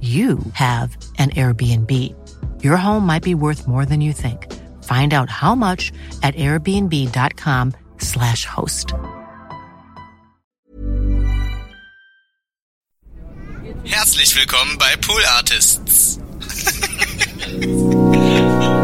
you have an Airbnb. Your home might be worth more than you think. Find out how much at airbnb.com/slash host. Herzlich willkommen bei Pool Artists.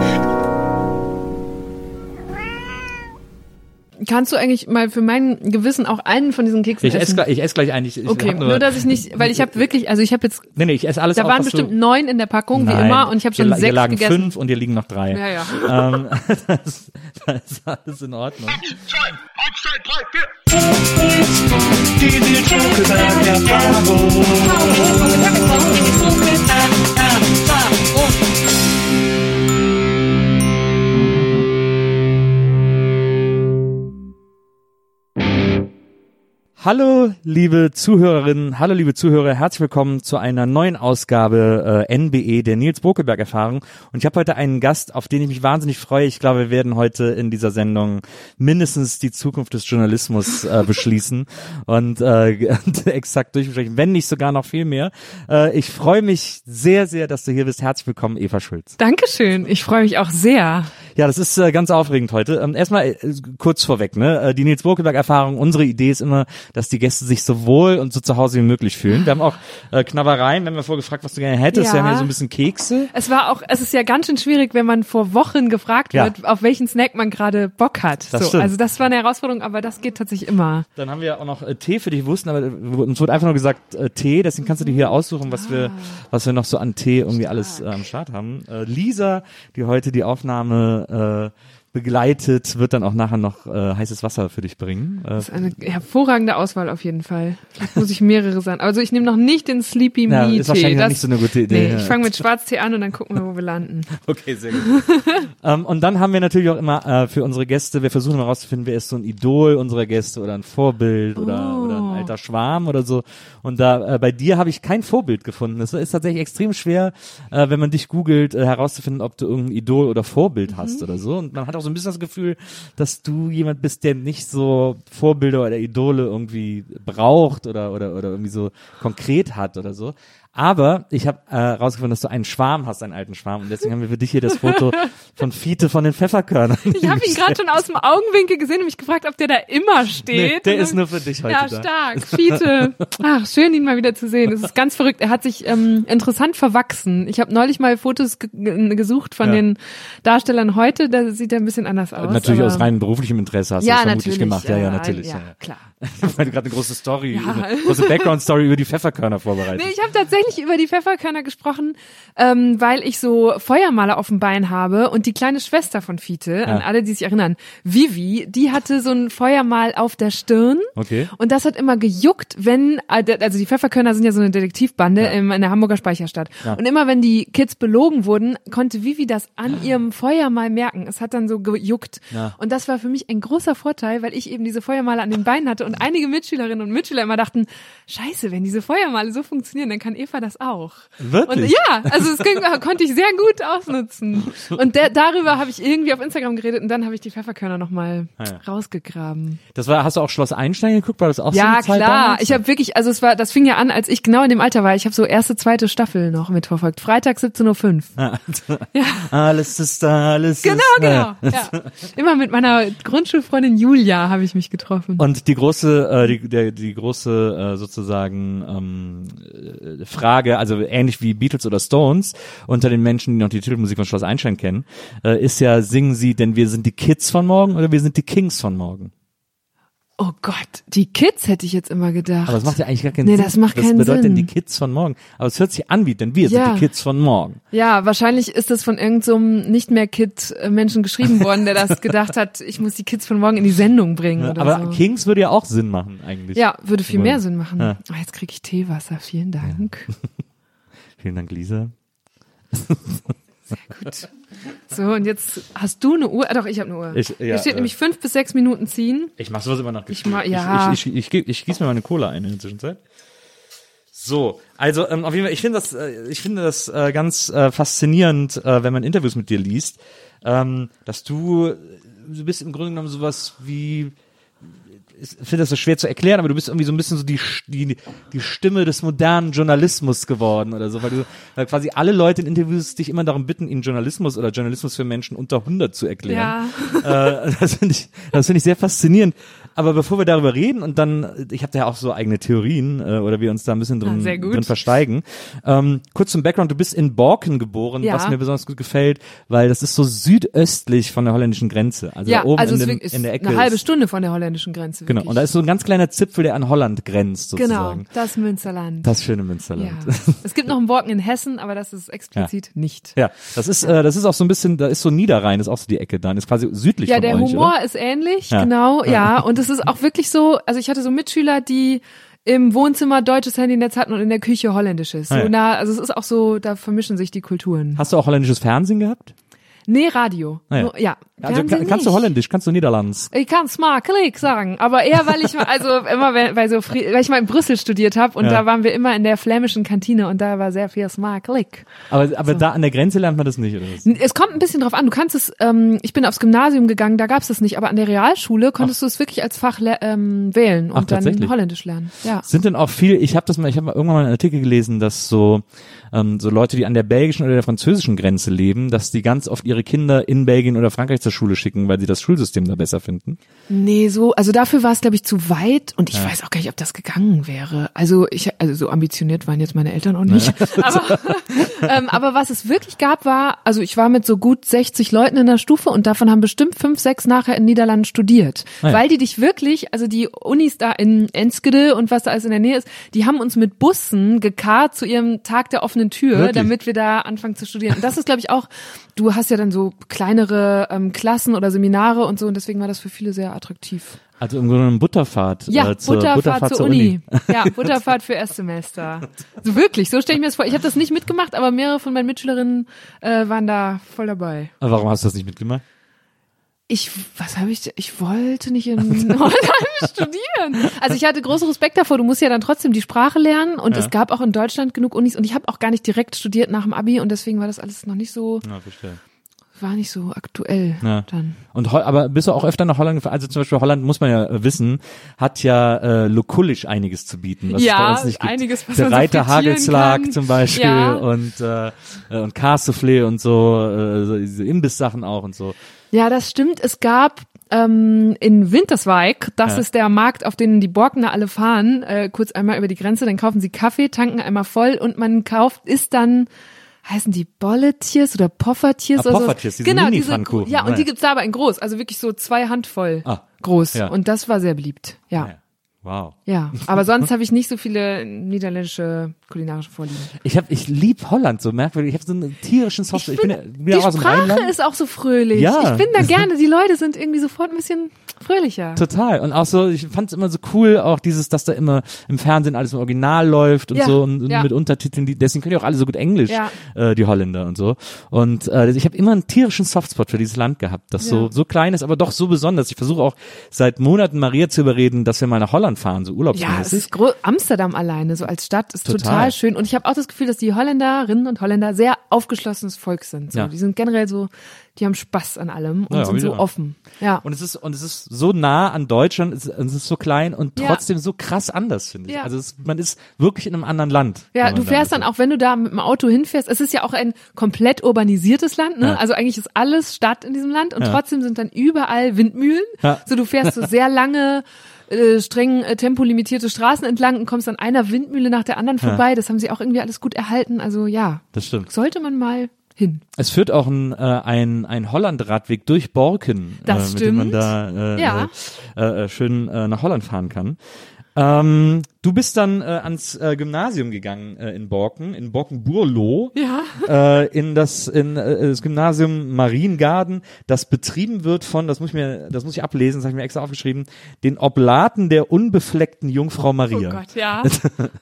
Kannst du eigentlich mal für mein Gewissen auch einen von diesen Keksen Ich esse essen? gleich, ich esse gleich einen. Ich, ich okay, hab nur, dass ich nicht, weil ich habe wirklich, also ich habe jetzt, Nee, nee, ich esse alles da auf, waren bestimmt du, neun in der Packung, Nein. wie immer, und ich habe Hier schon hier sechs lagen gegessen. fünf und hier liegen noch drei. Ja, ja. Ähm, das, das ist alles in Ordnung. Hallo, liebe Zuhörerinnen, hallo, liebe Zuhörer, herzlich willkommen zu einer neuen Ausgabe äh, NBE der Nils Bokelberg Erfahrung. Und ich habe heute einen Gast, auf den ich mich wahnsinnig freue. Ich glaube, wir werden heute in dieser Sendung mindestens die Zukunft des Journalismus äh, beschließen und äh, exakt durchbesprechen, wenn nicht sogar noch viel mehr. Äh, ich freue mich sehr, sehr, dass du hier bist. Herzlich willkommen, Eva Schulz. Dankeschön, ich freue mich auch sehr. Ja, das ist äh, ganz aufregend heute. Ähm, erstmal äh, kurz vorweg, ne? Äh, die Nils Bokelberg Erfahrung, unsere Idee ist immer, dass die Gäste sich so wohl und so zu Hause wie möglich fühlen. Wir haben auch äh, Knabbereien, wenn wir vorgefragt, was du gerne hättest. Ja. Wir haben hier so ein bisschen Kekse. Es war auch, es ist ja ganz schön schwierig, wenn man vor Wochen gefragt Ja. wird, auf welchen Snack man gerade Bock hat. Das so, stimmt. also das war eine Herausforderung, aber das geht tatsächlich immer. Dann haben wir auch noch äh, Tee für dich. Wussten, aber äh, uns wurde einfach nur gesagt äh, Tee. Deswegen kannst du dir hier aussuchen, was wir, was wir noch so an Tee irgendwie alles äh, am Start haben. Äh, Lisa, die heute die Aufnahme äh, begleitet, wird dann auch nachher noch äh, heißes Wasser für dich bringen. Äh, Das ist eine hervorragende Auswahl auf jeden Fall. Vielleicht muss ich mehrere sein. Also ich nehme noch nicht den Sleepy Ja, Me ist wahrscheinlich noch nicht so eine gute Idee, Nee, ja. ich fange mit Schwarztee an und dann gucken wir, wo wir landen. Okay, sehr gut. ähm, und dann haben wir natürlich auch immer äh, für unsere Gäste, wir versuchen immer rauszufinden, wer ist so ein Idol unserer Gäste oder ein Vorbild oder, Oh. oder ein alter Schwarm oder so. Und da äh, bei dir habe ich kein Vorbild gefunden. Es ist tatsächlich extrem schwer, äh, wenn man dich googelt, äh, herauszufinden, ob du irgendein Idol oder Vorbild hast Mhm. oder so. Und man hat auch so ein bisschen das Gefühl, dass du jemand bist, der nicht so Vorbilder oder Idole irgendwie braucht oder oder oder irgendwie so konkret hat oder so. Aber ich habe äh, rausgefunden, dass du einen Schwarm hast, einen alten Schwarm. Und deswegen haben wir für dich hier das Foto von Fiete von den Pfefferkörnern. Ich habe ihn gerade schon aus dem Augenwinkel gesehen und mich gefragt, ob der da immer steht. Nee, der Und ist nur für dich heute Ja, da. stark. Fiete. Ach, schön, ihn mal wieder zu sehen. Es ist ganz verrückt. Er hat sich ähm, interessant verwachsen. Ich habe neulich mal Fotos ge ge- gesucht von Ja. den Darstellern heute. Da sieht er ein bisschen anders aus. Natürlich aus rein beruflichem Interesse hast ja, du das vermutlich natürlich, gemacht. Ja, ja, natürlich. Ja, Ja, klar. Weil du gerade eine große Story, eine große Background-Story über die Pfefferkörner vorbereitet. Nee, ich habe tatsächlich über die Pfefferkörner gesprochen, ähm, weil ich so Feuermaler auf dem Bein habe und die kleine Schwester von Fiete, an alle, die sich erinnern, Vivi, die hatte so ein Feuermal auf der Stirn. Okay. Und das hat immer gejuckt, wenn, also die Pfefferkörner sind ja so eine Detektivbande im, in der Hamburger Speicherstadt. Ja. Und immer wenn die Kids belogen wurden, konnte Vivi das an ihrem Feuermal merken. Es hat dann so gejuckt. Ja. Und das war für mich ein großer Vorteil, weil ich eben diese Feuermale an den Beinen hatte und einige Mitschülerinnen und Mitschüler immer dachten, scheiße, wenn diese Feuermale so funktionieren, dann kann Eva das auch. Wirklich? Und ja, also das ging, konnte ich sehr gut ausnutzen. Und der, darüber habe ich irgendwie auf Instagram geredet und dann habe ich die Pfefferkörner nochmal Ah ja. rausgegraben. Das war, hast du auch Schloss Einstein geguckt? War das auch so Ja, eine Zeit klar. Ich habe wirklich, also es war, das fing ja an, als ich genau in dem Alter war. Ich habe so erste, zweite Staffel noch mitverfolgt. Freitag 17.05 Uhr. Alles ist da, alles Genau, ist da. genau. Ja. Immer mit meiner Grundschulfreundin Julia habe ich mich getroffen. Und die große, äh, die, der, die große äh, sozusagen ähm, äh, Frage, also ähnlich wie Beatles oder Stones, unter den Menschen, die noch die Titelmusik von Schloss Einstein kennen, äh, ist ja, singen sie, denn wir sind die Kids von morgen oder wir sind die Kings von morgen. Oh Gott, die Kids hätte ich jetzt immer gedacht. Aber das macht ja eigentlich gar keinen Nee, Sinn. das macht keinen Was bedeutet denn Sinn. die Kids von morgen? Aber es hört sich an wie, denn wir Ja. sind die Kids von morgen. Ja, wahrscheinlich ist das von irgendeinem nicht mehr Kid-Menschen geschrieben worden, der das gedacht hat, ich muss die Kids von morgen in die Sendung bringen oder Aber so. Kings würde ja auch Sinn machen eigentlich. ja, würde viel mehr Sinn machen. Ja. Ah, jetzt kriege ich Teewasser, vielen Dank. Vielen Dank, Lisa. So, und jetzt hast du eine Uhr? Ah, doch, ich habe eine Uhr. Ich- ja, Hier steht äh, nämlich fünf bis sechs Minuten ziehen. Ich mach sowas immer nach Ich ma- ja. Ich, ich, ich, ich, ich gieße mir meine Cola ein in der Zwischenzeit. So, also ähm, auf jeden Fall, ich finde das, äh, ich finde das äh, ganz äh, faszinierend, äh, wenn man Interviews mit dir liest, ähm, dass du, du bist im Grunde genommen sowas wie, finde das so schwer zu erklären, aber du bist irgendwie so ein bisschen so die, die, die Stimme des modernen Journalismus geworden oder so, weil du weil quasi alle Leute in Interviews dich immer darum bitten, ihnen Journalismus oder Journalismus für Menschen unter 100 zu erklären. Ja. Äh, das finde ich, das finde ich sehr faszinierend. Aber bevor wir darüber reden und dann, ich habe da ja auch so eigene Theorien äh, oder wir uns da ein bisschen drin, Ah, drin versteigen. Ähm, kurz zum Background: Du bist in Borken geboren, Ja. was mir besonders gut gefällt, weil das ist so südöstlich von der holländischen Grenze, also Ja, oben also in, dem, in der Ecke. eine halbe. Stunde von der holländischen Grenze. Genau. Wirklich. Und da ist so ein ganz kleiner Zipfel, der an Holland grenzt Genau, sozusagen. das Münsterland. Das schöne Münsterland. ja. Es gibt noch einen Borken in Hessen, aber das ist explizit nicht. Ja, das ist, äh, das ist auch so ein bisschen, da ist so Niederrhein, ist auch so die Ecke da, ist quasi südlich Ja, von der euch, Humor oder? ist ähnlich, Ja. genau, ja. Und es ist auch wirklich so, also ich hatte so Mitschüler, die im Wohnzimmer deutsches Handynetz hatten und in der Küche holländisches. Ah, ja. nah, also es ist auch so, da vermischen sich die Kulturen. Hast du auch holländisches Fernsehen gehabt? Nee, Radio. Ah, ja. Nur, ja. Also kann, kannst du. Holländisch, kannst du Niederlands? Ich kann smakelijk sagen, aber eher weil ich mal, also immer weil so weil ich mal in Brüssel studiert habe und Ja. da waren wir immer in der flämischen Kantine und da war sehr viel smakelijk. Aber, aber da an der Grenze lernt man das nicht, oder was? Es kommt ein bisschen drauf an. Du kannst es, ähm, ich bin aufs Gymnasium gegangen, da gab's das nicht, aber an der Realschule konntest du es wirklich als Fach ähm, wählen und Ach, dann? Holländisch lernen. Ja. Sind denn auch viel, ich habe das mal, ich habe mal irgendwann mal einen Artikel gelesen, dass so ähm, so Leute, die an der belgischen oder der französischen Grenze leben, dass die ganz oft ihre Kinder in Belgien oder Frankreich zur Schule schicken, weil sie das Schulsystem da besser finden. Nee, so, also dafür war es, glaube ich, zu weit und ich weiß auch gar nicht, ob das gegangen wäre. Also ich, also so ambitioniert waren jetzt meine Eltern auch nicht. aber, ähm, aber was es wirklich gab, war, also ich war mit so gut 60 Leuten in der Stufe und davon haben bestimmt fünf, sechs nachher in Niederlanden studiert. Ah ja. Weil die dich wirklich, also die Unis da in Enskede und was da alles in der Nähe ist, die haben uns mit Bussen gekarrt zu ihrem Tag der offenen Tür, Wirklich? damit wir da anfangen zu studieren. Und das ist, glaube ich, auch, du hast ja dann so kleinere ähm, Klassen oder Seminare und so und deswegen war das für viele sehr attraktiv. Also im Grunde genommen Butterfahrt. Ja, äh, zur, Butterfahrt, zur Uni. Ja, Butterfahrt für Erstsemester. So wirklich, so stelle ich mir das vor. Ich habe das nicht mitgemacht, aber mehrere von meinen Mitschülerinnen äh, waren da voll dabei. Aber Warum hast du das nicht mitgemacht? Ich, was habe ich, ich wollte nicht in Holland studieren. Also ich hatte großen Respekt davor. Du musst ja dann trotzdem die Sprache lernen und Ja. es gab auch in Deutschland genug Unis und ich habe auch gar nicht direkt studiert nach dem Abi und deswegen war das alles noch nicht so, Ja, verstehe. War nicht so aktuell Ja. dann. Und Hol- aber bist du auch öfter nach Holland gefahren? Also zum Beispiel Holland muss man ja äh, wissen, hat ja äh, lokulisch einiges zu bieten, was Ja, es bei uns nicht gibt. einiges, was Der so Reiter frittieren Hagelslag zum Beispiel Ja. und äh, und Cassoufflé und so, äh, so diese Imbisssachen auch und so. Ja, das stimmt. Es gab ähm, in Winterswijk, das Ja. ist der Markt, auf den die Borkener alle fahren, äh, kurz einmal über die Grenze, dann kaufen sie Kaffee, tanken einmal voll und man kauft, isst dann heißen die Bolletiers oder Poffertiers Ah, oder so. Poffertiers, diese genau, Mini-Pfannkuchen, Ja, und ja. die gibt's da aber in groß, also wirklich so zwei Handvoll Ah, groß. ja. Und das war sehr beliebt. Ja. Ja. Wow. Ja, aber sonst habe ich nicht so viele niederländische kulinarische Vorlieben. Ich hab, ich lieb Holland so merkwürdig. Ich habe so einen tierischen Soft. Ich, bin, ja- bin ja die aus dem Sprache ist auch so fröhlich. Ja. Ich bin da gerne. Die Leute sind irgendwie sofort ein bisschen fröhlicher. Total. Und auch so, ich fand es immer so cool, auch dieses, dass da immer im Fernsehen alles im Original läuft und Ja, so und, und ja. mit Untertiteln. Die, deswegen können die auch alle so gut Englisch, Ja. äh, die Holländer und so. Und äh, ich habe immer einen tierischen Softspot für dieses Land gehabt, das so Ja. so klein ist, aber doch so besonders. Ich versuche auch seit Monaten Maria zu überreden, dass wir mal nach Holland fahren, so Ja, es urlaubsmäßig. ist gro Amsterdam alleine, so als Stadt, ist total, Total. schön. Und ich habe auch das Gefühl, dass die Holländerinnen und Holländer sehr aufgeschlossenes Volk sind. So. Ja. Die sind generell so, die haben Spaß an allem und Ja, sind so wieder. offen. Ja. Und es ist und es ist so nah an Deutschland, es, es ist so klein und Ja. trotzdem so krass anders, finde ich. Ja. Also es, man ist wirklich in einem anderen Land. Ja, du fährst da dann auch, wenn du da mit dem Auto hinfährst, es ist ja auch ein komplett urbanisiertes Land, ne? Ja. Also eigentlich ist alles Stadt in diesem Land und Ja. trotzdem sind dann überall Windmühlen. Ja. So du fährst so sehr lange äh, streng äh, tempolimitierte Straßen entlang und kommst an einer Windmühle nach der anderen vorbei. Das haben sie auch irgendwie alles gut erhalten. Also ja, Das stimmt. sollte man mal hin. Es führt auch ein, äh, ein, ein Holland-Radweg durch Borken, Das äh, mit dem man stimmt. da äh, Ja. äh, äh, schön äh, nach Holland fahren kann. Ähm, du bist dann äh, ans äh, Gymnasium gegangen äh, in Borken, in Borken-Burlo, Ja. äh, in das in äh, das Gymnasium Mariengarden, das betrieben wird von, das muss ich mir, das muss ich ablesen, das habe ich mir extra aufgeschrieben, den Oblaten der unbefleckten Jungfrau Oh Maria. Gott, ja.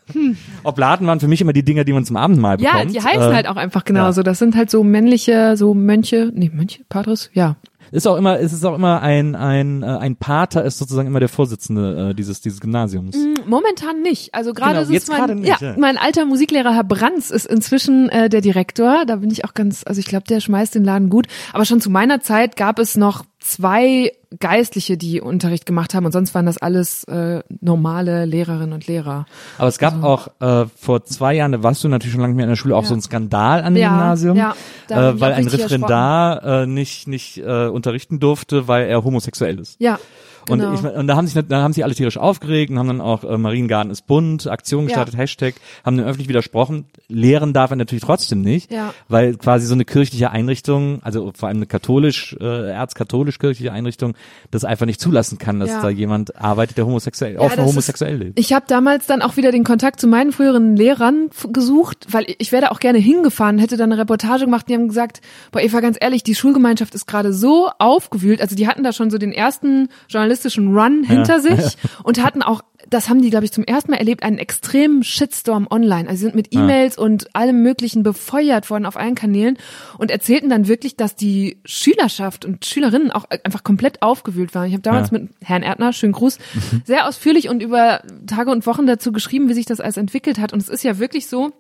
Oblaten waren für mich immer die Dinger, die man zum Abendmahl Ja, bekommt. die heißen Äh, halt auch einfach genauso. Das sind halt so männliche, so Mönche, nee, Mönche, Padres, ja. Ist auch immer, es ist auch immer ein ein äh, ein Pater ist sozusagen immer der Vorsitzende äh, dieses dieses Gymnasiums. Momentan nicht. Also gerade Genau, ist jetzt es mein, nicht, ja, ja. mein alter Musiklehrer Herr Brands ist inzwischen äh, der Direktor. Da bin ich auch ganz, also ich glaube, der schmeißt den Laden gut. Aber schon zu meiner Zeit gab es noch zwei Geistliche, die Unterricht gemacht haben und sonst waren das alles äh, normale Lehrerinnen und Lehrer. Aber es gab auch äh, vor zwei Jahren, da warst du natürlich schon lange nicht mehr in der Schule, auch Ja. so ein Skandal an dem Ja, Gymnasium, ja, äh, weil ein Referendar äh, nicht nicht äh, unterrichten durfte, weil er homosexuell ist. Ja, genau. Und, ich, und da haben sich da haben sich alle tierisch aufgeregt und haben dann auch äh, Mariengarten ist bunt, Aktion gestartet, Ja. Hashtag, haben dann öffentlich widersprochen. Lehren darf er natürlich trotzdem nicht, Ja. weil quasi so eine kirchliche Einrichtung, also vor allem eine katholisch, äh, erzkatholisch kirchliche Einrichtung, das einfach nicht zulassen kann, dass Ja. da jemand arbeitet, der homosexuell, Ja, offen das ist- homosexuell lebt. Ich habe damals dann auch wieder den Kontakt zu meinen früheren Lehrern gesucht, weil ich wäre da auch gerne hingefahren, hätte dann eine Reportage gemacht. Die haben gesagt, boah Eva, ganz ehrlich, die Schulgemeinschaft ist gerade so aufgewühlt. Also die hatten da schon so den ersten journalistischen Run hinter sich und hatten auch, das haben die, glaube ich, zum ersten Mal erlebt, einen extremen Shitstorm online. Also sie sind mit E-Mails und allem Möglichen befeuert worden auf allen Kanälen und erzählten dann wirklich, dass die Schülerschaft und Schülerinnen auch einfach komplett aufgewühlt waren. Ich habe damals Ja. mit Herrn Erdner, schönen Gruß, sehr ausführlich und über Tage und Wochen dazu geschrieben, wie sich das alles entwickelt hat. Und es ist ja wirklich so,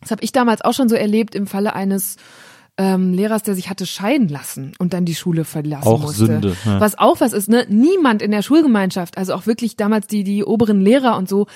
das habe ich damals auch schon so erlebt im Falle eines ähm, Lehrers, der sich hatte scheiden lassen und dann die Schule verlassen Auch musste. Sünde, ja. Was auch was ist, ne? Niemand in der Schulgemeinschaft, also auch wirklich damals die die oberen Lehrer und so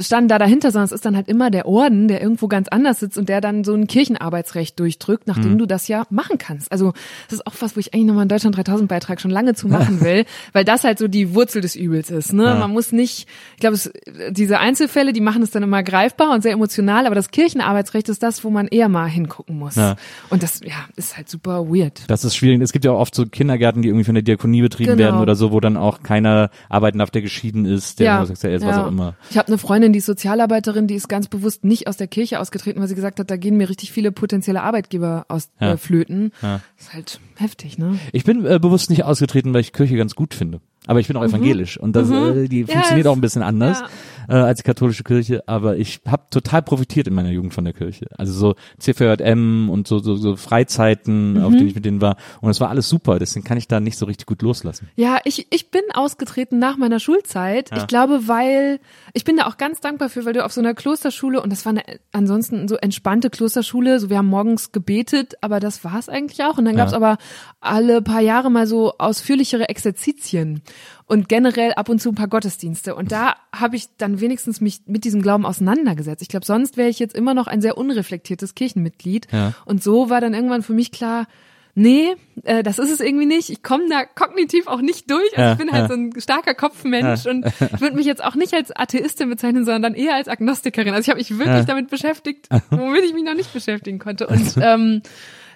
standen da dahinter, sondern es ist dann halt immer der Orden, der irgendwo ganz anders sitzt und der dann so ein Kirchenarbeitsrecht durchdrückt, Mhm. nachdem du das ja machen kannst. Also das ist auch was, wo ich eigentlich nochmal einen Deutschland 3000 Beitrag schon lange zu machen will, weil das halt so die Wurzel des Übels ist. Ne? Man muss nicht, ich glaube, es- diese Einzelfälle, die machen es dann immer greifbar und sehr emotional, aber das Kirchenarbeitsrecht ist das, wo man eher mal hingucken muss. Ja. Und das, ja, ist halt super weird. Das ist schwierig. Es gibt ja auch oft so Kindergärten, die irgendwie von der Diakonie betrieben Genau. werden oder so, wo dann auch keiner arbeiten darf, der geschieden ist, der homosexuell ist, was ja. auch immer. Ich habe eine Freundin, die ist Sozialarbeiterin, die ist ganz bewusst nicht aus der Kirche ausgetreten, weil sie gesagt hat, da gehen mir richtig viele potenzielle Arbeitgeber aus Ja. äh, flöten. Ja. ist halt heftig, ne? Ich bin äh, bewusst nicht ausgetreten, weil ich Kirche ganz gut finde. Aber ich bin auch evangelisch und das, äh, die Mhm. Ja, funktioniert auch ein bisschen anders äh, als die katholische Kirche. Aber ich habe total profitiert in meiner Jugend von der Kirche. Also so CVJM und so, so, so Freizeiten, Mhm. auf denen ich mit denen war. Und es war alles super. Deswegen kann ich da nicht so richtig gut loslassen. Ja, ich, ich bin ausgetreten nach meiner Schulzeit. Ich glaube, weil, ich bin da auch ganz dankbar für, weil du auf so einer Klosterschule, und das war eine ansonsten so entspannte Klosterschule, so wir haben morgens gebetet, aber das war es eigentlich auch. Und dann gab's Ja. aber alle paar Jahre mal so ausführlichere Exerzitien und generell ab und zu ein paar Gottesdienste. Und da habe ich dann wenigstens mich mit diesem Glauben auseinandergesetzt. Ich glaube, sonst wäre ich jetzt immer noch ein sehr unreflektiertes Kirchenmitglied. Ja. Und so war dann irgendwann für mich klar, nee, äh, das ist es irgendwie nicht. Ich komme da kognitiv auch nicht durch. Also ich bin halt so ein starker Kopfmensch und ich würde mich jetzt auch nicht als Atheistin bezeichnen, sondern eher als Agnostikerin. Also ich habe mich wirklich damit beschäftigt, womit ich mich noch nicht beschäftigen konnte. Und ähm,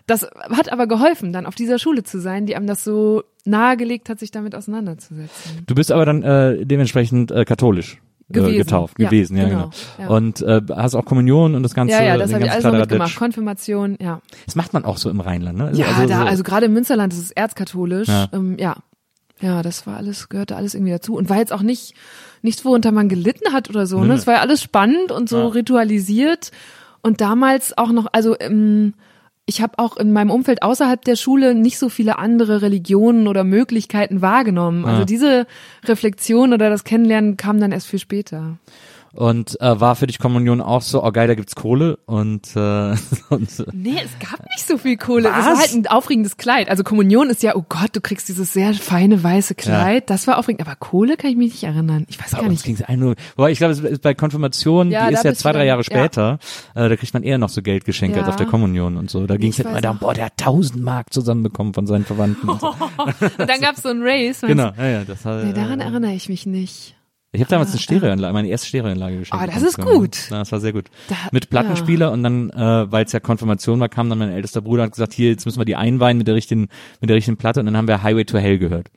das hat aber geholfen, dann auf dieser Schule zu sein, die einem das so nahegelegt hat, sich damit auseinanderzusetzen. Du bist aber dann äh, dementsprechend äh, katholisch. Äh, Gewesen. getauft, Ja, gewesen, ja, genau, genau. ja. Und äh, hast auch Kommunion und das ganze, Ja, ja, das habe ich alles noch Kladderadatsch. mitgemacht. Konfirmation, ja. Das macht man auch so im Rheinland, ne? Ja, also, da, so, also gerade im Münsterland ist es erzkatholisch. Ja. Ähm, ja. Ja, das war alles, gehörte alles irgendwie dazu. Und war jetzt auch nicht, nichts, worunter man gelitten hat oder so, ne? Es war ja alles spannend und so Ja. ritualisiert. Und damals auch noch, also ähm, ich habe auch in meinem Umfeld außerhalb der Schule nicht so viele andere Religionen oder Möglichkeiten wahrgenommen. Also Ja. diese Reflexion oder das Kennenlernen kam dann erst viel später. Und äh, war für dich Kommunion auch so, oh geil, da gibt's Kohle und, äh, und Nee, es gab nicht so viel Kohle. Was? Es war halt ein aufregendes Kleid. Also Kommunion ist ja, oh Gott, du kriegst dieses sehr feine weiße Kleid. Das war aufregend. Aber Kohle kann ich mich nicht erinnern. Ich weiß bei gar uns nicht. ging's ein nur, wobei ich glaube, es ist bei Konfirmation, Ja, die ist ja zwei, drei Jahre ja. später, äh, da kriegt man eher noch so Geldgeschenke als Ja. auf der Kommunion und so. Da ging's halt immer darum, boah, der hat tausend Mark zusammenbekommen von seinen Verwandten. Und so. Und dann gab's so ein Race. Genau, ja, ja, das hat? Nee, daran äh, erinnere ich mich nicht. Ich habe damals eine Stereoanlage, meine erste Stereoanlage geschenkt. Ah, das bekommen. ist gut. Ja, das war sehr gut. Da- Mit Plattenspieler und dann, äh, weil es ja Konfirmation war, kam dann mein ältester Bruder und hat gesagt, hier, jetzt müssen wir die einweihen mit der richtigen, mit der richtigen Platte und dann haben wir Highway to Hell gehört.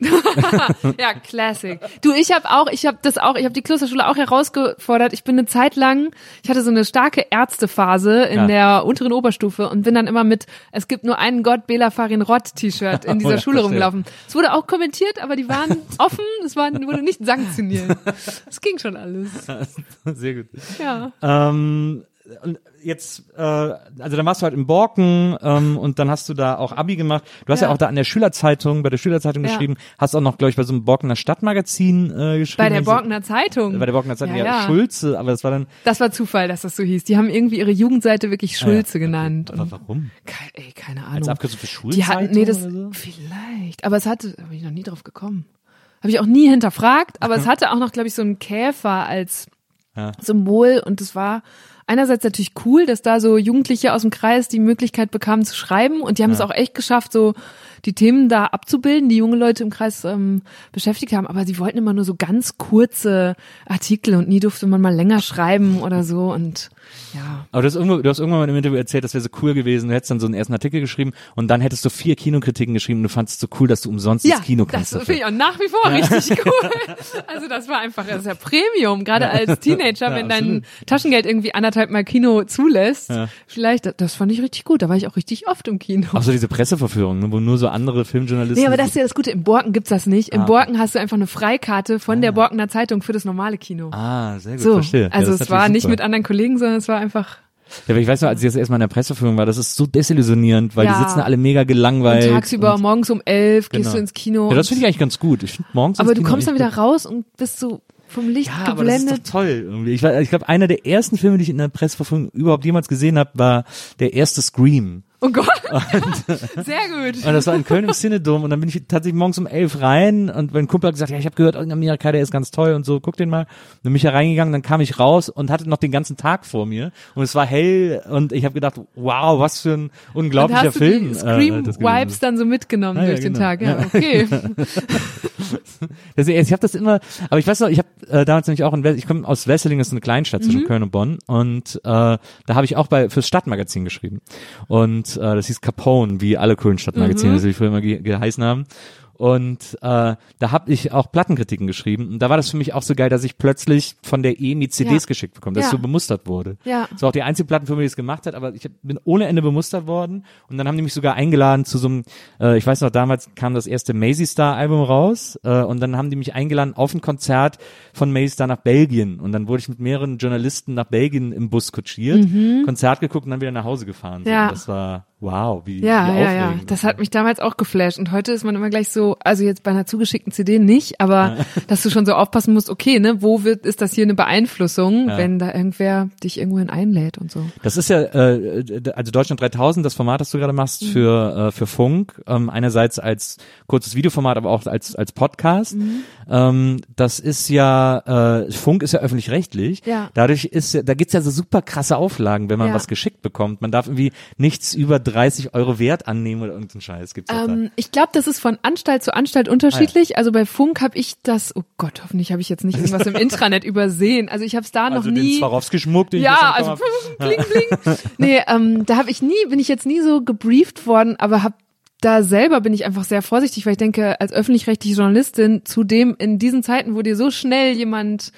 Ja, Classic. Du, ich habe auch, ich habe das auch, ich habe die Klosterschule auch herausgefordert. Ich bin eine Zeit lang, ich hatte so eine starke Ärztephase in Ja. der unteren Oberstufe und bin dann immer mit es gibt nur einen Gott Bela Farin Rott T-Shirt in dieser Oh ja, Schule verstehe. rumgelaufen. Es wurde auch kommentiert, aber die waren offen, es war, wurde nicht sanktioniert. Es ging schon alles. sehr gut. Ja. Ähm, und jetzt, äh, also dann warst du halt in Borken ähm, und dann hast du da auch Abi gemacht. Du hast ja, Ja. auch da an der Schülerzeitung, bei der Schülerzeitung Ja. geschrieben, hast auch noch, glaube ich, bei so einem Borkener Stadtmagazin äh, geschrieben. Bei der Wenn ich so- Borkener Zeitung. Bei der Borkener Zeitung, ja, Ja. Schulze, aber das war dann, Das war Zufall, dass das so hieß. Die haben irgendwie ihre Jugendseite wirklich Schulze genannt. aber Und, warum? Ke- ey, keine Ahnung. Als Abkürzung für Die Schulzeitung hatten, nee, das, so? vielleicht. Aber es hatte, da bin ich noch nie drauf gekommen. Habe ich auch nie hinterfragt, aber es hatte auch noch, glaube ich, so einen Käfer als Ja. Symbol und es war einerseits natürlich cool, dass da so Jugendliche aus dem Kreis die Möglichkeit bekamen zu schreiben und die haben es auch echt geschafft, so die Themen da abzubilden, die junge Leute im Kreis ähm, beschäftigt haben, aber sie wollten immer nur so ganz kurze Artikel und nie durfte man mal länger schreiben oder so und ja. Aber du hast, irgendwo, du hast irgendwann mal im Interview erzählt, das wäre so cool gewesen. Du hättest dann so einen ersten Artikel geschrieben und dann hättest du vier Kinokritiken geschrieben und du fandest es so cool, dass du umsonst Ja, ins Kino das kannst. finde dafür. ich auch nach wie vor richtig cool. Also das war einfach, das ist ja Premium, gerade als Teenager, Ja, wenn dein. Taschengeld irgendwie anderthalb Mal Kino zulässt. Vielleicht, das- das fand ich richtig gut, da war ich auch richtig oft im Kino. Auch so diese Presseverführung, ne, wo nur so andere Filmjournalisten. Nee, aber das ist ja das Gute, im Borken gibt's das nicht. Im Ah. Borken hast du einfach eine Freikarte von der Borkener Zeitung für das normale Kino. Ah, sehr gut, so, verstehe. Ja, also das es war nicht super. mit anderen Kollegen, sondern es war einfach Ja, aber ich weiß noch, als ich das erstmal in der Presseführung war, das ist so desillusionierend, weil Ja. die sitzen alle mega gelangweilt. und tagsüber, und, morgens um elf gehst Genau. du ins Kino. Ja, das finde ich eigentlich ganz gut. Ich find morgens aber du Kino kommst dann wieder raus und bist so vom Licht Ja, aber das ist geblendet. toll irgendwie. Ich, war- ich glaube, einer der ersten Filme, die ich in der Presseverführung überhaupt jemals gesehen habe, war der erste Scream. Oh Gott. Sehr gut. Und das war in Köln im Cinedom und dann bin ich tatsächlich morgens um elf rein und mein Kumpel hat gesagt, ja, ich habe gehört, in Amerika, der ist ganz toll und so, guck den mal. Und dann bin ich da reingegangen, dann kam ich raus und hatte noch den ganzen Tag vor mir und es war hell und ich habe gedacht, wow, was für ein Und unglaublicher hast du Film. die äh, Scream gewesen Vibes dann so mitgenommen ja, durch den genau. Tag. Ja, Ja. okay. Deswegen, ich habe das immer, aber ich weiß noch, ich habe äh, damals nämlich auch in, Wes- ich komme aus Wesseling, das ist eine Kleinstadt Mhm. zwischen Köln und Bonn und äh, da habe ich auch bei fürs Stadtmagazin geschrieben und äh, das hieß Capone, wie alle coolen Stadtmagazine, Mhm. die früher immer ge geheißen haben. Und äh, da habe ich auch Plattenkritiken geschrieben. Und da war das für mich auch so geil, dass ich plötzlich von der EMI CDs Ja. geschickt bekomme, dass Ja. ich so bemustert wurde. Ja. Das war auch die einzige Plattenfirma, die es gemacht hat, aber ich bin ohne Ende bemustert worden. Und dann haben die mich sogar eingeladen zu so einem, äh, ich weiß noch, damals kam das erste Maisie Star Album raus. Äh, und dann haben die mich eingeladen auf ein Konzert von Maisie Star nach Belgien. Und dann wurde ich mit mehreren Journalisten nach Belgien im Bus kutschiert, Konzert geguckt und dann wieder nach Hause gefahren. So, Mhm. Ja. und das war, wow, wie, Ja, wie ja, ja. Das hat mich damals auch geflasht. Und heute ist man immer gleich so, also jetzt bei einer zugeschickten CD nicht, aber dass du schon so aufpassen musst, okay, ne, wo wird, ist das hier eine Beeinflussung, Ja. wenn da irgendwer dich irgendwohin einlädt und so. Das ist ja, äh, also Deutschland 3000, das Format, das du gerade machst Mhm. für, äh, für Funk, ähm, einerseits als kurzes Videoformat, aber auch als, als Podcast. Mhm. Ähm, das ist ja, äh, Funk ist ja öffentlich-rechtlich. Ja. Dadurch ist, ja- da gibt's ja so super krasse Auflagen, wenn man Ja. was geschickt bekommt. Man darf irgendwie nichts über 30 Euro Wert annehmen oder irgendeinen Scheiß. Gibt's. Ähm, ich glaube, das ist von Anstalt zu Anstalt unterschiedlich. Also bei Funk habe ich das, oh Gott, hoffentlich habe ich jetzt nicht irgendwas im Intranet übersehen. Also ich habe es da noch Also den nie. Swarovski-Schmuck, den ich Ja, jetzt also bekommen bling, bling. Nee, ähm, da habe ich nie, bin ich jetzt nie so gebrieft worden, aber hab da selber bin ich einfach sehr vorsichtig, weil ich denke, als öffentlich-rechtliche Journalistin, zudem in diesen Zeiten, wo dir so schnell jemand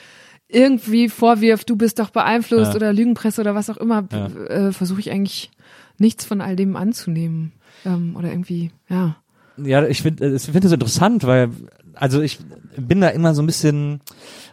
irgendwie vorwirft, du bist doch beeinflusst Ja. oder Lügenpresse oder was auch immer, äh, versuche ich eigentlich nichts von all dem anzunehmen. Ähm, oder irgendwie, ja. Ja, ich finde ich finde es interessant, weil also ich bin da immer so ein bisschen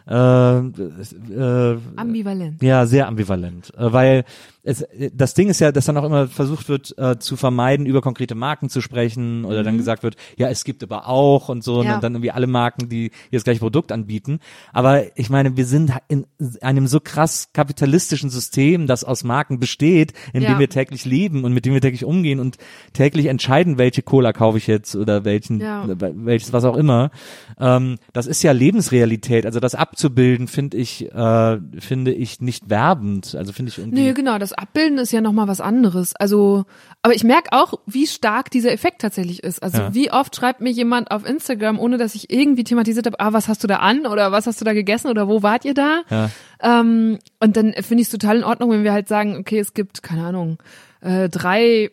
äh, äh, Ambivalent. ja sehr ambivalent, äh, weil es, das Ding ist ja, dass dann auch immer versucht wird äh, zu vermeiden, über konkrete Marken zu sprechen oder dann gesagt wird, ja es gibt aber auch und so Mhm. Ja. und dann irgendwie alle Marken, die hier das gleiche Produkt anbieten. Aber ich meine, wir sind in einem so krass kapitalistischen System, das aus Marken besteht, in dem Ja. wir täglich leben und mit dem wir täglich umgehen und täglich entscheiden, welche Cola kaufe ich jetzt oder welchen, Ja. welches was auch immer. ähm, das ist ja Lebensrealität. Also das abzubilden, finde ich, äh, finde ich nicht werbend. Also finde ich irgendwie. Nee, genau, das Abbilden ist ja nochmal was anderes. Also, aber ich merke auch, wie stark dieser Effekt tatsächlich ist. Also Ja. wie oft schreibt mir jemand auf Instagram, ohne dass ich irgendwie thematisiert habe, ah, was hast du da an oder was hast du da gegessen oder wo wart ihr da? Ja. Ähm, und dann finde ich es total in Ordnung, wenn wir halt sagen, okay, es gibt, keine Ahnung, äh, drei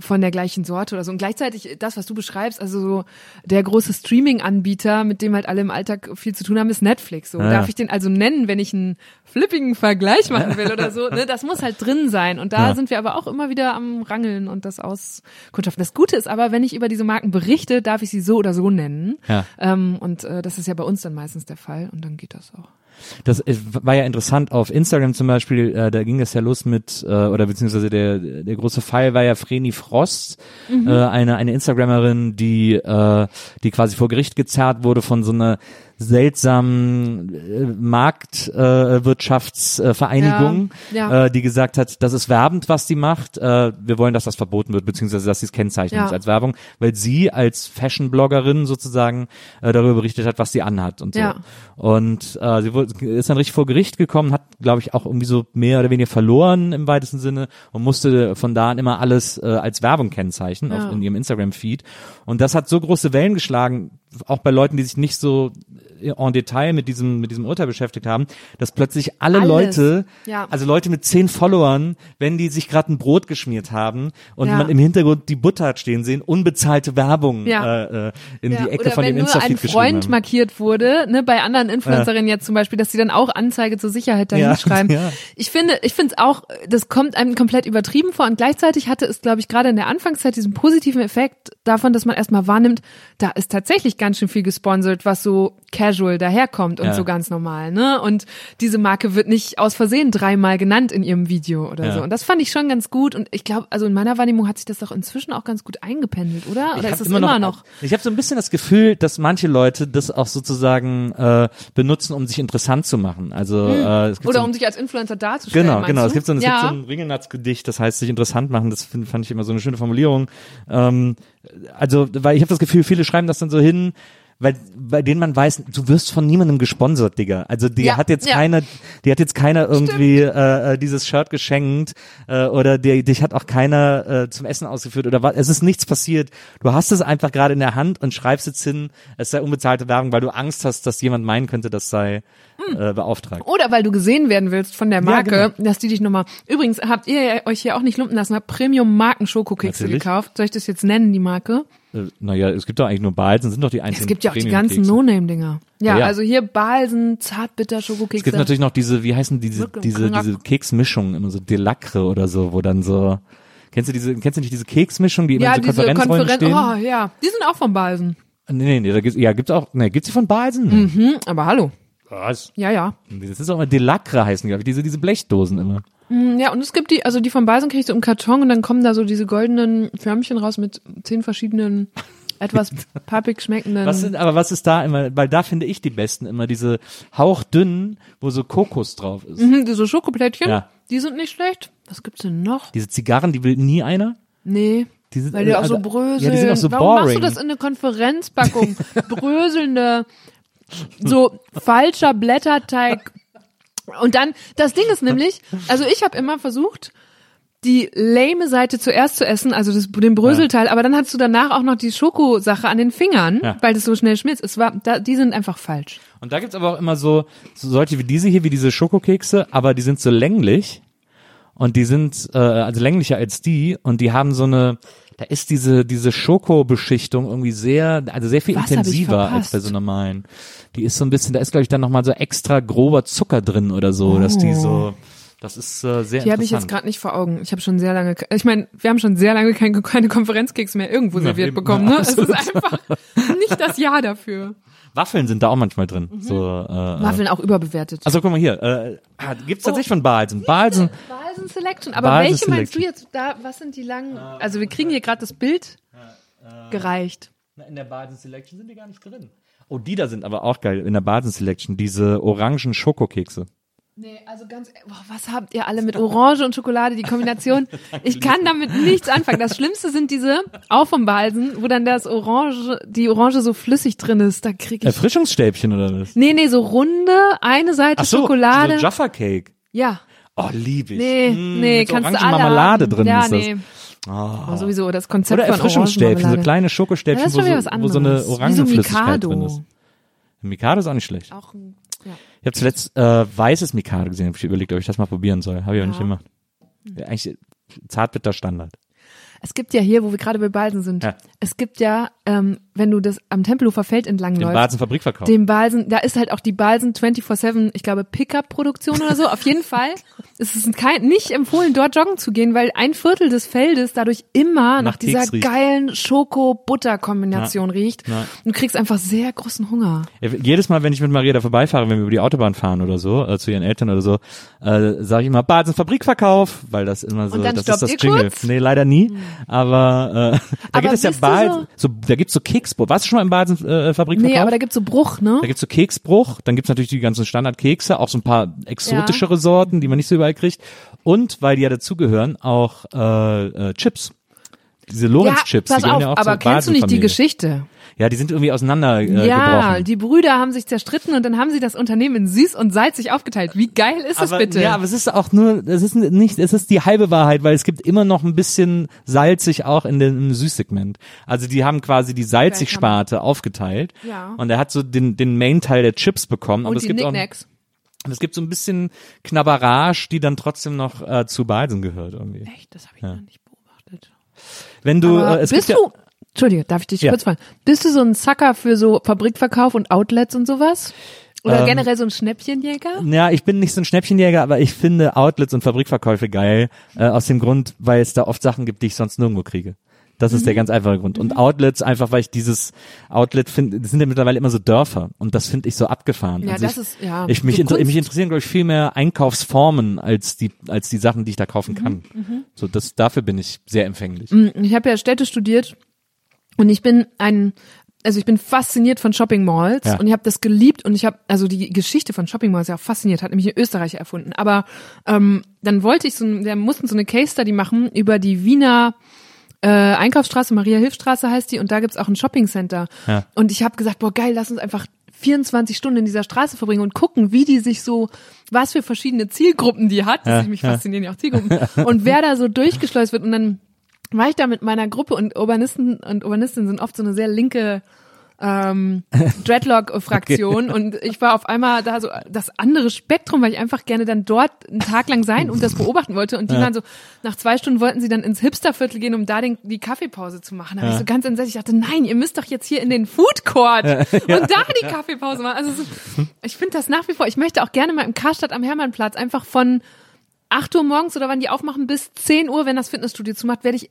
von der gleichen Sorte oder so. Und gleichzeitig das, was du beschreibst, also so der große Streaming-Anbieter, mit dem halt alle im Alltag viel zu tun haben, ist Netflix. So Ja. darf ich den also nennen, wenn ich einen flippigen Vergleich machen will oder so. Ne? Das muss halt drin sein. Und da Ja. sind wir aber auch immer wieder am Rangeln und das auskundschaften. Das Gute ist aber, wenn ich über diese Marken berichte, darf ich sie so oder so nennen. Ja. Ähm, und äh, das ist ja bei uns dann meistens der Fall und dann geht das auch. Das war ja interessant auf Instagram zum Beispiel, äh, da ging das ja los mit, äh, oder beziehungsweise der, der große Fall war ja Vreni Frost, äh, eine, eine Instagrammerin, die, äh, die quasi vor Gericht gezerrt wurde von so einer seltsamen äh, Marktwirtschaftsvereinigung, Ja, ja. äh, die gesagt hat, das ist werbend, was die macht, äh, wir wollen, dass das verboten wird, beziehungsweise dass sie es kennzeichnen Ja. als Werbung, weil sie als Fashion-Bloggerin sozusagen äh, darüber berichtet hat, was sie anhat und so. Ja. Und äh, sie wurde, ist dann richtig vor Gericht gekommen, hat, glaube ich, auch irgendwie so mehr oder weniger verloren im weitesten Sinne und musste von da an immer alles äh, als Werbung kennzeichnen Ja. auf, in ihrem Instagram-Feed. Und das hat so große Wellen geschlagen, auch bei Leuten, die sich nicht so en Detail mit diesem, mit diesem Urteil beschäftigt haben, dass plötzlich alle Alles. Leute, Ja. also Leute mit zehn Followern, wenn die sich gerade ein Brot geschmiert haben und Ja. man im Hintergrund die Butter hat stehen sehen, unbezahlte Werbung Ja. äh, äh, in die Ecke oder von dem Insta-Feed geschrieben Freund haben. markiert wurde, ne, bei anderen Influencerinnen jetzt zum Beispiel, dass sie dann auch Anzeige zur Sicherheit dahin schreiben. Ich finde, ich finde es auch, das kommt einem komplett übertrieben vor und gleichzeitig hatte es, glaube ich, gerade in der Anfangszeit diesen positiven Effekt davon, dass man erstmal wahrnimmt, da ist tatsächlich ganz schön viel gesponsert, was so casual daherkommt und Ja. so ganz normal, ne? Und diese Marke wird nicht aus Versehen dreimal genannt in ihrem Video oder Ja. so. Und das fand ich schon ganz gut und ich glaube, also in meiner Wahrnehmung hat sich das doch inzwischen auch ganz gut eingependelt, oder? Oder ist hab es immer noch? Ich habe so ein bisschen das Gefühl, dass manche Leute das auch sozusagen äh, benutzen, um sich interessant zu machen. Also äh, es gibt Hm. Oder so ein, um sich als Influencer darzustellen. Genau, genau. Du? Es gibt so ein, es ja. gibt so ein Ringelnatz-Gedicht, das heißt sich interessant machen. Das find, fand ich immer so eine schöne Formulierung. Ähm, also, weil ich habe das Gefühl, viele schreiben das dann so hin, weil bei denen man weiß, du wirst von niemandem gesponsert, Digga. Also die Ja, hat jetzt ja. keiner, die hat jetzt keiner irgendwie äh, äh, dieses Shirt geschenkt äh, oder die, dich hat auch keiner äh, zum Essen ausgeführt oder was. Es ist nichts passiert. Du hast es einfach gerade in der Hand und schreibst jetzt hin, es sei unbezahlte Werbung, weil du Angst hast, dass jemand meinen könnte, das sei. Äh, beauftragt. Oder weil du gesehen werden willst von der Marke, genau. dass die dich nochmal. Übrigens, habt ihr euch hier auch nicht lumpen lassen, habt Premium-Marken-Schokokekse Natürlich. gekauft. Soll ich das jetzt nennen, die Marke? Äh, naja, es gibt doch eigentlich nur Balzen, sind doch die einzigen Es gibt ja auch die ganzen No-Name-Dinger. Ja, Ja, ja. also hier Balsen, Zartbitter-Schokokekse. Es gibt natürlich noch diese, wie heißen diese, Wirklich, diese, Knack. diese Keksmischungen, immer so Delacre oder so, wo dann so, kennst du diese, kennst du nicht diese Keksmischung, die immer ja, in so diese Konferenzräumen Konferenz. stehen? Oh ja, die sind auch von Balsen. Nee, nee, nee, da gibt's, ja, gibt's auch, nee, gibt's die von Balsen? Hm, aber hallo. Was? Ja, ja. Das ist auch immer Delacre heißen, glaube ich, diese, diese Blechdosen immer. Hm, Ja, und es gibt die, also die von Balsen kriegst du im Karton und dann kommen da so diese goldenen Förmchen raus mit zehn verschiedenen, etwas pappig schmeckenden. Was sind, aber was ist da immer, weil da finde ich die besten immer, diese hauchdünnen, wo so Kokos drauf ist. Mhm, diese Schokoplättchen, Ja. die sind nicht schlecht. Was gibt's denn noch? Diese Zigarren, die will nie einer. Nee. Die sind, Weil die auch so also- bröseln. Ja, die sind auch so Warum boring. machst du das in eine Konferenzpackung? Bröselnde, so falscher Blätterteig. Und dann, das Ding ist nämlich, also ich habe immer versucht, die lame Seite zuerst zu essen, also das, den Bröselteil, aber dann hast du danach auch noch die Schokosache an den Fingern, Ja. weil das so schnell schmilzt. Es war, da, die sind einfach falsch. Und da gibt's aber auch immer so, so solche wie diese hier, wie diese Schokokekse, aber die sind so länglich und die sind äh, also länglicher als die und die haben so eine, da ist diese diese Schokobeschichtung irgendwie sehr, also sehr viel Was intensiver als bei so normalen. Die ist so ein bisschen, da ist glaube ich dann noch mal so extra grober Zucker drin oder so, dass die so, das ist äh, sehr Die habe ich jetzt gerade nicht vor Augen. Ich habe schon sehr lange, ich meine, wir haben schon sehr lange kein, keine Konferenzkeks mehr irgendwo serviert eben. bekommen. Ja, Ne? Es ist einfach nicht das Jahr dafür. Waffeln sind da auch manchmal drin. Mhm. So, äh, Waffeln auch überbewertet. also guck mal hier, äh, ah, gibt's tatsächlich Oh. von Balsen. Balsen, Balsen Selection. Aber Balsen welche meinst du Selection. jetzt? Da, was sind die langen? Also wir kriegen hier gerade das Bild gereicht. In der Baden Selection sind die gar nicht drin. Oh, die da sind aber auch geil in der Baden Selection, diese orangen Schokokekse. Nee, also ganz, boah, was habt ihr alle mit Orange und Schokolade, die Kombination? Ich kann damit nichts anfangen. Das Schlimmste sind diese auf vom Balsen, wo dann das Orange, die Orange so flüssig drin ist. Da krieg ich. Erfrischungsstäbchen oder was? Nee, nee, so runde, eine Seite Ach so, Schokolade. so Jaffa Cake. ja. Oh, lieb ich. Nee, Mm, nee, kannst du alle Orangenmarmelade haben. drin ja, ist das. nee. Oh, sowieso das Konzept Oder Erfrischungsstäbchen, so kleine Ja, Schokostäbchen, das ist wo, schon wieder was so, wo anderes. so eine Orangenflüssigkeit Mikado. drin ist. Mikado ist auch nicht schlecht. Auch ein, ja. Ich habe zuletzt äh, weißes Mikado gesehen, habe ich überlegt, ob ich das mal probieren soll. Habe ich aber nicht Ja. gemacht. Ja, eigentlich zartbitter Standard. Es gibt ja hier, wo wir gerade bei Balsen sind, Ja. es gibt ja, ähm, wenn du das am Tempelhofer Feld entlang Den läufst, Basen Fabrikverkauf. dem Balsen, da ist halt auch die Balsen 24-7, ich glaube, Pickup-Produktion oder so. Auf jeden Fall ist es kein, nicht empfohlen, dort joggen zu gehen, weil ein Viertel des Feldes dadurch immer nach, Nach dieser riecht. geilen Schoko-Butter-Kombination riecht. Ja. Und du kriegst einfach sehr großen Hunger. Ja, jedes Mal, wenn ich mit Maria da vorbeifahre, wenn wir über die Autobahn fahren oder so, äh, zu ihren Eltern oder so, äh, sage ich immer Basen Fabrikverkauf, weil das immer so, das ist das Jingle. kurz? Nee, leider nie. Aber äh, da Aber gibt es ja du Basen, so, da gibt's so Keksbrot. Warst du schon mal im Basen äh? Nee, aber da gibt's so Bruch, ne? Da gibt's so Keksbruch, dann gibt's natürlich die ganzen Standardkekse, auch so ein paar exotischere Sorten, die man nicht so überall kriegt. Und weil die ja dazugehören, auch äh, äh, Chips. Diese Lorenz-Chips, pass die gehören auf, ja auch aber zur kennst du nicht die. Geschichte? Ja, die sind irgendwie auseinander äh, ja, gebrochen. die Brüder haben sich zerstritten und dann haben sie das Unternehmen in süß und salzig aufgeteilt. Wie geil ist das aber, bitte? Ja, aber es ist auch nur, es ist nicht, es ist die halbe Wahrheit, weil es gibt immer noch ein bisschen salzig auch in dem Süßsegment. Also die haben quasi die Salzig-Sparte aufgeteilt. Ja. Und er hat so den, den Main-Teil der Chips bekommen. aber und es die gibt auch, Knickknacks. und es gibt so ein bisschen Knabberage, die dann trotzdem noch äh, zu Balsen gehört irgendwie. Echt, das habe ich noch nicht beobachtet. Wenn du, Aber äh, es bist gibt du, Entschuldige, darf ich dich Ja. kurz fragen? Bist du so ein Sucker für so Fabrikverkauf und Outlets und sowas? Oder Ähm, generell so ein Schnäppchenjäger? Ja, ich bin nicht so ein Schnäppchenjäger, aber ich finde Outlets und Fabrikverkäufe geil, äh, aus dem Grund, weil es da oft Sachen gibt, die ich sonst nirgendwo kriege. Das ist Mhm. der ganz einfache Grund. Und Outlets einfach, weil ich dieses Outlet finde, das sind ja mittlerweile immer so Dörfer und das finde ich so abgefahren. Ja, Also das ich, ist, ja. Ich, mich, inter mich interessieren, glaube ich, viel mehr Einkaufsformen als die, als die Sachen, die ich da kaufen kann. Mhm, So, das, dafür bin ich sehr empfänglich. Ich habe ja Städte studiert und ich bin ein also ich bin fasziniert von Shopping Malls Ja. und ich habe das geliebt und ich habe also die Geschichte von Shopping Malls ja auch fasziniert, hat nämlich ein Österreicher erfunden. Aber ähm, dann wollte ich so, wir mussten so eine Case Study machen über die Wiener äh, Einkaufsstraße, Maria Hilfstraße heißt die und da gibt's auch ein Shopping Center. Ja. Und ich habe gesagt, boah geil, lass uns einfach 24 Stunden in dieser Straße verbringen und gucken, wie die sich so, was für verschiedene Zielgruppen die hat. Das Ja, ist mich ja. faszinieren ja auch Zielgruppen. und wer da so durchgeschleust wird und dann war ich da mit meiner Gruppe und Urbanisten und Urbanistinnen sind oft so eine sehr linke ähm, Dreadlock-Fraktion und ich war auf einmal da so das andere Spektrum, weil ich einfach gerne dann dort einen Tag lang sein und das beobachten wollte. Und die waren so, nach zwei Stunden wollten sie dann ins Hipsterviertel gehen, um da den, die Kaffeepause zu machen. Da war ich so ganz entsetzt, ich dachte, nein, ihr müsst doch jetzt hier in den Food Court und da die Kaffeepause machen. Also so, ich finde das nach wie vor, ich möchte auch gerne mal im Karstadt am Hermannplatz einfach von 8 Uhr morgens oder wann die aufmachen bis 10 Uhr, wenn das Fitnessstudio zumacht, werde ich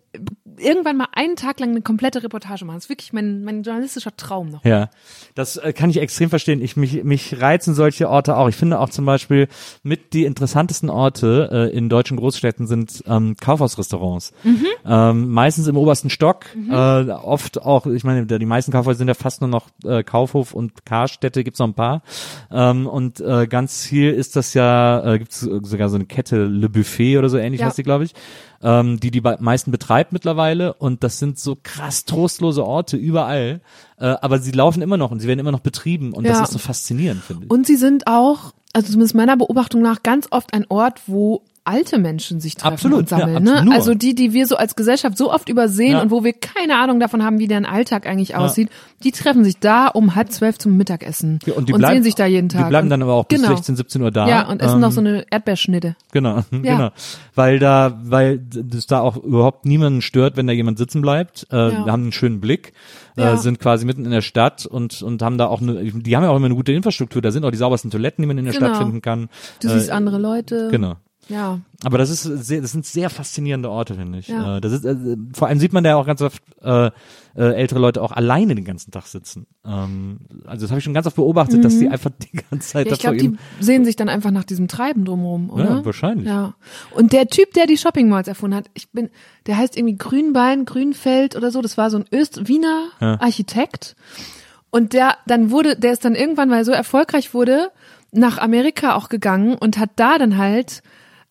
irgendwann mal einen Tag lang eine komplette Reportage machen. Das ist wirklich mein, mein journalistischer Traum noch. Ja, das äh, kann ich extrem verstehen. Ich mich mich reizen solche Orte auch. Ich finde auch zum Beispiel mit die interessantesten Orte äh, in deutschen Großstädten sind ähm, Kaufhausrestaurants. Ähm, meistens im obersten Stock. Äh, oft auch, ich meine, die meisten Kaufhäuser sind ja fast nur noch äh, Kaufhof und Karstädte. Gibt's noch ein paar. Ähm, und äh, ganz viel ist das ja, äh, gibt's sogar so eine Kette Le Buffet oder so ähnlich Ja. heißt die, glaube ich. Ähm, die die meisten betreibt mittlerweile und das sind so krass trostlose Orte überall, äh, aber sie laufen immer noch und sie werden immer noch betrieben und Ja. das ist so faszinierend, finde ich. Und sie sind auch, also zumindest meiner Beobachtung nach, ganz oft ein Ort, wo alte Menschen sich treffen Absolut, und sammeln. ja, ne? absolut. Also die, die wir so als Gesellschaft so oft übersehen Ja. und wo wir keine Ahnung davon haben, wie deren Alltag eigentlich aussieht, die treffen sich da um halb zwölf zum Mittagessen Ja, und, die bleiben, sehen sich da jeden Tag. Die bleiben und, dann aber auch bis genau. 16, 17 Uhr da. Ja, und essen ähm, noch so eine Erdbeerschnitte. Genau, genau. Weil da, weil das da auch überhaupt niemanden stört, wenn da jemand sitzen bleibt. Äh, Ja. Wir haben einen schönen Blick, Ja. äh, sind quasi mitten in der Stadt und und haben da auch eine, die haben ja auch immer eine gute Infrastruktur. Da sind auch die saubersten Toiletten, die man in der Genau. Stadt finden kann. Du äh, siehst andere Leute. Genau. Ja. Aber das ist sehr, das sind sehr faszinierende Orte, finde ich. Ja. Äh, Das ist, äh, vor allem sieht man da ja auch ganz oft äh, äh, ältere Leute auch alleine den ganzen Tag sitzen. Ähm, also das habe ich schon ganz oft beobachtet, dass die einfach die ganze Zeit Mhm. Ja, ich glaube, die sehen sich dann einfach nach diesem Treiben drumherum, oder? Ja, wahrscheinlich. Ja. Und der Typ, der die Shopping Malls erfunden hat, ich bin, der heißt irgendwie Grünbein, Grünfeld oder so. Das war so ein Öst Wiener Ja. Architekt. Und der dann wurde, der ist dann irgendwann, weil er so erfolgreich wurde, nach Amerika auch gegangen und hat da dann halt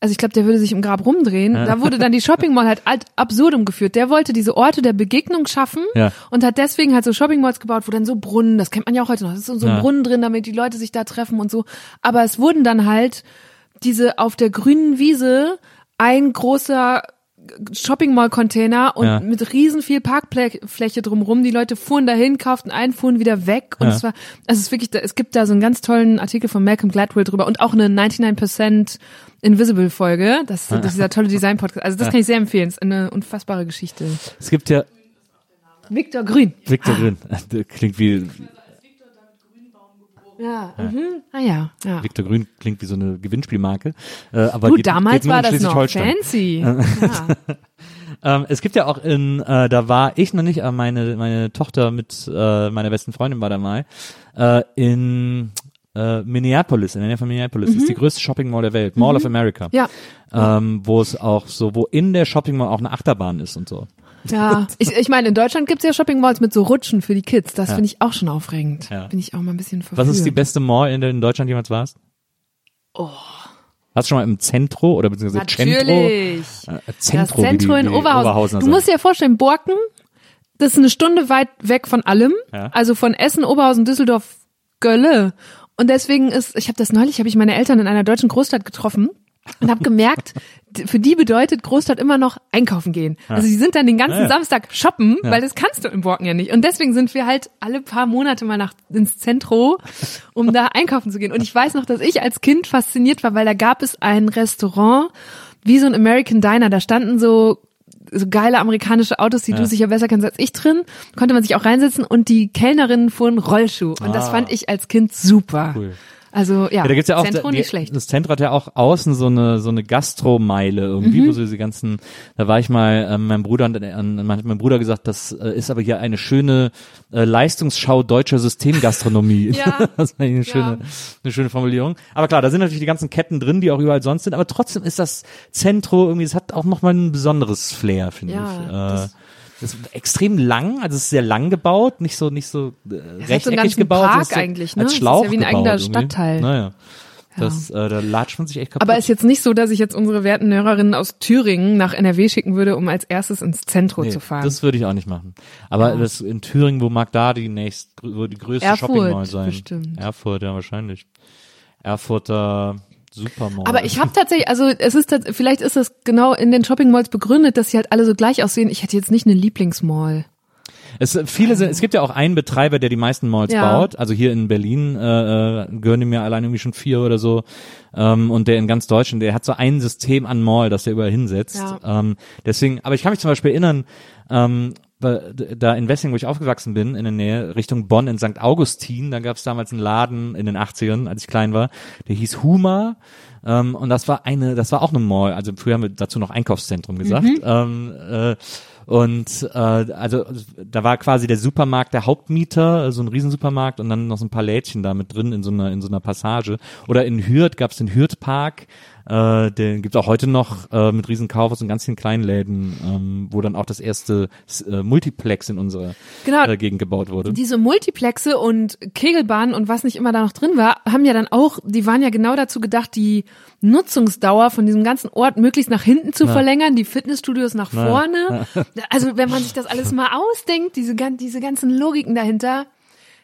also ich glaube, der würde sich im Grab rumdrehen. Da wurde dann die Shopping Mall halt ad absurdum geführt. Der wollte diese Orte der Begegnung schaffen Ja. und hat deswegen halt so Shopping Malls gebaut, wo dann so Brunnen, das kennt man ja auch heute noch, das ist so so ein Ja. Brunnen drin, damit die Leute sich da treffen und so. Aber es wurden dann halt diese auf der grünen Wiese ein großer Shopping Mall Container und Ja. mit riesen viel Parkfläche drumrum. Die Leute fuhren dahin, kauften ein, fuhren wieder weg und Ja. es war, also es ist wirklich, es gibt da so einen ganz tollen Artikel von Malcolm Gladwell drüber und auch eine 99% Invisible Folge. Das, das ist dieser tolle Design Podcast. Also das kann ich sehr empfehlen. Es ist eine unfassbare Geschichte. Es gibt ja Victor Grün. Victor Grün. Klingt wie Ja. Mhm. Ah ja. ja. Victor Grün klingt wie so eine Gewinnspielmarke. Äh, aber Gut, geht, damals geht war das noch fancy. Ja. Ähm, es gibt ja auch in, äh, da war ich noch nicht, aber meine, meine Tochter mit äh, meiner besten Freundin war da mal, äh, in äh, Minneapolis, in der Nähe von Minneapolis, ist die größte Shopping Mall der Welt, Mall of America. Mhm. Ja. Ähm, wo es auch so, wo in der Shopping Mall auch eine Achterbahn ist und so. Ja, ich, ich meine, in Deutschland gibt's ja Shopping Malls mit so Rutschen für die Kids. Das finde ich auch schon aufregend. Ja. Bin ich auch mal ein bisschen verführt. Was ist die beste Mall, in der du in Deutschland jemals warst? Oh. Hast du schon mal im Zentro oder beziehungsweise Centro? Natürlich. Äh, Das Zentro, Zentro wie die, in Oberhausen. Oberhausener Du musst dir ja vorstellen, Borken, das ist eine Stunde weit weg von allem. Ja. Also von Essen, Oberhausen, Düsseldorf, Gölle. Und deswegen ist, ich habe das neulich, habe ich meine Eltern in einer deutschen Großstadt getroffen und habe gemerkt, für die bedeutet Großstadt immer noch einkaufen gehen. Also die sind dann den ganzen Ja, ja. Samstag shoppen, weil das kannst du in Borken ja nicht. Und deswegen sind wir halt alle paar Monate mal nach ins Zentro, um da einkaufen zu gehen. Und ich weiß noch, dass ich als Kind fasziniert war, weil da gab es ein Restaurant, wie so ein American Diner. Da standen so so geile amerikanische Autos, die du sicher besser kennst als ich drin, konnte man sich auch reinsetzen und die Kellnerinnen fuhren Rollschuh. Und das Ah. fand ich als Kind super. Cool. Also ja, Ja, da gibt's ja auch Zentro die, nicht schlecht. Das Zentrum hat ja auch außen so eine so eine Gastromeile irgendwie, Mhm. wo so diese ganzen. Da war ich mal, ähm, mein Bruder und äh, mein Bruder gesagt, das äh, ist aber hier eine schöne äh, Leistungsschau deutscher Systemgastronomie. Ja. das war eine schöne eine schöne Formulierung. Aber klar, da sind natürlich die ganzen Ketten drin, die auch überall sonst sind. Aber trotzdem ist das Zentro irgendwie, es hat auch noch mal ein besonderes Flair, finde Ja, ich. Äh, ist extrem lang, also es ist sehr lang gebaut, nicht so nicht so äh, so rechteckig ganzen gebaut, Park so eigentlich, ne? als Das ist Schlauch ja wie ein eigener. Stadtteil. Naja. Das, äh, da latscht man sich echt kaputt. Aber ist jetzt nicht so, dass ich jetzt unsere werten Hörerinnen aus Thüringen nach NRW schicken würde, um als erstes ins Zentro nee, zu fahren. das würde ich auch nicht machen. Aber das in Thüringen, wo mag da die nächst, wo die größte Erfurt, Shopping Mall sein? bestimmt. Erfurt, ja wahrscheinlich. Erfurter Supermall. Aber ich habe tatsächlich, also es ist vielleicht ist das genau in den Shopping Malls begründet, dass sie halt alle so gleich aussehen. Ich hätte jetzt nicht eine Lieblingsmall. Es, viele sind, es gibt ja auch einen Betreiber, der die meisten Malls Ja. baut. Also hier in Berlin äh, äh, gehören ja allein irgendwie schon vier oder so. Ähm, und der in ganz Deutschland, der hat so ein System an Mall, das der überall hinsetzt. Ja. Ähm, deswegen, aber ich kann mich zum Beispiel erinnern, ähm, da in Wessing, wo ich aufgewachsen bin, in der Nähe, Richtung Bonn in St. Augustin, da gab es damals einen Laden in den 80ern, als ich klein war, der hieß Huma. Ähm, und das war eine, das war auch eine Mall, also früher haben wir dazu noch Einkaufszentrum gesagt. Ähm, äh, und äh, also da war quasi der Supermarkt der Hauptmieter, so ein Riesensupermarkt und dann noch so ein paar Lädchen da mit drin in so einer in so einer Passage. Oder in Hürth gab es den Hürth-Park, äh, den gibt's auch heute noch äh, mit riesen Kaufhaus und ganz vielen kleinen Läden, ähm, wo dann auch das erste äh, Multiplex in unserer Genau. äh, Gegend gebaut wurde. Diese Multiplexe und Kegelbahnen und was nicht immer da noch drin war, haben ja dann auch, die waren ja genau dazu gedacht, die Nutzungsdauer von diesem ganzen Ort möglichst nach hinten zu verlängern, die Fitnessstudios nach vorne. Also wenn man sich das alles mal ausdenkt, diese, diese ganzen Logiken dahinter,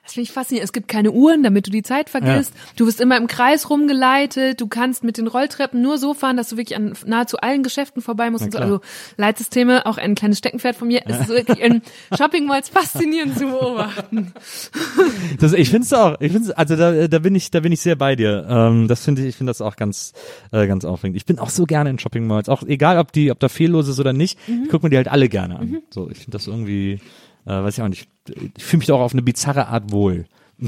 das finde ich faszinierend. Es gibt keine Uhren, damit du die Zeit vergisst. Du wirst immer im Kreis rumgeleitet. Du kannst mit den Rolltreppen nur so fahren, dass du wirklich an nahezu allen Geschäften vorbei musst. Und so. Also Leitsysteme, auch ein kleines Steckenpferd von mir. Es ist wirklich in Shopping Malls faszinierend zu beobachten. Das, ich finde es auch. Ich find's, also da, da bin ich, da bin ich sehr bei dir. Ähm, das finde ich, ich finde das auch ganz, äh, ganz aufregend. Ich bin auch so gerne in Shopping Malls, auch egal, ob die, ob da fehllos ist oder nicht. Ich gucke mir die halt alle gerne an. So, ich finde das irgendwie, äh, weiß ich auch nicht. Ich fühle mich da auch auf eine bizarre Art wohl.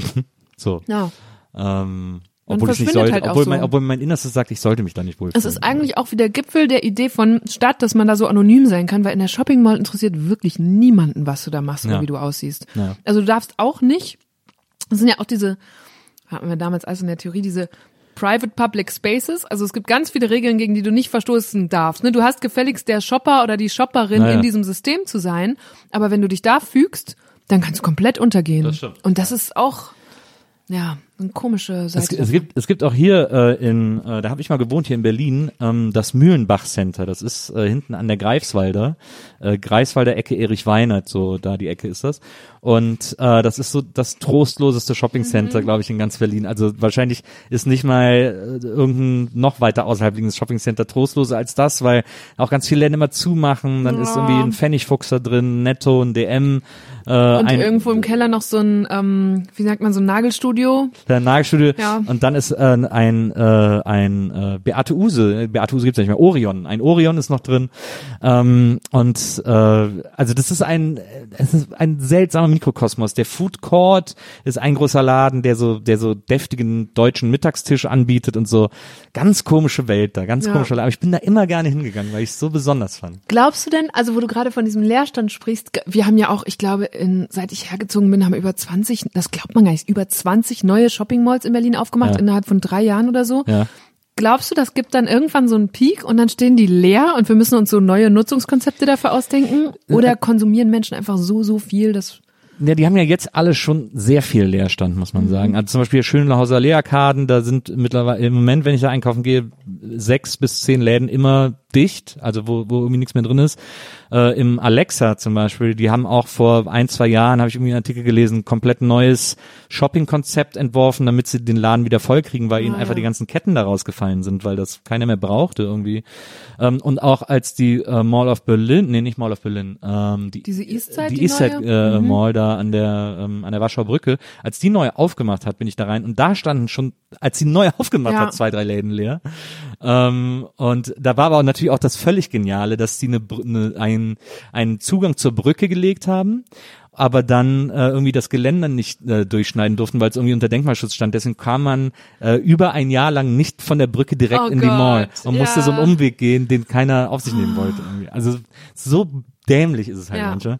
so. Ja. Ähm, obwohl ich nicht sollte, halt obwohl, so. mein, obwohl mein Innerstes sagt, ich sollte mich da nicht wohlfühlen. Es ist eigentlich auch wieder Gipfel der Idee von Stadt, dass man da so anonym sein kann, weil in der Shopping Mall interessiert wirklich niemanden, was du da machst oder Ja. wie du aussiehst. Ja. Also du darfst auch nicht, das sind ja auch diese, hatten wir damals also in der Theorie, diese Private Public Spaces. Also es gibt ganz viele Regeln, gegen die du nicht verstoßen darfst. Ne? Du hast gefälligst der Shopper oder die Shopperin Naja. in diesem System zu sein, aber wenn du dich da fügst, dann kannst du komplett untergehen. Das stimmt. Und das ist auch, ja, eine komische Es, Seite. es gibt es gibt auch hier äh, in äh, da habe ich mal gewohnt hier in Berlin ähm, das Mühlenbach Center das ist äh, hinten an der Greifswalder äh, Greifswalder Ecke Erich Weinert so da die Ecke ist das und äh, das ist so das trostloseste Shopping Center Mhm. glaube ich in ganz Berlin also wahrscheinlich ist nicht mal äh, irgendein noch weiter außerhalb liegendes Shopping Center trostloser als das weil auch ganz viele Läden immer zumachen dann ist Ja. irgendwie ein Pfennigfuchser drin Netto ein DM äh, und ein, irgendwo im Keller noch so ein, ähm, wie sagt man, so ein Nagelstudio. Der Nagelstudio Ja. und dann ist äh, ein äh, ein äh, Beate Use. Beate Use gibt's ja nicht mehr. Orion. Ein Orion ist noch drin. Ähm, und äh, also das ist ein es ist ein seltsamer Mikrokosmos. Der Food Court ist ein großer Laden der so der so deftigen deutschen Mittagstisch anbietet und so. Ganz komische Welt da ganz Ja. komische Laden. aber ich bin da immer gerne hingegangen weil ich es so besonders fand. Glaubst du denn, also wo du gerade von diesem Leerstand sprichst, wir haben ja auch, ich glaube, in, seit ich hergezogen bin, haben über 20, das glaubt man gar nicht, über 20 neue Shopping Malls in Berlin aufgemacht Ja. innerhalb von drei Jahren oder so. ja Glaubst du, das gibt dann irgendwann so einen Peak und dann stehen die leer und wir müssen uns so neue Nutzungskonzepte dafür ausdenken? Oder konsumieren Menschen einfach so, so viel, dass Ja, die haben ja jetzt alle schon sehr viel Leerstand, muss man sagen. Also zum Beispiel Schönlauser Leerarkaden, da sind mittlerweile im Moment, wenn ich da einkaufen gehe, sechs bis zehn Läden immer dicht, also wo, wo irgendwie nichts mehr drin ist. Äh, Im Alexa zum Beispiel, die haben auch vor ein, zwei Jahren, habe ich irgendwie einen Artikel gelesen, komplett neues Shopping-Konzept entworfen, damit sie den Laden wieder voll kriegen, weil ihnen Ah, einfach ja. die ganzen Ketten da rausgefallen sind, weil das keiner mehr brauchte irgendwie. Ähm, und auch als die äh, Mall of Berlin, nee, nicht Mall of Berlin, ähm, die, Diese Eastside, die, die Eastside äh, Mhm. Mall da an der ähm, an der Warschauer Brücke, als die neu aufgemacht hat, bin ich da rein und da standen schon, als sie neu aufgemacht Ja. hat, zwei drei Läden leer. Ähm, und da war aber natürlich auch das völlig geniale, dass die eine, eine einen einen Zugang zur Brücke gelegt haben. Aber dann äh, irgendwie das Geländer nicht äh, durchschneiden durften, weil es irgendwie unter Denkmalschutz stand. Deswegen kam man äh, über ein Jahr lang nicht von der Brücke direkt Oh in die Mall Gott, und musste ja. so einen Umweg gehen, den keiner auf sich nehmen wollte. Irgendwie. Also so dämlich ist es halt Ja. manchmal.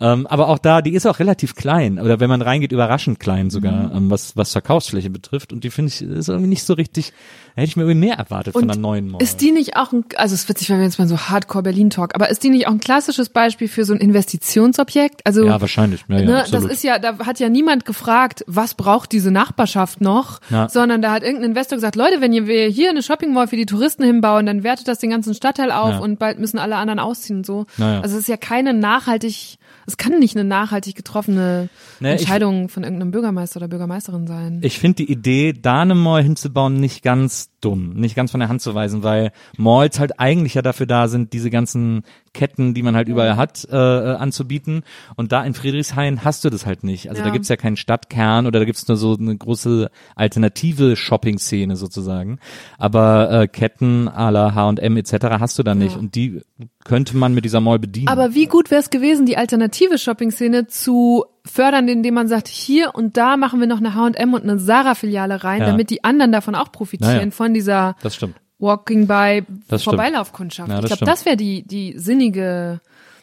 Ähm, aber auch da, die ist auch relativ klein, oder wenn man reingeht, überraschend klein sogar, ähm, was, was Verkaufsfläche betrifft. Und die finde ich, ist irgendwie nicht so richtig, hätte ich mir irgendwie mehr erwartet von Und einer neuen Mall. Ist die nicht auch ein, also es ist witzig, weil wir jetzt mal so Hardcore Berlin Talk, aber ist die nicht auch ein klassisches Beispiel für so ein Investitionsobjekt? Also ja, wahrscheinlich. Ja, ja, ne, das absolut. ist ja, da hat ja niemand gefragt, was braucht diese Nachbarschaft noch, Ja. sondern da hat irgendein Investor gesagt, Leute, wenn wir hier eine Shopping Mall für die Touristen hinbauen, dann wertet das den ganzen Stadtteil auf Ja. und bald müssen alle anderen ausziehen und so. Ja, ja. Also es ist ja keine nachhaltig, es kann nicht eine nachhaltig getroffene Ne, ich- Entscheidung von irgendeinem Bürgermeister oder Bürgermeisterin sein. Ich finde die Idee, da eine Mall hinzubauen, nicht ganz dumm, nicht ganz von der Hand zu weisen, weil Malls halt eigentlich ja dafür da sind, diese ganzen Ketten, die man halt überall hat, äh, äh, anzubieten. Und da in Friedrichshain hast du das halt nicht. Also Ja. da gibt's ja keinen Stadtkern oder da gibt's nur so eine große alternative Shopping-Szene sozusagen. Aber äh, Ketten à la H&M etc. hast du da nicht. Ja. Und die könnte man mit dieser Mall bedienen. Aber wie gut wäre es gewesen, die alternative Shopping-Szene zu fördern, indem man sagt, hier und da machen wir noch eine H&M und eine Sarah-Filiale rein, Ja. damit die anderen davon auch profitieren, Naja. von dieser. Walking by. Vorbeilaufkundschaft. Ja, ich glaube, das wäre die, die sinnige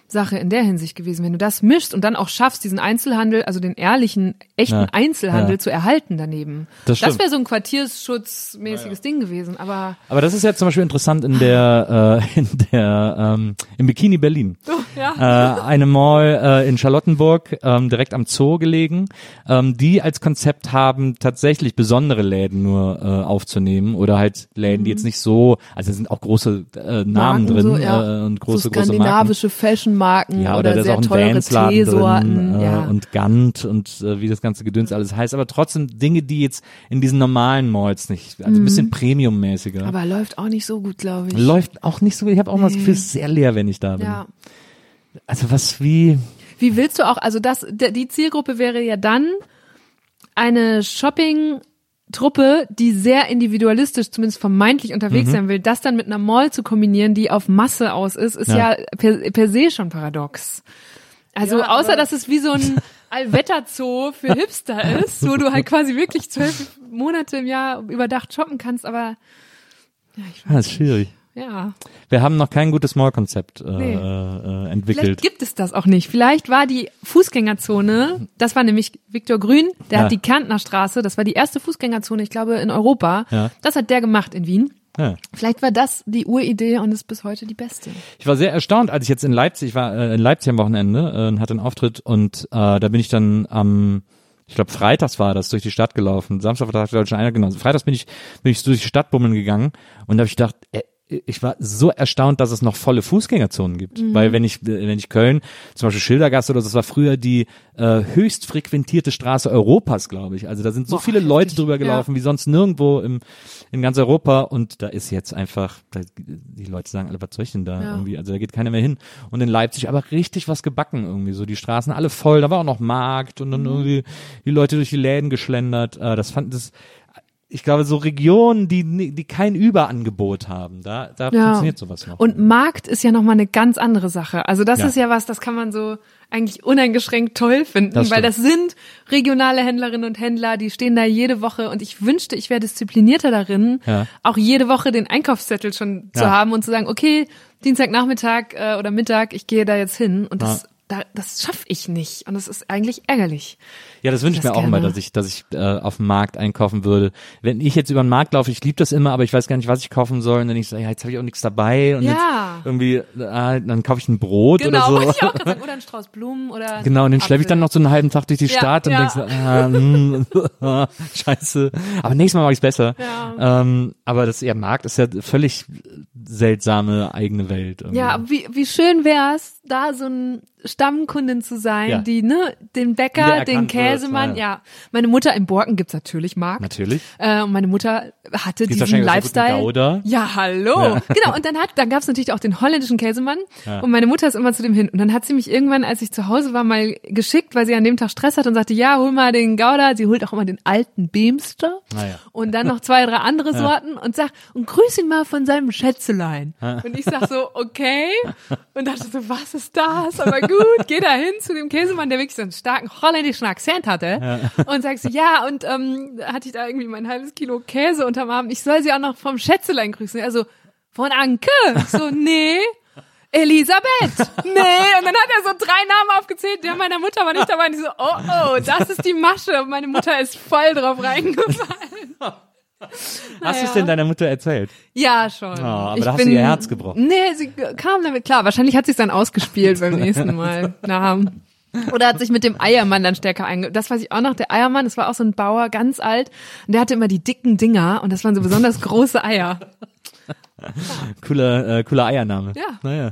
Sache in der Hinsicht gewesen, wenn du das mischst und dann auch schaffst, diesen Einzelhandel, also den ehrlichen, echten Ja. Einzelhandel Ja. zu erhalten daneben. Das stimmt. wäre so ein quartierschutzmäßiges Ding gewesen, aber Aber das ist jetzt zum Beispiel interessant in der, äh, in der, ähm, im Bikini Berlin. ja. äh, eine Mall äh, in Charlottenburg, ähm, direkt am Zoo gelegen, ähm, die als Konzept haben, tatsächlich besondere Läden nur äh, aufzunehmen oder halt Läden, die jetzt nicht so, also sind auch große äh, Namen Mhm. Marken drin so, ja. äh, und große, so große Marken. skandinavische Fashion-Marken Ja, oder, oder, sehr auch ein teure Teesorten. äh, ja. und Gant und äh, wie das ganze Gedöns alles heißt, aber trotzdem Dinge, die jetzt in diesen normalen Malls nicht, also ein bisschen Premium-mäßiger. Mhm. aber läuft auch nicht so gut, glaube ich. Läuft auch nicht so, ich habe auch mal das Gefühl, es ist sehr leer, wenn ich da bin. ja. Also was wie, Wie willst du auch, also das, die Zielgruppe wäre ja dann eine Shopping-Truppe, die sehr individualistisch, zumindest vermeintlich Mhm. unterwegs sein will, das dann mit einer Mall zu kombinieren, die auf Masse aus ist, ist ja, Ja. per, per se schon paradox. Also Ja, außer, dass es wie so ein Allwetterzoo für Hipster ist, wo du halt quasi wirklich zwölf Monate im Jahr überdacht shoppen kannst, aber ja, ich ah, weiß ist schwierig. Ja. Wir haben noch kein gutes Mall-Konzept äh, Nee. äh, Vielleicht entwickelt. gibt es das auch nicht. Vielleicht war die Fußgängerzone, das war nämlich Viktor Grün, der Ja. hat die Kärntner Straße, das war die erste Fußgängerzone, ich glaube, in Europa. Ja. Das hat der gemacht in Wien. Ja. Vielleicht war das die Uridee und ist bis heute die beste. Ich war sehr erstaunt, als ich jetzt in Leipzig war, äh, in Leipzig am Wochenende äh, und hatte einen Auftritt und äh, da bin ich dann am ich glaube freitags war das durch die Stadt gelaufen. Samstag war da schon einer genau. Freitags bin ich bin ich durch die Stadt bummeln gegangen und da habe ich gedacht, ey, ich war so erstaunt, dass es noch volle Fußgängerzonen gibt. Mhm. Weil wenn ich, wenn ich Köln, zum Beispiel Schildergasse oder so, das war früher die äh, höchst frequentierte Straße Europas, glaube ich. Also da sind so Boah, viele Leute heftig. drüber gelaufen, wie sonst nirgendwo im, in ganz Europa. Und da ist jetzt einfach, da, die Leute sagen alle, was soll ich denn da Ja. irgendwie? Also da geht keiner mehr hin. Und in Leipzig aber richtig was gebacken irgendwie. So die Straßen alle voll, da war auch noch Markt und dann Mhm. irgendwie die Leute durch die Läden geschlendert. Äh, das fand das ich glaube, so Regionen, die, die kein Überangebot haben, da, da Ja. funktioniert sowas noch. Und Markt ist ja nochmal eine ganz andere Sache. Also das Ja. ist ja was, das kann man so eigentlich uneingeschränkt toll finden, Das weil das sind regionale Händlerinnen und Händler, die stehen da jede Woche und ich wünschte, ich wäre disziplinierter darin, Ja. auch jede Woche den Einkaufszettel schon zu haben und zu sagen, okay, Dienstagnachmittag äh, oder Mittag, ich gehe da jetzt hin und das, da, das schaffe ich nicht und das ist eigentlich ärgerlich. Ja, das wünsche ich mir auch immer, gerne. dass ich, dass ich äh, auf dem Markt einkaufen würde. Wenn ich jetzt über den Markt laufe, ich liebe das immer, aber ich weiß gar nicht, was ich kaufen soll. Und dann ich so, ja, jetzt habe ich auch nichts dabei und Ja. Irgendwie, äh, dann kaufe ich ein Brot Genau, oder so. ich auch sagen. Oder ein Strauß Blumen oder Genau, und den schleppe ich dann noch so einen halben Tag durch die Ja, Stadt und ja. denk so, ah, mm, scheiße. Aber nächstes Mal mache ich besser. Ja. Ähm, aber das ja, Markt ist ja völlig seltsame eigene Welt. irgendwie. Ja, wie, wie schön wär's, da so ein Stammkundin zu sein, Ja. die, ne, den Bäcker, den wird, Käsemann, ja. ja. Meine Mutter in Borken gibt's natürlich Markt. Natürlich. Äh, und meine Mutter hatte Gibt's diesen Lifestyle. Ja, hallo. Genau. Und dann hat, dann gab's natürlich auch den holländischen Käsemann. Ja. Und meine Mutter ist immer zu dem hin. Und dann hat sie mich irgendwann, als ich zu Hause war, mal geschickt, weil sie an dem Tag Stress hat und sagte, ja, hol mal den Gouda. Sie holt auch immer den alten Beemster. Ah, ja. Und dann noch zwei, drei andere Sorten und sagt, und grüß ihn mal von seinem Schätzelein. Und ich sag so, okay. Und dachte so, was ist das? Aber gut, geh da hin zu dem Käsemann, der wirklich so einen starken holländischen Akzent hatte. Und sagst so, ja, und ähm, hatte ich da irgendwie mein halbes Kilo Käse unterm Arm. Ich soll sie auch noch vom Schätzelein grüßen. Also, von Anke? So, nee. Elisabeth. Nee. Und dann hat er so drei Namen aufgezählt. Der meiner Mutter war nicht dabei. Und ich so, oh, oh, das ist die Masche. Und meine Mutter ist voll drauf reingefallen. Hast du Naja. es denn deiner Mutter erzählt? Ja, schon. Ah, aber ich da hast du ihr Herz gebrochen. Nee, sie kam damit klar. Wahrscheinlich hat sie es dann ausgespielt beim nächsten Mal. Na, oder hat sich mit dem Eiermann dann stärker einge... Das weiß ich auch noch. Der Eiermann, das war auch so ein Bauer, ganz alt. Und der hatte immer die dicken Dinger. Und das waren so besonders große Eier. Cooler, äh, cooler Eiername. Ja. Naja.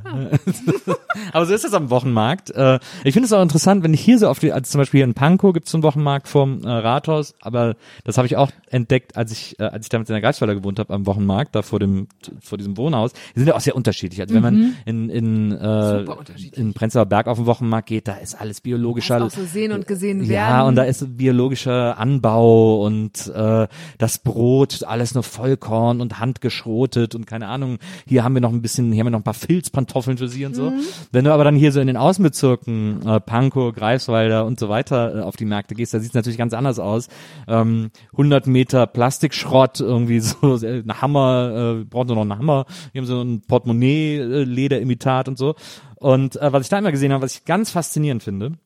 Aber so ist das am Wochenmarkt. Äh, ich finde es auch interessant, wenn ich hier so auf die, also zum Beispiel hier in Pankow gibt es einen Wochenmarkt vorm äh, Rathaus, aber das habe ich auch entdeckt, als ich, äh, als ich damals in der Greifswalder gewohnt habe am Wochenmarkt, da vor dem, vor diesem Wohnhaus. Die sind ja auch sehr unterschiedlich. Also wenn man in, in, äh, in Prenzlauer Berg auf den Wochenmarkt geht, da ist alles biologischer. Auch so sehen und gesehen werden. Ja, und da ist biologischer Anbau und äh, das Brot, alles nur Vollkorn und handgeschrotet und keine Ahnung. Hier haben wir noch ein bisschen, hier haben wir noch ein paar Filzpantoffeln für sie und so. Wenn du aber dann hier so in den Außenbezirken, äh, Pankow, Greifswalder und so weiter äh, auf die Märkte gehst, da sieht es natürlich ganz anders aus. Ähm, 100 Meter Plastikschrott, irgendwie so äh, ein Hammer, äh, brauchen sie noch einen Hammer. Wir haben so ein Portemonnaie, äh, Lederimitat und so. Und äh, was ich da immer gesehen habe, was ich ganz faszinierend finde,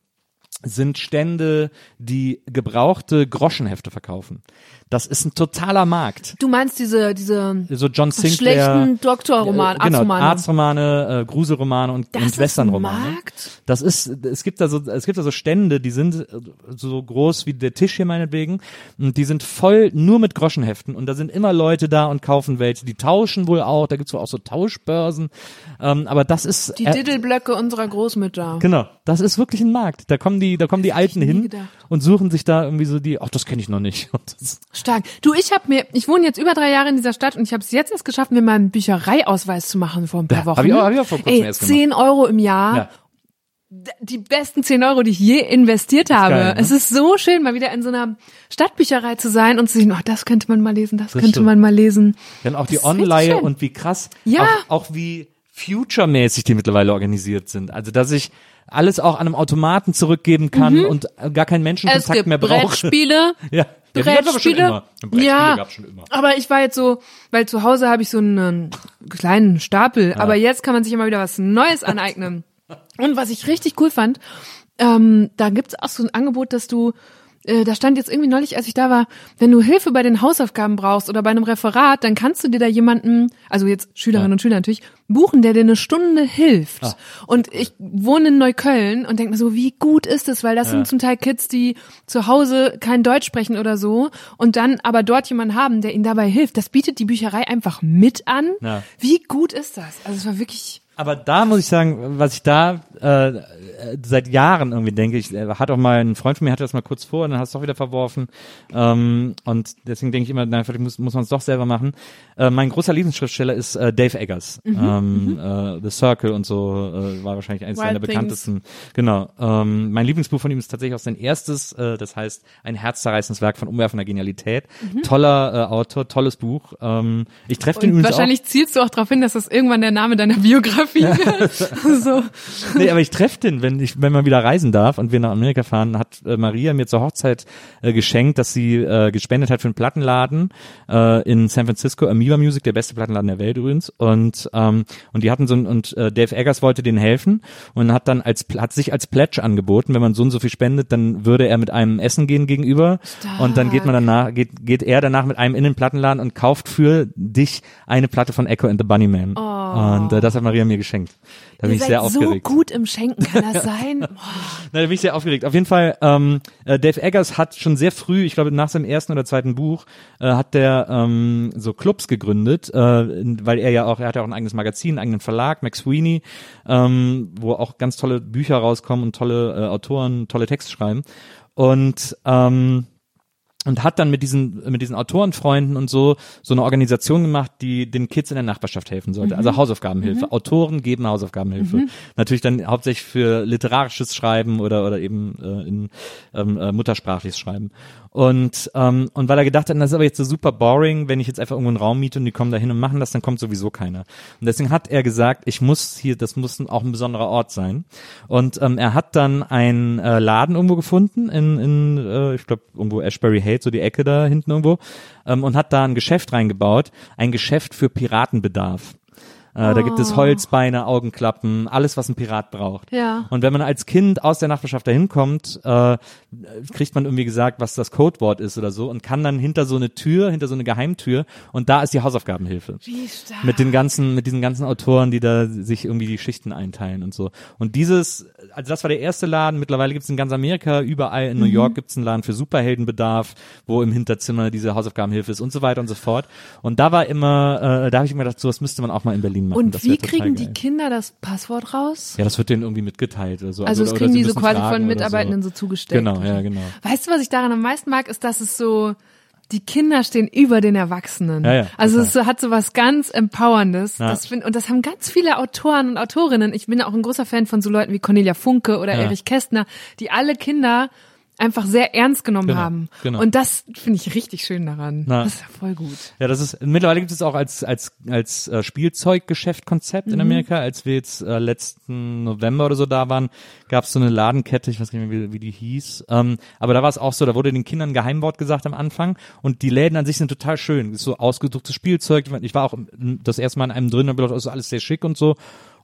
sind Stände, die gebrauchte Groschenhefte verkaufen. Das ist ein totaler Markt. Du meinst diese, diese So John Sinclair. schlechten Doktorroman, äh, genau, Arztromane. Arztromane, äh, Gruselromane und, Das und Westernromane. Markt? Das ist, es gibt da so, es gibt da so Stände, die sind so groß wie der Tisch hier meinetwegen und die sind voll nur mit Groschenheften und da sind immer Leute da und kaufen welche. Die tauschen wohl auch, da gibt's wohl auch so Tauschbörsen, ähm, aber das ist Die äh, Diddleblöcke unserer Großmütter. Genau, das ist wirklich ein Markt. Da kommen die, da kommen die Alten hin gedacht. und suchen sich da irgendwie so die, ach, das kenne ich noch nicht. Das, Stark. Du, ich habe mir, ich wohne jetzt über drei Jahre in dieser Stadt und ich habe es jetzt erst geschafft, mir meinen Büchereiausweis zu machen vor ein paar Ja, Wochen. hab ich auch- hab ich auch vor kurzem Ey, erst gemacht. 10 Euro im Jahr. ja. Die besten 10 Euro, die ich je investiert habe. geil, ne? Es ist so schön, mal wieder in so einer Stadtbücherei zu sein und zu sehen, oh, das könnte man mal lesen, das, könnte stimmt. man mal lesen. Dann auch die Das richtig Online und wie krass, Ja. auch, auch wie future-mäßig die mittlerweile organisiert sind. Also, dass ich alles auch an einem Automaten zurückgeben kann und gar keinen Es Menschenkontakt gibt mehr brauche. Brettspiele. Ja, ja Brettspiele. ja, aber ich war jetzt so, weil zu Hause habe ich so einen kleinen Stapel, aber jetzt kann man sich immer wieder was Neues aneignen. Und was ich richtig cool fand, ähm, da gibt's auch so ein Angebot, dass du äh, da stand jetzt irgendwie neulich, als ich da war, wenn du Hilfe bei den Hausaufgaben brauchst oder bei einem Referat, dann kannst du dir da jemanden, also jetzt Schülerinnen Ja. und Schüler natürlich, buchen, der dir eine Stunde hilft. Ah. Und ich wohne in Neukölln und denke mir so, wie gut ist es, weil das sind zum Teil Kids, die zu Hause kein Deutsch sprechen oder so und dann aber dort jemanden haben, der ihnen dabei hilft. Das bietet die Bücherei einfach mit an. Ja. Wie gut ist das? Also es war wirklich Aber da muss ich sagen, was ich da äh, seit Jahren irgendwie denke, ich äh, hat auch mal ein Freund von mir hatte das mal kurz vor und dann hast du es doch wieder verworfen. Ähm, und deswegen denke ich immer, nein, vielleicht muss, muss man es doch selber machen. Äh, mein großer Lieblingsschriftsteller ist äh, Dave Eggers. ähm, Äh, The Circle und so äh, war wahrscheinlich eines seiner bekanntesten. Genau. Ähm, mein Lieblingsbuch von ihm ist tatsächlich auch sein erstes, äh, das heißt ein herzzerreißendes Werk von umwerfender Genialität. Toller äh, Autor, tolles Buch. Ähm, ich treffe den übrigens auch wahrscheinlich zielst du auch darauf hin, dass das irgendwann der Name deiner Biografie wird. so. nee, aber ich treffe den, wenn ich, wenn man wieder reisen darf und wir nach Amerika fahren, hat äh, Maria mir zur Hochzeit äh, geschenkt, dass sie äh, gespendet hat für einen Plattenladen äh, in San Francisco, Amoeba Music, der beste Plattenladen der Welt übrigens. Und ähm, und die hatten so ein, und äh, Dave Eggers wollte denen helfen und hat dann als hat sich als Pledge angeboten, wenn man so und so viel spendet, dann würde er mit einem essen gehen gegenüber und dann geht man danach geht geht er danach mit einem in den Plattenladen und kauft für dich eine Platte von Echo and the Bunnyman. Und äh, das hat Maria mir geschenkt. Da bin Ihr ich seid sehr so aufgeregt. gut im Schenken, kann das sein? Boah. Na, da bin ich sehr aufgeregt. Auf jeden Fall, ähm, äh, Dave Eggers hat schon sehr früh, ich glaube nach seinem ersten oder zweiten Buch, äh, hat der ähm, so Clubs gegründet, äh, weil er ja auch, er hat ja auch ein eigenes Magazin, einen eigenen Verlag, Max Sweeney, ähm, wo auch ganz tolle Bücher rauskommen und tolle äh, Autoren, tolle Texte schreiben. Und ähm, und hat dann mit diesen mit diesen Autorenfreunden und so so eine Organisation gemacht, die den Kids in der Nachbarschaft helfen sollte. Also Hausaufgabenhilfe. Autoren geben Hausaufgabenhilfe. Natürlich dann hauptsächlich für literarisches Schreiben oder oder eben äh, in ähm, äh, muttersprachliches Schreiben. Und ähm, und weil er gedacht hat, das ist aber jetzt so super boring, wenn ich jetzt einfach irgendwo einen Raum miete und die kommen da hin und machen das, dann kommt sowieso keiner. Und deswegen hat er gesagt, ich muss hier, das muss auch ein besonderer Ort sein. Und ähm, er hat dann einen äh, Laden irgendwo gefunden in, in äh, ich glaube irgendwo Ashbury Hate, so die Ecke da hinten irgendwo, ähm, und hat da ein Geschäft reingebaut, ein Geschäft für Piratenbedarf. Äh, Da gibt es Holzbeine, Augenklappen, alles, was ein Pirat braucht. Ja. Und wenn man als Kind aus der Nachbarschaft dahin kommt, äh, kriegt man irgendwie gesagt, was das Codewort ist oder so und kann dann hinter so eine Tür, hinter so eine Geheimtür und da ist die Hausaufgabenhilfe. Wie stark. Mit den ganzen, mit diesen ganzen Autoren, die da sich irgendwie die Schichten einteilen und so. Und dieses, also das war der erste Laden. Mittlerweile gibt es in ganz Amerika, überall in New York gibt es einen Laden für Superheldenbedarf, wo im Hinterzimmer diese Hausaufgabenhilfe ist und so weiter und so fort. Und da war immer, äh, da habe ich mir gedacht, sowas müsste man auch mal in Berlin machen. Und wie kriegen die. Kinder das Passwort raus? Ja, das wird denen irgendwie mitgeteilt oder so. Also das kriegen die so quasi von Mitarbeitenden so zugestellt. Genau, ja, genau. Weißt du, was ich daran am meisten mag, ist, dass es so, die Kinder stehen über den Erwachsenen. Ja, ja, also total. es so- hat so was ganz Empowerndes. Ja. Das find, und das haben ganz viele Autoren und Autorinnen. Ich bin auch ein großer Fan von so Leuten wie Cornelia Funke oder. Erich Kästner, die alle Kinder einfach sehr ernst genommen Genau, haben. genau. Und das finde ich richtig schön daran. Na. Das ist ja voll gut. Ja, das ist mittlerweile gibt es auch als als als äh, Spielzeuggeschäft-Konzept Mhm. in Amerika. Als wir jetzt äh, letzten November oder so da waren, gab es so eine Ladenkette, ich weiß nicht mehr, wie, wie die hieß. Ähm, aber da war es auch so, da wurde den Kindern ein Geheimwort gesagt am Anfang und die Läden an sich sind total schön. So ausgedrucktes Spielzeug. Ich war auch das erste Mal in einem drin und gedacht, das ist alles sehr schick und so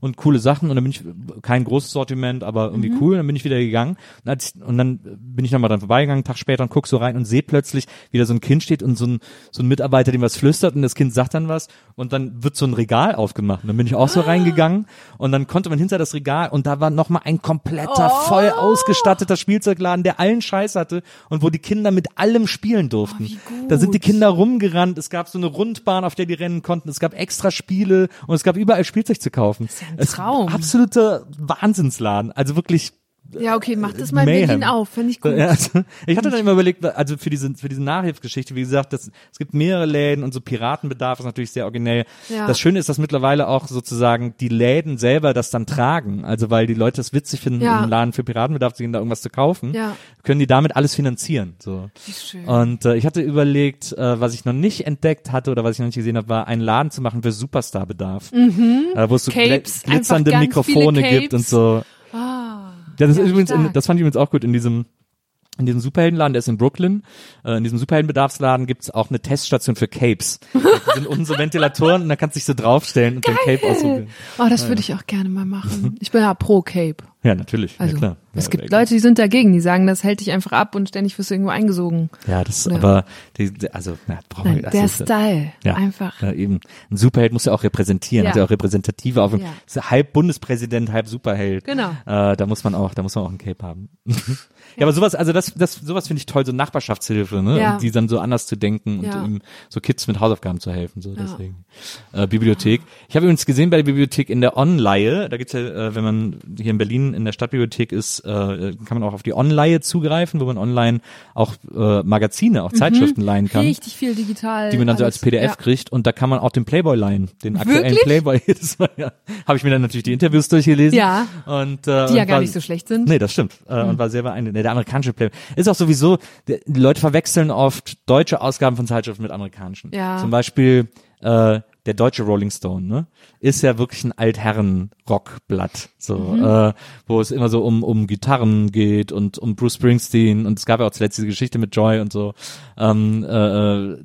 und coole Sachen und dann bin ich kein großes Sortiment, aber irgendwie Mhm. cool. Dann bin ich wieder gegangen und, als und dann bin ich nochmal dran vorbeigegangen, einen Tag später und guck so rein und sehe plötzlich, wie da so ein Kind steht und so ein, so ein Mitarbeiter dem was flüstert und das Kind sagt dann was und dann wird so ein Regal aufgemacht. Und dann bin ich auch so Ah. reingegangen und dann konnte man hinter das Regal und da war nochmal ein kompletter, Oh. voll ausgestatteter Spielzeugladen, der allen Scheiß hatte und wo die Kinder mit allem spielen durften. Oh. Da sind die Kinder rumgerannt, es gab so eine Rundbahn, auf der die rennen konnten, es gab extra Spiele und es gab überall Spielzeug zu kaufen. Ja Traum. Absoluter Wahnsinnsladen. Also wirklich Ja, okay, mach das mal in Mayhem. Berlin auf, finde ich gut. ja, also, ich hatte dann immer überlegt, also für diese, für diese Nachhilfsgeschichte, wie gesagt, das, es gibt mehrere Läden und so Piratenbedarf ist natürlich sehr originell. Ja. Das Schöne ist, dass mittlerweile auch sozusagen die Läden selber das dann tragen. Also weil die Leute es witzig finden, Ja. im Laden für Piratenbedarf zu gehen, da irgendwas zu kaufen, Ja. können die damit alles finanzieren. So. Wie schön. Und äh, ich hatte überlegt, äh, was ich noch nicht entdeckt hatte oder was ich noch nicht gesehen habe, war einen Laden zu machen für Superstar-Bedarf. Äh, wo es so Mhm. Capes, glitzernde Mikrofone gibt und so. Ja, das Ja, ist übrigens, in, das fand ich übrigens auch gut in diesem in diesem Superheldenladen, der ist in Brooklyn. Äh, in diesem Superheldenbedarfsladen gibt's auch eine Teststation für Capes. Das sind unten so Ventilatoren und da kannst du dich so draufstellen und dein Cape ausprobieren. Oh, das würde ich auch gerne mal machen. Ich bin ja pro Cape. Ja, natürlich. Also ja, klar. es ja, gibt ja, Leute, die sind dagegen, die sagen, das hält dich einfach ab und ständig wirst du irgendwo eingesogen. Ja, das Oder- aber die, also ja, braucht man Nein, das der ist- Style, ja, einfach. Ja, eben. Ein Superheld muss ja auch repräsentieren, Ja. hat ja auch repräsentative auf Ja. halb Bundespräsident, halb Superheld. Genau. Äh, da muss man auch, da muss man auch ein Cape haben. ja. aber sowas, also das, das, sowas finde ich toll, so Nachbarschaftshilfe, ne? Ja. Und die dann so anders zu denken und ihm so Kids mit Hausaufgaben zu helfen, so deswegen. Äh, Bibliothek. Ich habe übrigens gesehen bei der Bibliothek in der Online, da gibt's ja, äh, wenn man hier in Berlin in der Stadtbibliothek ist, äh, kann man auch auf die Online zugreifen, wo man online auch äh, Magazine, auch Zeitschriften leihen kann Mhm. Richtig viel digital. die man dann so als alles. PDF ja. kriegt und da kann man auch den Playboy leihen, den aktuellen Wirklich? Playboy. Das war ja, habe ich mir dann natürlich die Interviews durchgelesen. Ja. Und, äh, Die ja und gar war- nicht so schlecht sind. Nee, das stimmt. Äh, Und war sehr beeindruckend. Der amerikanische Playboy ist auch sowieso, die Leute verwechseln oft deutsche Ausgaben von Zeitschriften mit amerikanischen. Ja. Zum Beispiel äh, der deutsche Rolling Stone, ne, ist ja wirklich ein Altherren-Rockblatt, so, Mhm. äh, wo es immer so um um Gitarren geht und um Bruce Springsteen und es gab ja auch zuletzt diese Geschichte mit Joy und so. Ähm, äh, äh,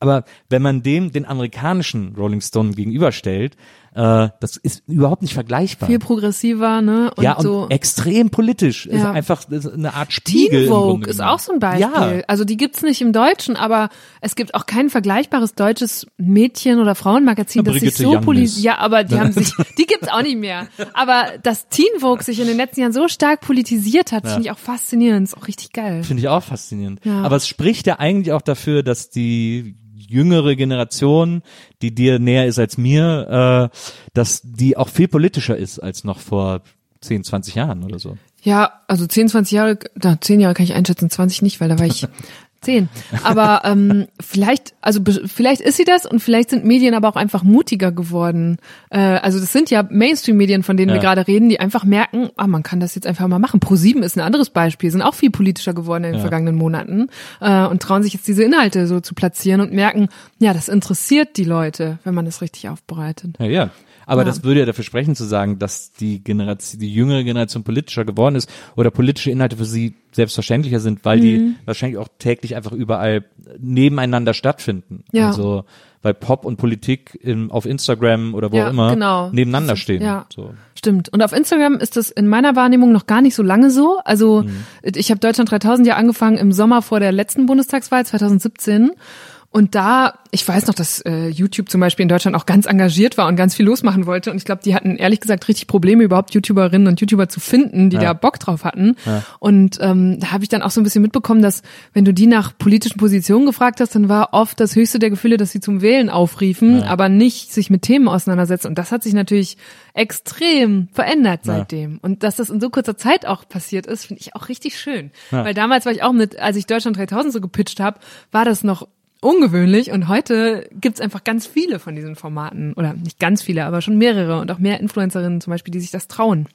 aber wenn man dem den amerikanischen Rolling Stone gegenüberstellt, äh, das ist überhaupt nicht vergleichbar. Viel progressiver, ne? Und ja, und so. extrem politisch. Ist Ja. einfach ist eine Art Spiegel. Teen Vogue ist auch so ein Beispiel. Ja, Also die gibt's nicht im Deutschen, aber es gibt auch kein vergleichbares deutsches Mädchen- oder Frauenmagazin, Na, das sich so politisiert. ist. Ja, aber die haben sich, die gibt's auch nicht mehr. Aber dass Teen Vogue sich in den letzten Jahren so stark politisiert hat, finde ich auch faszinierend. Ist auch richtig geil. Finde ich auch faszinierend. Ja. Aber es spricht ja eigentlich auch dafür, dass die jüngere Generation, die dir näher ist als mir, äh, dass die auch viel politischer ist als noch vor 10, 20 Jahren oder so. Ja, also 10, 20 Jahre, na, 10 Jahre kann ich einschätzen, 20 nicht, weil da war ich 10. Aber ähm, vielleicht, also vielleicht ist sie das und vielleicht sind Medien aber auch einfach mutiger geworden. Äh, also das sind ja Mainstream-Medien, von denen Ja. wir gerade reden, die einfach merken, ah, man kann das jetzt einfach mal machen. Pro7 ist ein anderes Beispiel, sind auch viel politischer geworden in den vergangenen Monaten äh, und trauen sich jetzt diese Inhalte so zu platzieren und merken, ja, das interessiert die Leute, wenn man das richtig aufbereitet. Ja, ja. Aber Ja. das würde ja dafür sprechen zu sagen, dass die Generation, die jüngere Generation politischer geworden ist oder politische Inhalte für sie selbstverständlicher sind, weil Mhm. die wahrscheinlich auch täglich einfach überall nebeneinander stattfinden. Ja. Also weil Pop und Politik im, auf Instagram oder wo Ja, auch immer genau. nebeneinander stehen. Ja. So. Stimmt. Und auf Instagram ist das in meiner Wahrnehmung noch gar nicht so lange so. Also Mhm. ich habe Deutschland 3000 ja angefangen im Sommer vor der letzten Bundestagswahl 2017. Und da, ich weiß noch, dass äh, YouTube zum Beispiel in Deutschland auch ganz engagiert war und ganz viel losmachen wollte. Und ich glaube, die hatten ehrlich gesagt richtig Probleme, überhaupt YouTuberinnen und YouTuber zu finden, die Ja. da Bock drauf hatten. Und ähm, da habe ich dann auch so ein bisschen mitbekommen, dass wenn du die nach politischen Positionen gefragt hast, dann war oft das höchste der Gefühle, dass sie zum Wählen aufriefen, aber nicht sich mit Themen auseinandersetzen. Und das hat sich natürlich extrem verändert seitdem. Und dass das in so kurzer Zeit auch passiert ist, finde ich auch richtig schön. Weil damals war ich auch mit, als ich Deutschland 3000 so gepitcht habe, war das noch ungewöhnlich und heute gibt's einfach ganz viele von diesen Formaten oder nicht ganz viele, aber schon mehrere und auch mehr Influencerinnen zum Beispiel, die sich das trauen.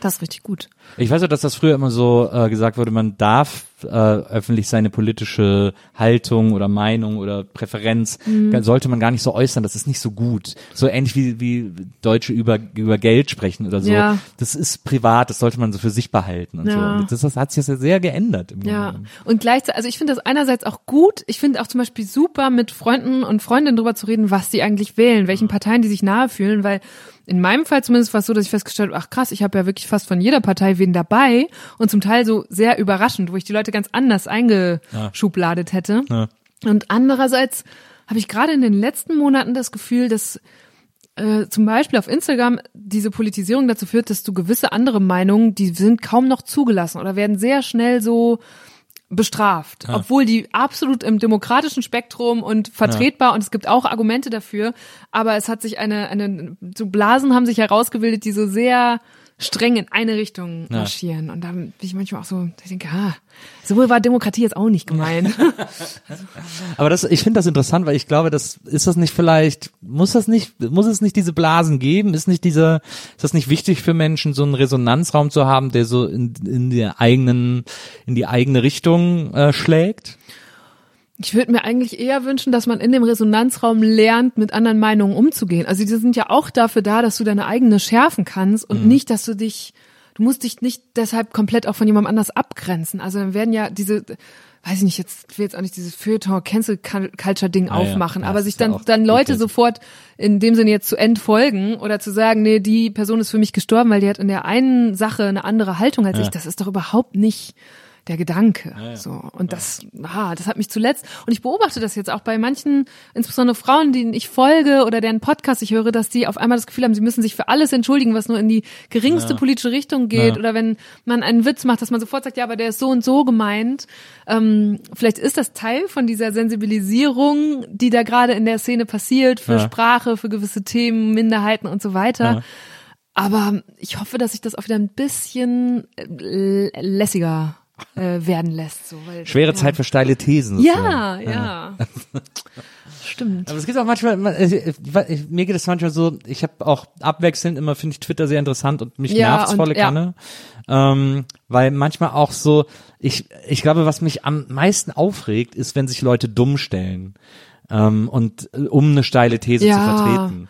Das ist richtig gut. Ich weiß auch, dass das früher immer so äh, gesagt wurde, man darf äh, öffentlich seine politische Haltung oder Meinung oder Präferenz Mhm. sollte man gar nicht so äußern, das ist nicht so gut. So ähnlich wie, wie Deutsche über, über Geld sprechen oder so. Ja. Das ist privat, das sollte man so für sich behalten und Ja. so. Das, das hat sich jetzt sehr geändert im Ja, Grunde. und gleichzeitig, also ich finde das einerseits auch gut. Ich finde auch zum Beispiel super, mit Freunden und Freundinnen drüber zu reden, was die eigentlich wählen, welchen Parteien die sich nahe fühlen, weil in meinem Fall zumindest war es so, dass ich festgestellt habe, ach krass, ich habe ja wirklich fast von jeder Partei wen dabei und zum Teil so sehr überraschend, wo ich die Leute ganz anders eingeschubladet hätte. Ja. Und andererseits habe ich gerade in den letzten Monaten das Gefühl, dass äh, zum Beispiel auf Instagram diese Politisierung dazu führt, dass du gewisse andere Meinungen, die sind kaum noch zugelassen oder werden sehr schnell so bestraft, obwohl die absolut im demokratischen Spektrum und vertretbar und es gibt auch Argumente dafür, aber es hat sich eine eine so Blasen haben sich herausgebildet, die so sehr streng in eine Richtung marschieren und da bin ich manchmal auch so, ich denke, ah, so war Demokratie jetzt auch nicht gemeint. Aber das, ich finde das interessant, weil ich glaube, das ist das nicht vielleicht, muss das nicht, muss es nicht diese Blasen geben? Ist nicht diese, ist das nicht wichtig für Menschen, so einen Resonanzraum zu haben, der so in, in der eigenen, in die eigene Richtung äh, schlägt? Ich würde mir eigentlich eher wünschen, dass man in dem Resonanzraum lernt, mit anderen Meinungen umzugehen. Also die sind ja auch dafür da, dass du deine eigene schärfen kannst und nicht, dass du dich, du musst dich nicht deshalb komplett auch von jemandem anders abgrenzen. Also dann werden ja diese, weiß ich nicht, jetzt will jetzt auch nicht dieses Feuilleton Cancel Culture Ding Ah, aufmachen, Ja, aber sich dann dann Leute eklig. sofort in dem Sinne jetzt zu entfolgen oder zu sagen, nee, die Person ist für mich gestorben, weil die hat in der einen Sache eine andere Haltung als Ja. ich, das ist doch überhaupt nicht der Gedanke. So und das, ah, das hat mich zuletzt und ich beobachte das jetzt auch bei manchen, insbesondere Frauen, denen ich folge oder deren Podcast ich höre, dass die auf einmal das Gefühl haben, sie müssen sich für alles entschuldigen, was nur in die geringste politische Richtung geht Ja. oder wenn man einen Witz macht, dass man sofort sagt, ja, aber der ist so und so gemeint. Ähm, vielleicht ist das Teil von dieser Sensibilisierung, die da gerade in der Szene passiert für Ja. Sprache, für gewisse Themen, Minderheiten und so weiter. Ja. Aber ich hoffe, dass sich das auch wieder ein bisschen äh, lässiger äh, werden lässt. So, weil, Schwere ja. Zeit für steile Thesen. Ja, sozusagen. ja. Stimmt. Aber es gibt auch manchmal, man- äh, äh, mir geht es manchmal so, ich habe auch abwechselnd immer, finde ich Twitter sehr interessant und mich Ja, nervt's volle ja. Kanne. Ähm, weil manchmal auch so, ich, ich glaube, was mich am meisten aufregt, ist, wenn sich Leute dumm stellen. Ähm, und äh, um eine steile These Ja. zu vertreten.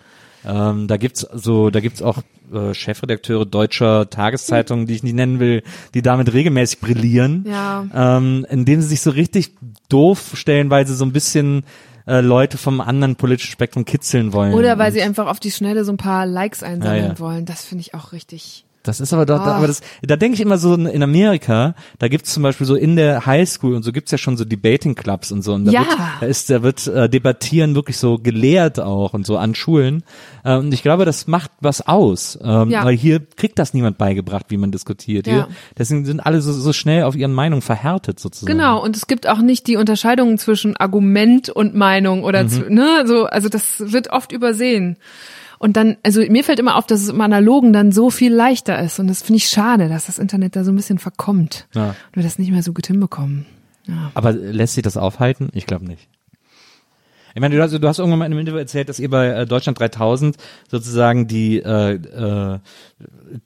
Ähm, da gibt's so, da gibt's auch äh, Chefredakteure deutscher Tageszeitungen, die ich nicht nennen will, die damit regelmäßig brillieren, Ja. ähm, indem sie sich so richtig doof stellen, weil sie so ein bisschen äh, Leute vom anderen politischen Spektrum kitzeln wollen. Oder weil sie einfach auf die Schnelle so ein paar Likes einsammeln Ja, ja. wollen. Das finde ich auch richtig. Das ist aber doch, Ah. aber das, da denke ich immer so in- in Amerika, da gibt's zum Beispiel so in der Highschool und so gibt's ja schon so Debating Clubs und so. Und da Ja. wird, da ist, da wird äh, Debattieren wirklich so gelehrt auch und so an Schulen. Äh, und ich glaube, das macht was aus. Ähm, Ja. Weil hier kriegt das niemand beigebracht, wie man diskutiert. Ja. Hier, deswegen sind alle so, so schnell auf ihren Meinungen verhärtet sozusagen. Genau, und es gibt auch nicht die Unterscheidungen zwischen Argument und Meinung oder Mhm. zu, ne, so, also das wird oft übersehen. Und dann, also mir fällt immer auf, dass es im Analogen dann so viel leichter ist. Und das finde ich schade, dass das Internet da so ein bisschen verkommt. Ja. Und wir das nicht mehr so gut hinbekommen. Ja. Aber lässt sich das aufhalten? Ich glaube nicht. Ich meine, du hast, du hast irgendwann mal in einem Interview erzählt, dass ihr bei äh, Deutschland 3000 sozusagen die äh, äh,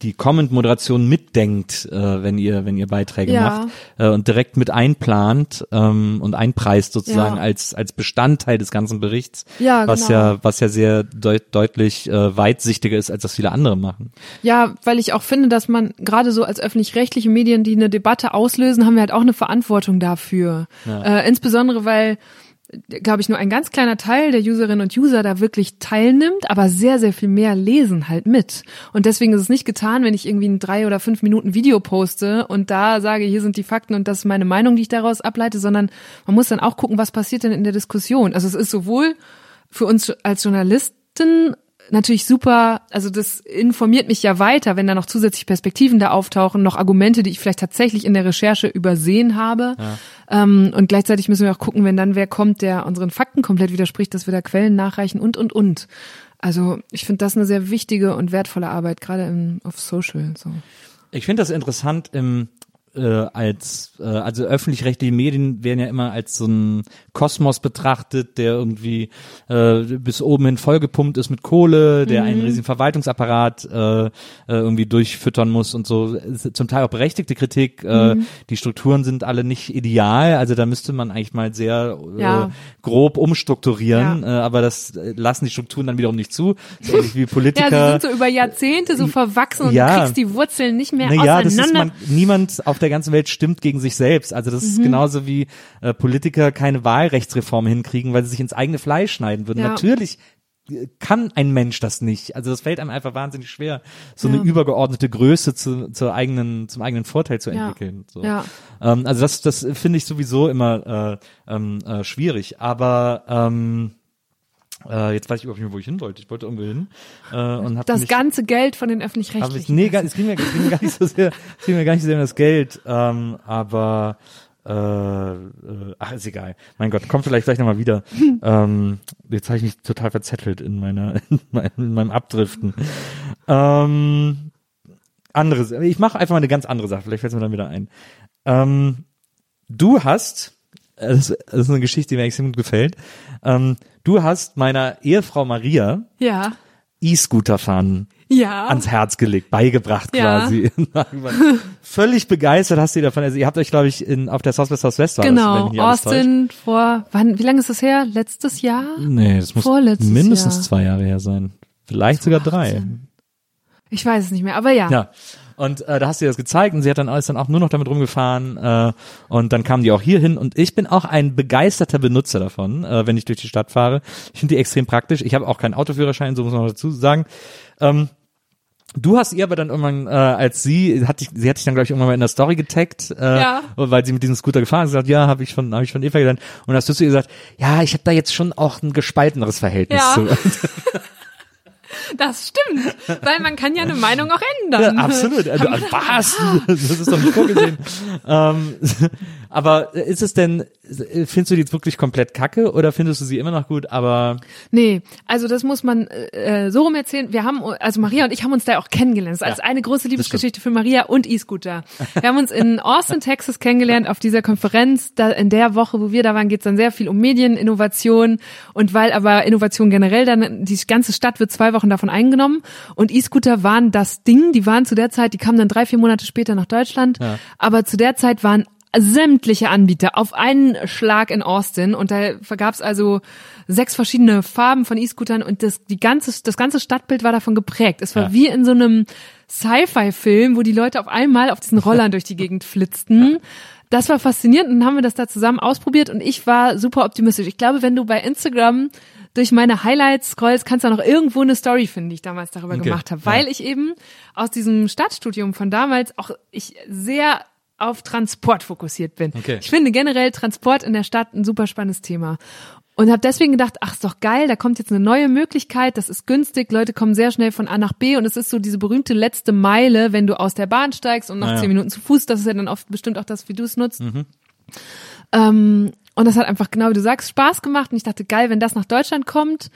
die Comment-Moderation mitdenkt, äh, wenn ihr wenn ihr Beiträge Ja. macht äh, und direkt mit einplant ähm, und einpreist sozusagen Ja. als als Bestandteil des ganzen Berichts, Ja, was genau. ja was ja sehr deut deutlich äh, weitsichtiger ist, als das viele andere machen. Ja, weil ich auch finde, dass man gerade so als öffentlich-rechtliche Medien, die eine Debatte auslösen, haben wir halt auch eine Verantwortung dafür. Äh, insbesondere, weil glaube ich, nur ein ganz kleiner Teil der Userinnen und User da wirklich teilnimmt, aber sehr, sehr viel mehr lesen halt mit. Und deswegen ist es nicht getan, wenn ich irgendwie ein drei oder fünf Minuten Video poste und da sage, hier sind die Fakten und das ist meine Meinung, die ich daraus ableite, sondern man muss dann auch gucken, was passiert denn in der Diskussion. Also es ist sowohl für uns als Journalisten natürlich super, also das informiert mich ja weiter, wenn da noch zusätzliche Perspektiven da auftauchen, noch Argumente, die ich vielleicht tatsächlich in der Recherche übersehen habe. Ähm, und gleichzeitig müssen wir auch gucken, wenn dann wer kommt, der unseren Fakten komplett widerspricht, dass wir da Quellen nachreichen und, und, und. Also ich finde das eine sehr wichtige und wertvolle Arbeit, gerade im, auf Social. So. Ich finde das interessant im äh, als äh, also öffentlich-rechtliche Medien werden ja immer als so ein Kosmos betrachtet, der irgendwie äh, bis oben hin vollgepumpt ist mit Kohle, der einen riesigen Verwaltungsapparat äh, äh, irgendwie durchfüttern muss und so. Zum Teil auch berechtigte Kritik. Äh, Die Strukturen sind alle nicht ideal, also da müsste man eigentlich mal sehr äh, Ja. grob umstrukturieren, Ja. äh, aber das äh, lassen die Strukturen dann wiederum nicht zu. So ähnlich wie Politiker. Ja, sie sind so über Jahrzehnte so verwachsen und Ja. du kriegst die Wurzeln nicht mehr Naja, das ist auseinander. man, niemand auf der ganzen Welt stimmt gegen sich selbst. Also das Mhm. ist genauso wie äh, Politiker keine Wahlrechtsreform hinkriegen, weil sie sich ins eigene Fleisch schneiden würden. Ja. Natürlich äh, kann ein Mensch das nicht. Also das fällt einem einfach wahnsinnig schwer, so Ja. eine übergeordnete Größe zu, zur eigenen, zum eigenen Vorteil zu Ja. entwickeln. So. Ja. Ähm, also das, das finde ich sowieso immer äh, ähm, äh, schwierig. Aber ähm, äh, jetzt weiß ich überhaupt nicht mehr, wo ich hin wollte. Ich wollte irgendwo hin äh, und das mich ganze Geld von den öffentlich-rechtlichen. nee, gar, es ging mir, es ging mir gar nicht so sehr, es ging mir gar nicht so sehr um das Geld, ähm, aber äh, äh, ach, ist egal. Mein Gott, kommt vielleicht gleich nochmal wieder. ähm, jetzt habe ich mich total verzettelt in meiner, in meinem, in meinem Abdriften. Ähm, anderes, ich mache einfach mal eine ganz andere Sache, vielleicht fällt es mir dann wieder ein. Ähm, du hast, äh, das, das ist eine Geschichte, die mir extrem gut gefällt, ähm, du hast meiner Ehefrau Maria ja, E-Scooter fahren ja. ans Herz gelegt, beigebracht Ja. quasi. Völlig begeistert hast du davon. Also ihr habt euch, glaube ich, in, auf der Southwest Southwest war das, Genau, alles Austin vor, wann, wie lange ist das her? Letztes Jahr? Nee, das muss Vorletztes mindestens Jahr. zwei Jahre her sein. Vielleicht sogar drei. 2018. Ich weiß es nicht mehr, aber ja. Ja. Und äh, da hast du ihr das gezeigt und sie hat dann alles dann auch nur noch damit rumgefahren äh, und dann kamen die auch hier hin und ich bin auch ein begeisterter Benutzer davon, äh, wenn ich durch die Stadt fahre. Ich finde die extrem praktisch. Ich habe auch keinen Autoführerschein, so muss man dazu sagen. Ähm, Du hast ihr aber dann irgendwann, äh, als sie, hat dich, sie hat dich dann, glaube ich, irgendwann mal in der Story getaggt, äh, Ja. weil sie mit diesem Scooter gefahren ist, gesagt, ja, habe ich von, habe ich von Eva gelernt. Und hast du zu ihr gesagt, ja, ich habe da jetzt schon auch ein gespalteneres Verhältnis Ja. zu. Das stimmt, weil man kann ja eine Meinung auch ändern. Ja, absolut. Also, also, was? Das ist doch nicht vorgesehen. ähm, aber ist es denn, findest du die jetzt wirklich komplett kacke oder findest du sie immer noch gut, aber Nee, also das muss man äh, so rum erzählen. Wir haben, also Maria und ich haben uns da auch kennengelernt. Das ist als eine große Liebesgeschichte für Maria und E-Scooter. Wir haben uns in Austin, Texas kennengelernt auf dieser Konferenz. Da in der Woche, wo wir da waren, geht es dann sehr viel um Medieninnovation. Und weil aber Innovation generell dann, die ganze Stadt wird zwei Wochen davon eingenommen. Und E-Scooter waren das Ding. Die waren zu der Zeit, die kamen dann drei, vier Monate später nach Deutschland. Aber zu der Zeit waren sämtliche Anbieter auf einen Schlag in Austin und da gab es also sechs verschiedene Farben von E-Scootern und das die ganze das ganze Stadtbild war davon geprägt. Es war Ja. wie in so einem Sci-Fi-Film, wo die Leute auf einmal auf diesen Rollern durch die Gegend flitzten. Das war faszinierend und dann haben wir das da zusammen ausprobiert und ich war super optimistisch. Ich glaube, wenn du bei Instagram durch meine Highlights scrollst, kannst du noch irgendwo eine Story finden, die ich damals darüber Okay, gemacht habe, ja. weil ich eben aus diesem Stadtstudium von damals auch ich sehr auf Transport fokussiert bin. Okay. Ich finde generell Transport in der Stadt ein super spannendes Thema. Und habe deswegen gedacht, ach, ist doch geil, da kommt jetzt eine neue Möglichkeit, das ist günstig, Leute kommen sehr schnell von A nach B und es ist so diese berühmte letzte Meile, wenn du aus der Bahn steigst und nach Ja, ja. zehn Minuten zu Fuß, das ist ja dann oft bestimmt auch das, wie du es nutzt. Ähm, und das hat einfach genau wie du sagst Spaß gemacht und ich dachte geil, wenn das nach Deutschland kommt.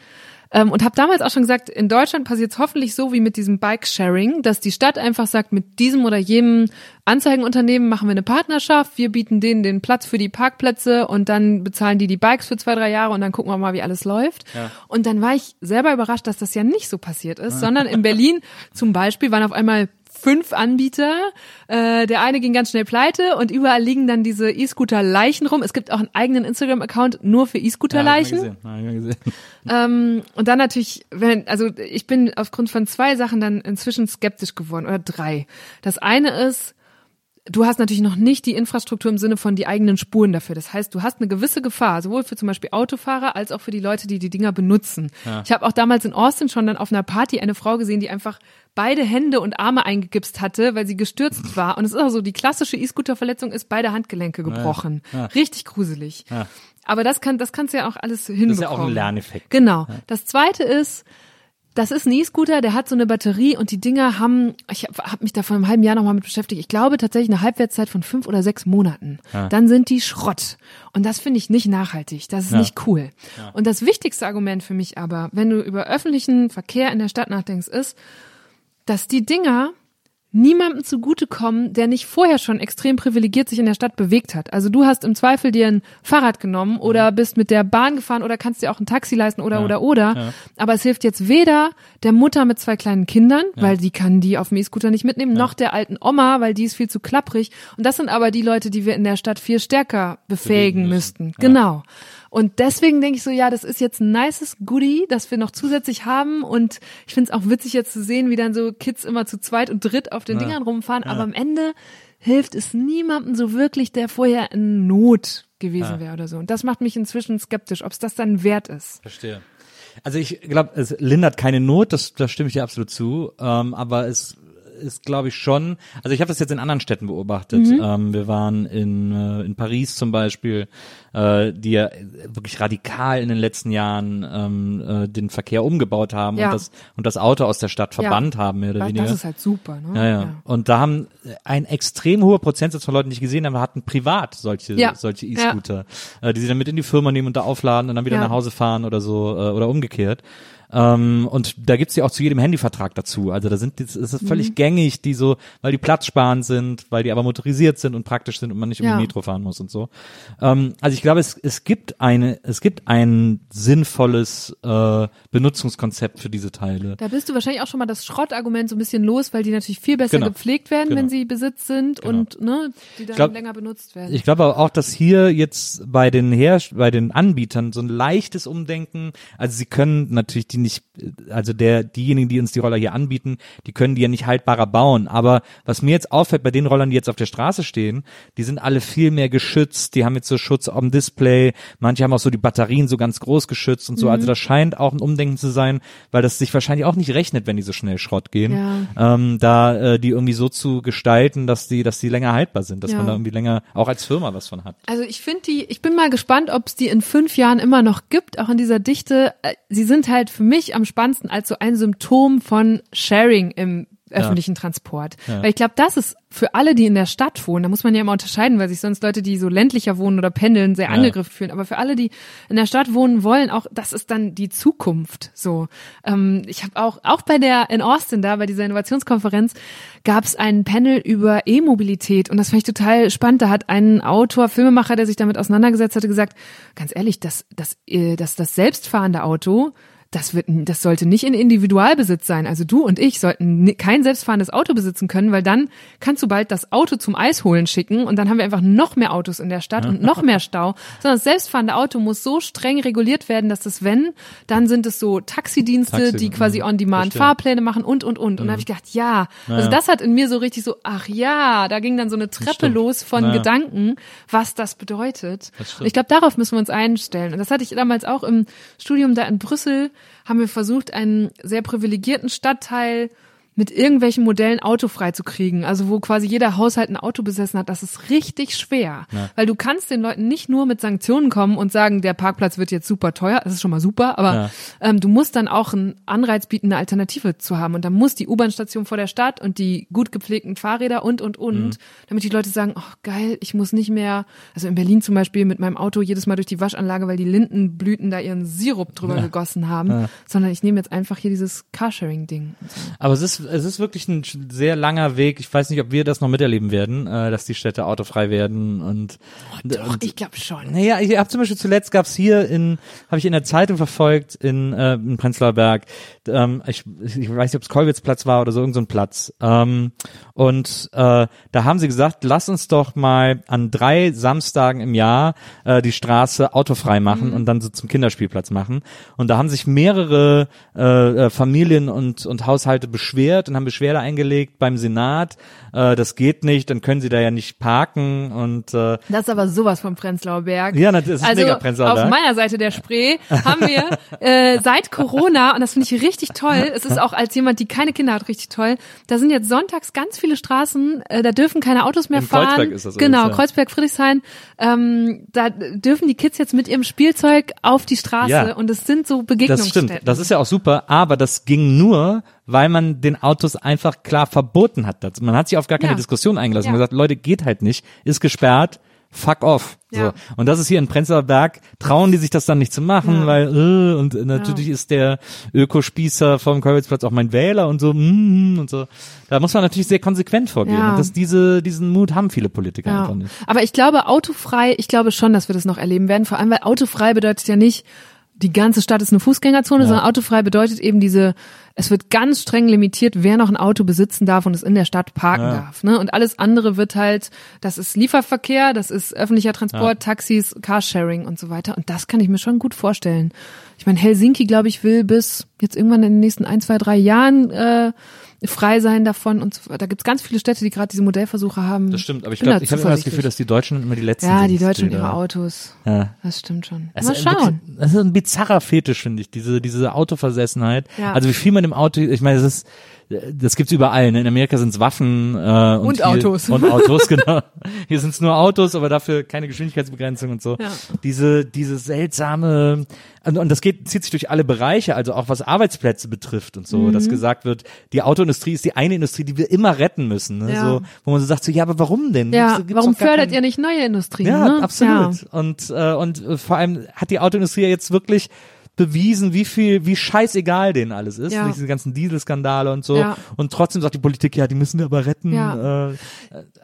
Ähm, und habe damals auch schon gesagt, in Deutschland passiert es hoffentlich so wie mit diesem Bike-Sharing, dass die Stadt einfach sagt, mit diesem oder jenem Anzeigenunternehmen machen wir eine Partnerschaft, wir bieten denen den Platz für die Parkplätze und dann bezahlen die die Bikes für zwei, drei Jahre und dann gucken wir mal, wie alles läuft. Und dann war ich selber überrascht, dass das ja nicht so passiert ist, sondern in Berlin zum Beispiel waren auf einmal fünf Anbieter. Äh, der eine ging ganz schnell pleite und überall liegen dann diese E-Scooter-Leichen rum. Es gibt auch einen eigenen Instagram-Account nur für E-Scooter-Leichen. Ja. Ja. Ähm, und dann natürlich, wenn, also ich bin aufgrund von zwei Sachen dann inzwischen skeptisch geworden oder drei. Das eine ist, du hast natürlich noch nicht die Infrastruktur im Sinne von die eigenen Spuren dafür. Das heißt, du hast eine gewisse Gefahr, sowohl für zum Beispiel Autofahrer als auch für die Leute, die die Dinger benutzen. Ich habe auch damals in Austin schon dann auf einer Party eine Frau gesehen, die einfach beide Hände und Arme eingegipst hatte, weil sie gestürzt war. Und es ist auch so, die klassische E-Scooter-Verletzung ist beide Handgelenke gebrochen. Richtig gruselig. Ja. Aber das kann, das kannst du ja auch alles hinbekommen. Das ist ja auch ein Lerneffekt. Genau. Das zweite ist, das ist ein E-Scooter, der hat so eine Batterie und die Dinger haben, ich habe hab mich da vor einem halben Jahr nochmal mit beschäftigt, ich glaube tatsächlich eine Halbwertszeit von fünf oder sechs Monaten. Dann sind die Schrott. Und das finde ich nicht nachhaltig. Das ist Ja. nicht cool. Und das wichtigste Argument für mich aber, wenn du über öffentlichen Verkehr in der Stadt nachdenkst, ist, dass die Dinger niemandem zugutekommen, der nicht vorher schon extrem privilegiert sich in der Stadt bewegt hat. Also du hast im Zweifel dir ein Fahrrad genommen oder bist mit der Bahn gefahren oder kannst dir auch ein Taxi leisten oder oder oder. Aber es hilft jetzt weder der Mutter mit zwei kleinen Kindern, weil die kann die auf dem E-Scooter nicht mitnehmen, noch der alten Oma, weil die ist viel zu klapprig. Und das sind aber die Leute, die wir in der Stadt viel stärker befähigen müssten. Genau. Und deswegen denke ich so, ja, das ist jetzt ein nices Goodie, das wir noch zusätzlich haben. Und ich finde es auch witzig jetzt zu sehen, wie dann so Kids immer zu zweit und dritt auf den Dingern rumfahren. Aber am Ende hilft es niemandem so wirklich, der vorher in Not gewesen wäre oder so. Und das macht mich inzwischen skeptisch, ob es das dann wert ist. Verstehe. Also ich glaube, es lindert keine Not, das, da stimme ich dir absolut zu. Ähm, aber es ist, glaube ich, schon. Also ich habe das jetzt in anderen Städten beobachtet. Mhm. Ähm, wir waren in, äh, in Paris zum Beispiel, äh, die ja wirklich radikal in den letzten Jahren ähm, äh, den Verkehr umgebaut haben Ja. und das und das Auto aus der Stadt verbannt haben, mehr oder Das, weniger. das ist halt super, ne? Ja, ja, Und da haben ein extrem hoher Prozentsatz von Leuten, die ich gesehen habe, hatten privat solche, Ja. solche E-Scooter, äh, die sie dann mit in die Firma nehmen und da aufladen und dann wieder Ja. nach Hause fahren oder so äh, oder umgekehrt. Ähm, und da gibt's ja auch zu jedem Handyvertrag dazu. Also da sind, das ist Mhm. völlig gängig, die so, weil die platzsparend sind, weil die aber motorisiert sind und praktisch sind und man nicht um Ja. die Metro fahren muss und so. Ähm, also ich glaube, es, es gibt eine, es gibt ein sinnvolles äh, Benutzungskonzept für diese Teile. Da bist du wahrscheinlich auch schon mal das Schrottargument so ein bisschen los, weil die natürlich viel besser Genau. gepflegt werden, Genau. wenn sie Besitz sind Genau. und ne, die dann glaub- länger benutzt werden. Ich glaube aber auch, dass hier jetzt bei den Her bei den Anbietern so ein leichtes Umdenken, also sie können natürlich die nicht, also der, diejenigen, die uns die Roller hier anbieten, die können die ja nicht haltbarer bauen. Aber was mir jetzt auffällt bei den Rollern, die jetzt auf der Straße stehen, die sind alle viel mehr geschützt, die haben jetzt so Schutz am Display, manche haben auch so die Batterien so ganz groß geschützt und so. Also das scheint auch ein Umdenken zu sein, weil das sich wahrscheinlich auch nicht rechnet, wenn die so schnell Schrott gehen, Ja. ähm, da äh, die irgendwie so zu gestalten, dass die, dass die länger haltbar sind, dass Ja. man da irgendwie länger auch als Firma was von hat. Also ich finde die, ich bin mal gespannt, ob es die in fünf Jahren immer noch gibt, auch in dieser Dichte. Äh, Sie sind halt für mich am spannendsten als so ein Symptom von Sharing im öffentlichen Transport. Weil ich glaube, das ist für alle, die in der Stadt wohnen, da muss man ja immer unterscheiden, weil sich sonst Leute, die so ländlicher wohnen oder pendeln, sehr angegriffen fühlen. Aber für alle, die in der Stadt wohnen wollen, auch das ist dann die Zukunft. So, ähm, ich habe auch auch bei der in Austin da bei dieser Innovationskonferenz gab es ein Panel über E-Mobilität und das fand ich total spannend. Da hat ein Autor, Filmemacher, der sich damit auseinandergesetzt hatte, gesagt, ganz ehrlich, dass das, äh, dass das selbstfahrende Auto das wird, das sollte nicht in Individualbesitz sein. Also du und ich sollten kein selbstfahrendes Auto besitzen können, weil dann kannst du bald das Auto zum Eisholen schicken und dann haben wir einfach noch mehr Autos in der Stadt und noch mehr Stau. Sondern das selbstfahrende Auto muss so streng reguliert werden, dass das wenn, dann sind es so Taxidienste, Taxi, die quasi mhm. on demand Verstehe. Fahrpläne machen und und und. Und da habe ich gedacht, ja, also das hat in mir so richtig so, ach ja, da ging dann so eine Treppe los von Ja. Gedanken, was das bedeutet. Das ich glaube, darauf müssen wir uns einstellen. Und das hatte ich damals auch im Studium da in Brüssel, haben wir versucht, einen sehr privilegierten Stadtteil mit irgendwelchen Modellen autofrei zu kriegen. Also wo quasi jeder Haushalt ein Auto besessen hat, das ist richtig schwer. Weil du kannst den Leuten nicht nur mit Sanktionen kommen und sagen, der Parkplatz wird jetzt super teuer, das ist schon mal super, aber Ja. ähm, du musst dann auch einen Anreiz bieten, eine Alternative zu haben. Und dann muss die U-Bahn-Station vor der Stadt und die gut gepflegten Fahrräder und, und, und, Mhm. damit die Leute sagen, ach geil, ich muss nicht mehr, also in Berlin zum Beispiel mit meinem Auto jedes Mal durch die Waschanlage, weil die Lindenblüten da ihren Sirup drüber gegossen haben, sondern ich nehme jetzt einfach hier dieses Carsharing-Ding. Aber es ist, es ist wirklich ein sehr langer Weg. Ich weiß nicht, ob wir das noch miterleben werden, äh, dass die Städte autofrei werden und, Doch, und ich glaube schon. Naja, ich habe zum Beispiel zuletzt gab's hier in, habe ich in der Zeitung verfolgt in, äh, in Prenzlauer Berg, ähm, ich, ich weiß nicht, ob es Kollwitzplatz war oder so, irgendein so Platz. Ähm, und äh, da haben sie gesagt, lass uns doch mal an drei Samstagen im Jahr äh, die Straße autofrei machen und dann so zum Kinderspielplatz machen. Und da haben sich mehrere äh, äh, Familien und, und Haushalte beschwert und haben Beschwerde eingelegt beim Senat. Äh, das geht nicht, dann können sie da ja nicht parken und äh, Das ist aber sowas vom Prenzlauer Berg. Ja, das ist also mega Prenzlauer auf Berg. meiner Seite der Spree haben wir äh, seit Corona, und das finde ich richtig toll, es ist auch als jemand, die keine Kinder hat, richtig toll, da sind jetzt sonntags ganz viele Straßen, äh, da dürfen keine Autos mehr In fahren. Kreuzberg ist das Genau, übrigens, ja. Kreuzberg, Friedrichshain. Ähm, da dürfen die Kids jetzt mit ihrem Spielzeug auf die Straße Ja. und es sind so Das Begegnungsstätten. stimmt, das ist ja auch super, aber das ging nur, weil man den Autos einfach klar verboten hat. Man hat sich auf gar keine Ja. Diskussion eingelassen. Ja. Man hat gesagt, Leute, geht halt nicht, ist gesperrt, fuck off. Ja. So. Und das ist hier in Prenzlauer Berg, trauen die sich das dann nicht zu machen, Ja. weil, äh, und natürlich ist der Ökospießer vom Kolwitzplatz auch mein Wähler und so, mm, und so. Da muss man natürlich sehr konsequent vorgehen. Ja. Und das, diese, diesen Mut haben viele Politiker Ja. einfach nicht. Aber ich glaube, autofrei, ich glaube schon, dass wir das noch erleben werden. Vor allem, weil autofrei bedeutet ja nicht, die ganze Stadt ist eine Fußgängerzone, sondern autofrei bedeutet eben diese, es wird ganz streng limitiert, wer noch ein Auto besitzen darf und es in der Stadt parken darf. Ne? Und alles andere wird halt, das ist Lieferverkehr, das ist öffentlicher Transport, Taxis, Carsharing und so weiter. Und das kann ich mir schon gut vorstellen. Ich meine, Helsinki, glaube ich, will bis jetzt irgendwann in den nächsten ein, zwei, drei Jahren äh, frei sein davon. Und so, da gibt's ganz viele Städte, die gerade diese Modellversuche haben. Das stimmt, aber ich glaube, ich habe immer das. Gefühl, dass die Deutschen immer die Letzten Ja, sind. die Deutschen und ihre Autos. Ja. Das stimmt schon. Das Mal ist schauen. Wirklich, das ist ein bizarrer Fetisch, finde ich, diese, diese Autoversessenheit. Ja. Also wie viel man im Auto, ich meine, das ist, das gibt's überall. Ne? In Amerika sind's Waffen äh, und, Und hier, Autos. Und Autos, genau. Hier sind's nur Autos, aber dafür keine Geschwindigkeitsbegrenzung und so. Ja. Diese, diese seltsame, und, und das geht, zieht sich durch alle Bereiche, also auch was Arbeitsplätze betrifft und so, Mhm. dass gesagt wird, die Autoindustrie ist die eine Industrie, die wir immer retten müssen. Ne? Ja. So, wo man so sagt, so, ja, aber warum denn? Ja, Gibt's- gibt's warum fördert keinen- ihr nicht neue Industrien? ja, ne? absolut. Ja. Und äh, und vor allem hat die Autoindustrie ja jetzt wirklich bewiesen, wie viel, wie scheißegal denen alles ist, Ja. diese ganzen Dieselskandale und so. Ja. Und trotzdem sagt die Politik, ja, die müssen wir aber retten. Ja. Äh,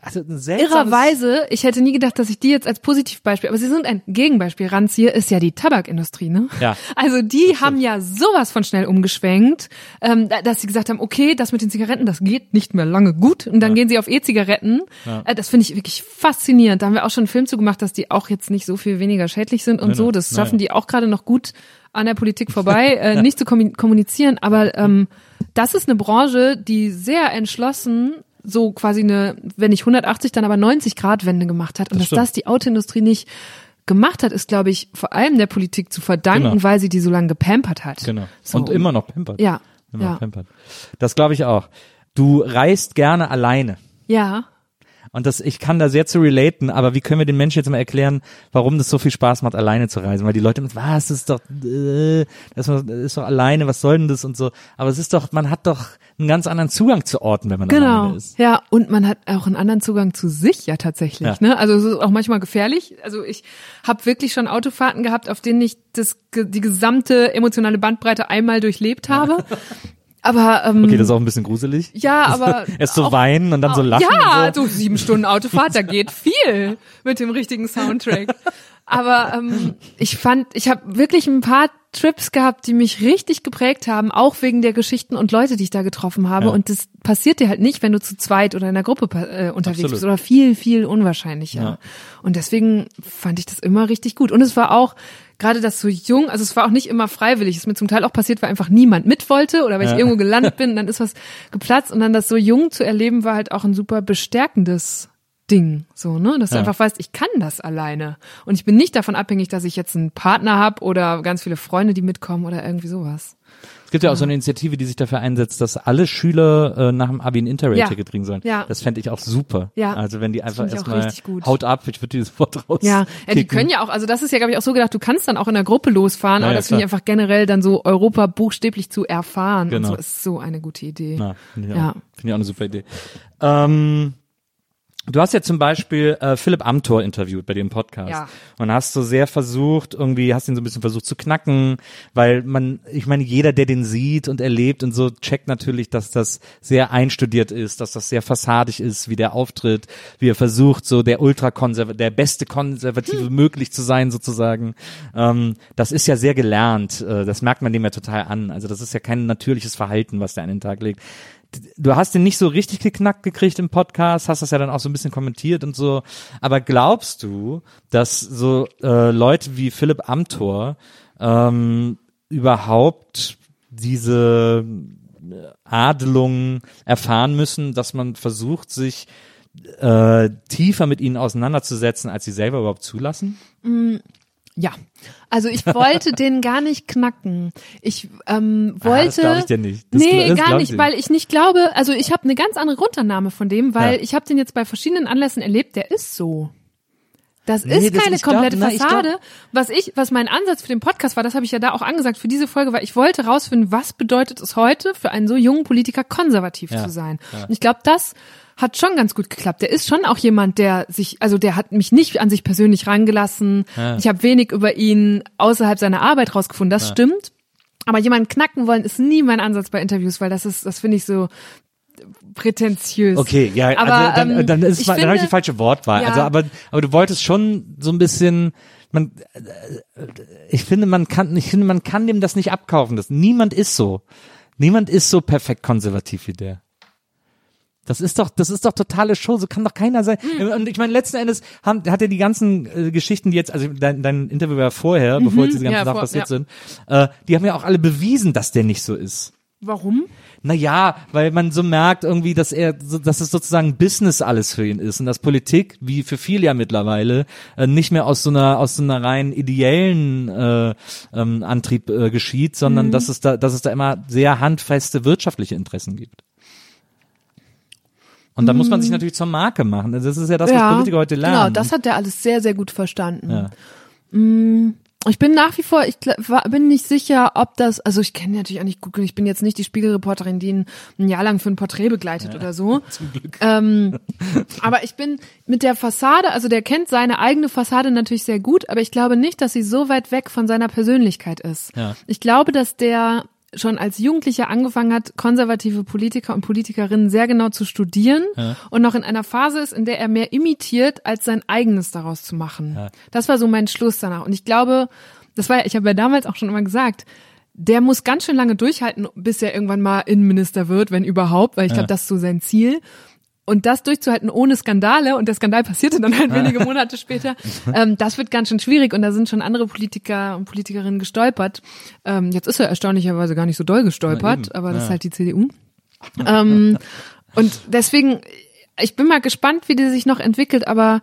also Irrerweise, ich hätte nie gedacht, dass ich die jetzt als Positivbeispiel, aber sie sind ein Gegenbeispiel ranziehe, ist ja die Tabakindustrie, ne? Ja. Also die haben ja sowas von schnell umgeschwenkt, ähm, da- dass sie gesagt haben, okay, das mit den Zigaretten, das geht nicht mehr lange gut und dann gehen sie auf E-Zigaretten. Äh, das finde ich wirklich faszinierend. Da haben wir auch schon einen Film zu gemacht, dass die auch jetzt nicht so viel weniger schädlich sind und Nee, so. Das schaffen die auch gerade noch gut an der Politik vorbei, äh, nicht zu kommunizieren. Aber ähm, das ist eine Branche, die sehr entschlossen so quasi eine, wenn nicht 180, dann aber 90 Grad Wende gemacht hat. Und das dass das die Autoindustrie nicht gemacht hat, ist, glaube ich, vor allem der Politik zu verdanken, genau. weil sie die so lange gepampert hat. Genau. So. Und immer noch pampert. Ja. Immer ja. pampert. Das glaube ich auch. Du reist gerne alleine. Ja. Und das, ich kann da sehr zu relaten, aber wie können wir den Menschen jetzt mal erklären, warum das so viel Spaß macht, alleine zu reisen? Weil die Leute was, das ist doch, äh, das ist doch alleine, was soll denn das und so. Aber es ist doch, man hat doch einen ganz anderen Zugang zu Orten, wenn man genau. alleine ist. Ja, und man hat auch einen anderen Zugang zu sich ja tatsächlich. Ja. Ne? Also es ist auch manchmal gefährlich. Also ich habe wirklich schon Autofahrten gehabt, auf denen ich das, die gesamte emotionale Bandbreite einmal durchlebt habe. Aber ähm, okay, das ist auch ein bisschen gruselig. Ja, aber erst so auch, weinen und dann so lachen. Ja, so. so sieben Stunden Autofahrt, da geht viel mit dem richtigen Soundtrack. Aber ähm, ich fand, ich habe wirklich ein paar Trips gehabt, die mich richtig geprägt haben, auch wegen der Geschichten und Leute, die ich da getroffen habe. Ja. Und das passiert dir halt nicht, wenn du zu zweit oder in einer Gruppe äh, unterwegs Absolut. bist oder viel, viel unwahrscheinlicher. Ja. Und deswegen fand ich das immer richtig gut. Und es war auch gerade das so jung, also es war auch nicht immer freiwillig. Es ist mir zum Teil auch passiert, weil einfach niemand mit wollte oder weil ich irgendwo gelandet bin, dann ist was geplatzt und dann das so jung zu erleben war halt auch ein super bestärkendes Ding, so, ne? Dass du einfach weißt, ich kann das alleine. Und ich bin nicht davon abhängig, dass ich jetzt einen Partner habe oder ganz viele Freunde, die mitkommen oder irgendwie sowas. Es gibt ja auch so eine Initiative, die sich dafür einsetzt, dass alle Schüler äh, nach dem Abi ein Interrail-Ticket ja. kriegen sollen. Ja. Das fände ich auch super. Ja. Also wenn die einfach erstmal haut ab, ich würde dieses Wort raus. Ja. ja, die können ja auch, also das ist ja, glaube ich, auch so gedacht, du kannst dann auch in der Gruppe losfahren, ja, aber das finde ich einfach generell dann so Europa buchstäblich zu erfahren. Genau. Und so ist so eine gute Idee. Na, find ich ja. Finde ich auch eine super Idee. Ähm, Du hast ja zum Beispiel äh, Philipp Amthor interviewt bei dem Podcast ja. und hast so sehr versucht, irgendwie hast ihn so ein bisschen versucht zu knacken, weil man, ich meine, jeder, der den sieht und erlebt und so, checkt natürlich, dass das sehr einstudiert ist, dass das sehr fassadig ist, wie der auftritt, wie er versucht, so der ultrakonserv, der beste Konservative hm. möglich zu sein, sozusagen. Ähm, das ist ja sehr gelernt, äh, das merkt man dem ja total an. Also das ist ja kein natürliches Verhalten, was der an den Tag legt du hast den nicht so richtig geknackt gekriegt im Podcast, hast das ja dann auch so ein bisschen kommentiert und so. Aber glaubst du, dass so äh, Leute wie Philipp Amthor ähm, überhaupt diese Adelung erfahren müssen, dass man versucht, sich äh, tiefer mit ihnen auseinanderzusetzen, als sie selber überhaupt zulassen? Mm, ja, also ich wollte den gar nicht knacken. Ich ähm, wollte. Ah, das ich dir nicht. Das nee, das gar nicht, weil ich nicht glaube. Also ich habe eine ganz andere Grundannahme von dem, weil ja. ich habe den jetzt bei verschiedenen Anlässen erlebt. Der ist so. Das nee, ist keine das, komplette glaub, Fassade. Na, was ich, was mein Ansatz für den Podcast war, das habe ich ja da auch angesagt für diese Folge, weil ich wollte rausfinden, was bedeutet es heute für einen so jungen Politiker konservativ ja, zu sein. Ja. Und ich glaube, das hat schon ganz gut geklappt. Der ist schon auch jemand, der sich, also der hat mich nicht an sich persönlich rangelassen. Ja. Ich habe wenig über ihn außerhalb seiner Arbeit rausgefunden. Das stimmt. Aber jemanden knacken wollen ist nie mein Ansatz bei Interviews, weil das ist, das finde ich so prätentiös. Okay, ja, aber, also dann, ähm, dann ist dann habe ich die falsche Wortwahl. Ja. Also aber aber du wolltest schon so ein bisschen man äh, ich finde man kann ich finde man kann dem das nicht abkaufen. Das niemand ist so. Niemand ist so perfekt konservativ wie der. Das ist doch, das ist doch totale Show, so kann doch keiner sein. Mhm. Und ich meine, letzten Endes haben, hat er die ganzen äh, Geschichten, die jetzt, also dein, dein Interview war vorher, mhm. bevor jetzt diese ganzen ja, Sachen passiert ja. sind, äh, die haben ja auch alle bewiesen, dass der nicht so ist. Warum? Naja, weil man so merkt irgendwie, dass er, dass es sozusagen Business alles für ihn ist und dass Politik, wie für viele ja mittlerweile, äh, nicht mehr aus so einer, aus so einer rein ideellen äh, ähm, Antrieb äh, geschieht, sondern mhm. dass es da, dass es da immer sehr handfeste wirtschaftliche Interessen gibt. Und da muss man sich mhm. natürlich zur Marke machen. Das ist ja das, ja, was Politiker heute lernen. Genau, das hat er alles sehr, sehr gut verstanden. Ja. Mm, ich bin nach wie vor, ich bin nicht sicher, ob das, also ich kenne natürlich auch nicht gut, ich bin jetzt nicht die Spiegelreporterin, die ihn ein Jahr lang für ein Porträt begleitet ja, oder so. Zum Glück. Ähm, aber ich bin mit der Fassade, also der kennt seine eigene Fassade natürlich sehr gut, aber ich glaube nicht, dass sie so weit weg von seiner Persönlichkeit ist. Ja. Ich glaube, dass der schon als Jugendlicher angefangen hat, konservative Politiker und Politikerinnen sehr genau zu studieren ja. und noch in einer Phase ist, in der er mehr imitiert, als sein eigenes daraus zu machen. Ja. Das war so mein Schluss danach. Und ich glaube, das war, ich habe ja damals auch schon immer gesagt, der muss ganz schön lange durchhalten, bis er irgendwann mal Innenminister wird, wenn überhaupt, weil ich glaube, das ist so sein Ziel. Und das durchzuhalten ohne Skandale, und der Skandal passierte dann halt wenige Monate später, ähm, das wird ganz schön schwierig und da sind schon andere Politiker und Politikerinnen gestolpert. Ähm, jetzt ist er erstaunlicherweise gar nicht so doll gestolpert, aber das Ja. ist halt die CDU. Ähm, und deswegen, ich bin mal gespannt, wie die sich noch entwickelt, aber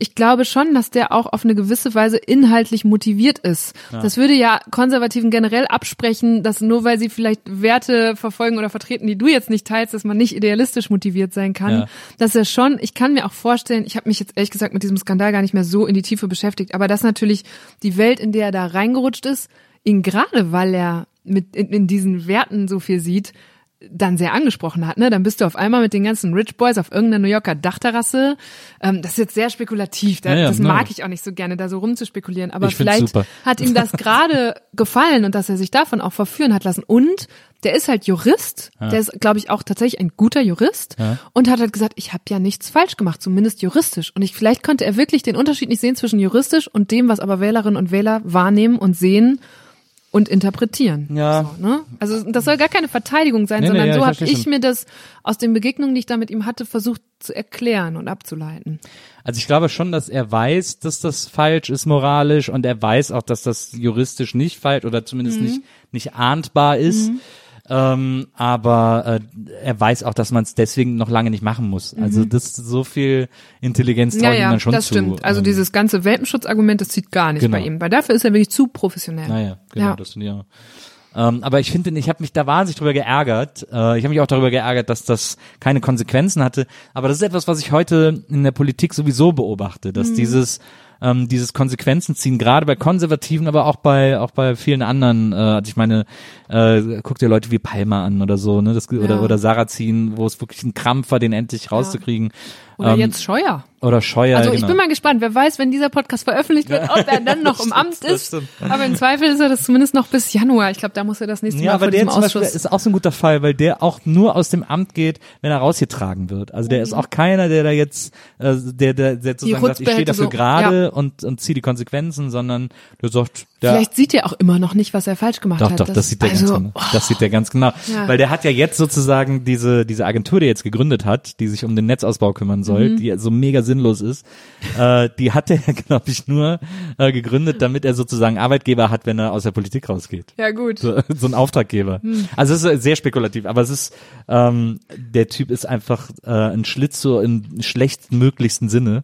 ich glaube schon, dass der auch auf eine gewisse Weise inhaltlich motiviert ist. Das würde ja Konservativen generell absprechen, dass nur weil sie vielleicht Werte verfolgen oder vertreten, die du jetzt nicht teilst, dass man nicht idealistisch motiviert sein kann. Ja. Dass er schon, ich kann mir auch vorstellen, ich habe mich jetzt ehrlich gesagt mit diesem Skandal gar nicht mehr so in die Tiefe beschäftigt, aber dass natürlich die Welt, in der er da reingerutscht ist, ihn gerade weil er mit in, in diesen Werten so viel sieht, dann sehr angesprochen hat, ne? Dann bist du auf einmal mit den ganzen Rich Boys auf irgendeiner New Yorker Dachterrasse. Ähm, das ist jetzt sehr spekulativ. Da, Ja, ja, das mag ich auch nicht so gerne, da so rumzuspekulieren. Aber Ich vielleicht hat ihm das gerade gefallen und dass er sich davon auch verführen hat lassen. Und der ist halt Jurist. Der ist, glaube ich, auch tatsächlich ein guter Jurist und hat halt gesagt, ich habe ja nichts falsch gemacht, zumindest juristisch. Und ich vielleicht konnte er wirklich den Unterschied nicht sehen zwischen juristisch und dem, was aber Wählerinnen und Wähler wahrnehmen und sehen und interpretieren. Ja. So, ne? Also das soll gar keine Verteidigung sein, Nee, nee, sondern ja, so ich habe ich schon. mir das aus den Begegnungen, die ich da mit ihm hatte, versucht zu erklären und abzuleiten. Also ich glaube schon, dass er weiß, dass das falsch ist moralisch und er weiß auch, dass das juristisch nicht falsch oder zumindest Mhm. nicht, nicht ahndbar ist. Ähm, aber äh, er weiß auch, dass man es deswegen noch lange nicht machen muss. Also das so viel Intelligenz traue Mhm. Ja, ihm ja, dann schon das zu. stimmt. Also Ähm, dieses ganze Welpenschutzargument, das zieht gar nicht Genau. bei ihm, weil dafür ist er wirklich zu professionell. Naja, genau, Ja. das auch. Ähm, aber ich finde, ich habe mich da wahnsinnig drüber geärgert. Äh, ich habe mich auch darüber geärgert, dass das keine Konsequenzen hatte. Aber das ist etwas, was ich heute in der Politik sowieso beobachte, Mhm. dass dieses ähm, dieses Konsequenzen ziehen, gerade bei Konservativen, aber auch bei auch bei vielen anderen. Äh, also ich meine, äh, guck dir Leute wie Palmer an oder so, ne, das, oder Ja. oder Sarrazin, wo es wirklich ein Krampf war, den endlich rauszukriegen. Oder Ähm, jetzt Scheuer. oder Scheuer. Also ich genau. bin mal gespannt, wer weiß, wenn dieser Podcast veröffentlicht wird, ob er dann noch im Amt das ist. Aber im Zweifel ist er das zumindest noch bis Januar. Ich glaube, da muss er das nächste Ja, Mal aber vor der diesem zum Beispiel ist auch so ein guter Fall, weil der auch nur aus dem Amt geht, wenn er rausgetragen wird. Also der ist Mhm. auch keiner, der da jetzt, äh, der, der, der sozusagen sagt, ich stehe dafür so- gerade und, und ziehe die Konsequenzen, sondern der sagt, der, Vielleicht sieht er auch immer noch nicht, was er falsch gemacht doch, hat. doch, das, sieht der also, ganz genau. Das sieht der ganz genau. Ja. Weil der hat ja jetzt sozusagen diese, diese Agentur, die er jetzt gegründet hat, die sich um den Netzausbau kümmern soll, Mhm. die so mega sinnlos ist, äh, die hat er, glaube ich, nur äh, gegründet, damit er sozusagen Arbeitgeber hat, wenn er aus der Politik rausgeht. Ja gut. So, so ein Auftraggeber. Hm. Also es ist sehr spekulativ, aber es ist, ähm, der Typ ist einfach äh, ein Schlitz so im schlechtmöglichsten Sinne.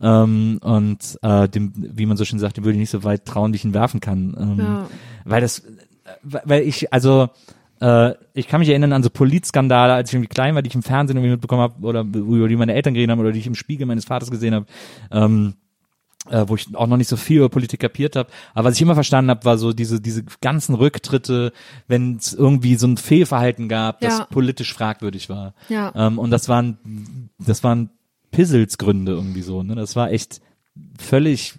Ähm, und äh, dem, wie man so schön sagt, dem würde ich nicht so weit trauen, wie ich ihn werfen kann. Ähm, Ja. Weil das, äh, weil ich, also äh, ich kann mich erinnern an so Politskandale, als ich irgendwie klein war, die ich im Fernsehen irgendwie mitbekommen habe oder über die meine Eltern geredet haben oder die ich im Spiegel meines Vaters gesehen habe. Ähm, äh, wo ich auch noch nicht so viel über Politik kapiert habe. Aber was ich immer verstanden habe, war so diese diese ganzen Rücktritte, wenn es irgendwie so ein Fehlverhalten gab, das Ja. politisch fragwürdig war. Ja. Ähm, und das waren das waren Pisselsgründe irgendwie so. Ne? Das war echt völlig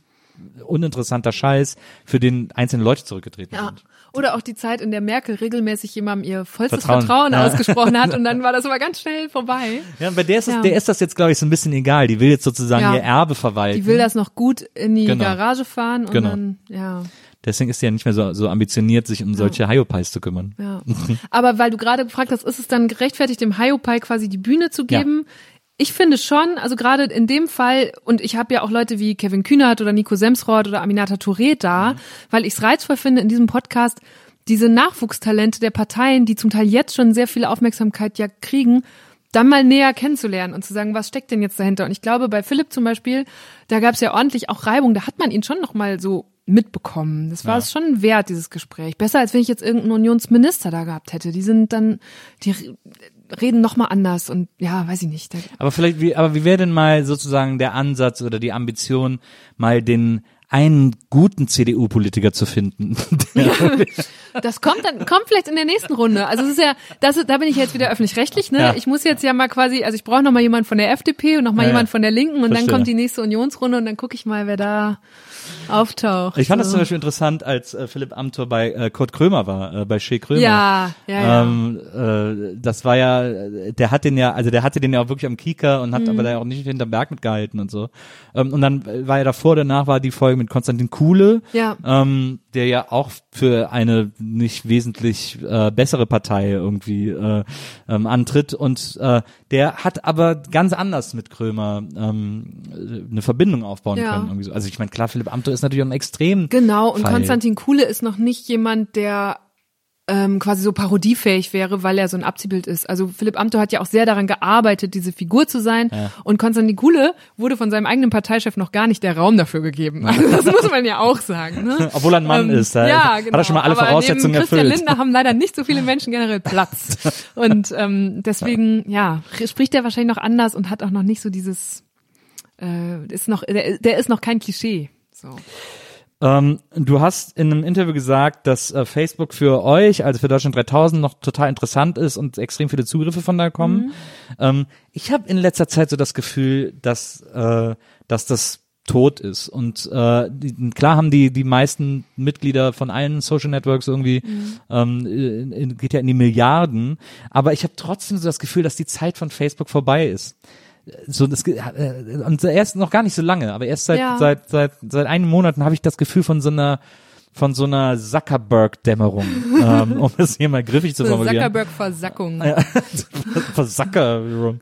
uninteressanter Scheiß, für den einzelne Leute zurückgetreten Ja. sind. Oder auch die Zeit, in der Merkel regelmäßig jemandem ihr vollstes Vertrauen. Vertrauen, Ja. ausgesprochen hat und dann war das aber ganz schnell vorbei. Ja, bei der ist, es, Ja. der ist das jetzt, glaube ich, so ein bisschen egal. Die will jetzt sozusagen Ja. ihr Erbe verwalten. Die will das noch gut in die Genau. Garage fahren und Genau. dann, ja. Deswegen ist sie ja nicht mehr so, so ambitioniert, sich um solche Hyopies zu kümmern. Ja. Aber weil du gerade gefragt hast, ist es dann gerechtfertigt, dem Hyopai quasi die Bühne zu geben? Ich finde schon, also gerade in dem Fall, und ich habe ja auch Leute wie Kevin Kühnert oder Nico Semsrott oder Aminata Touré da, weil ich es reizvoll finde in diesem Podcast, diese Nachwuchstalente der Parteien, die zum Teil jetzt schon sehr viel Aufmerksamkeit ja kriegen, dann mal näher kennenzulernen und zu sagen, was steckt denn jetzt dahinter? Und ich glaube, bei Philipp zum Beispiel, da gab es ja ordentlich auch Reibung, da hat man ihn schon noch mal so mitbekommen. Das war es schon wert, dieses Gespräch. Besser, als wenn ich jetzt irgendeinen Unionsminister da gehabt hätte. Die sind dann, die reden noch mal anders und ja, weiß ich nicht. Aber vielleicht, wie, aber wie wäre denn mal sozusagen der Ansatz oder die Ambition, mal den einen guten CDU-Politiker zu finden? Das kommt dann, kommt vielleicht in der nächsten Runde. Also es ist ja, das ist, da bin ich jetzt wieder öffentlich-rechtlich, ne? Ja. Ich muss jetzt ja mal quasi, also ich brauche noch mal jemand von der FDP und noch mal Ja, ja. jemand von der Linken und Verstehe. dann kommt die nächste Unionsrunde und dann gucke ich mal, wer da auftaucht. Ich fand das So. zum Beispiel interessant, als äh, Philipp Amthor bei äh, Kurt Krömer war, äh, bei Shea Krömer. Ja, ja, ja. Ähm, äh, das war ja, der hat den ja, also der hatte den ja auch wirklich am Kieker und hat Mhm. aber da auch nicht hinterm Berg mitgehalten und so. Ähm, und dann war ja davor, danach war die Folge mit Konstantin Kuhle, Ja. ähm, der ja auch für eine nicht wesentlich äh, bessere Partei irgendwie äh, ähm, antritt und äh, der hat aber ganz anders mit Krömer ähm, eine Verbindung aufbauen Ja. können. Irgendwie so. Also ich meine, klar, Philipp Amthor ist natürlich auch ein extrem Genau, und Fall. Konstantin Kuhle ist noch nicht jemand, der ähm, quasi so parodiefähig wäre, weil er so ein Abziehbild ist. Also Philipp Amthor hat ja auch sehr daran gearbeitet, diese Figur zu sein. Und Konstantin Kuhle wurde von seinem eigenen Parteichef noch gar nicht der Raum dafür gegeben. Also das muss man ja auch sagen. Ne? Obwohl er ein Mann Ähm, ist, da ja, hat genau. er schon mal alle Aber Voraussetzungen neben Christian erfüllt. Lindner haben leider nicht so viele Menschen generell Platz. Und ähm, deswegen, ja, spricht er wahrscheinlich noch anders und hat auch noch nicht so dieses, äh, ist noch, der, der ist noch kein Klischee. So. Ähm, du hast in einem Interview gesagt, dass äh, Facebook für euch, also für Deutschland 3000, noch total interessant ist und extrem viele Zugriffe von da kommen. Ähm, ich habe in letzter Zeit so das Gefühl, dass, äh, dass das tot ist. Und äh, die, klar haben die die meisten Mitglieder von allen Social Networks irgendwie ähm, in, in, geht ja in die Milliarden. Aber ich habe trotzdem so das Gefühl, dass die Zeit von Facebook vorbei ist. So das äh, und erst noch gar nicht so lange, aber erst seit Ja. seit seit seit einigen Monaten habe ich das Gefühl von so einer von so einer Zuckerberg-Dämmerung, ähm, um es hier mal griffig zu formulieren. Zuckerberg-Versackung. Versackerung.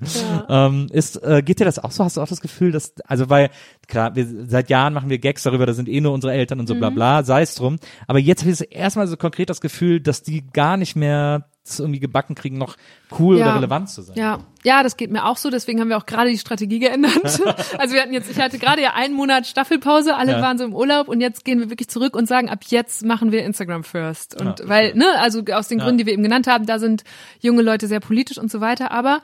Ähm, ist, äh, geht dir das auch so? Hast du auch das Gefühl, dass, also weil, klar, wir, seit Jahren machen wir Gags darüber, da sind eh nur unsere Eltern und so bla Mhm. bla, sei es drum. Aber jetzt habe ich erstmal so konkret das Gefühl, dass die gar nicht mehr es irgendwie gebacken kriegen, noch cool Ja. oder relevant zu sein. Ja, ja, das geht mir auch so. Deswegen haben wir auch gerade die Strategie geändert. also wir hatten jetzt, ich hatte gerade ja einen Monat Staffelpause, alle Ja. waren so im Urlaub und jetzt gehen wir wirklich zurück und sagen, ab jetzt machen wir Instagram first. Und Ja, weil, ne, also aus den. Gründen, die wir eben genannt haben, da sind junge Leute sehr politisch und so weiter. Aber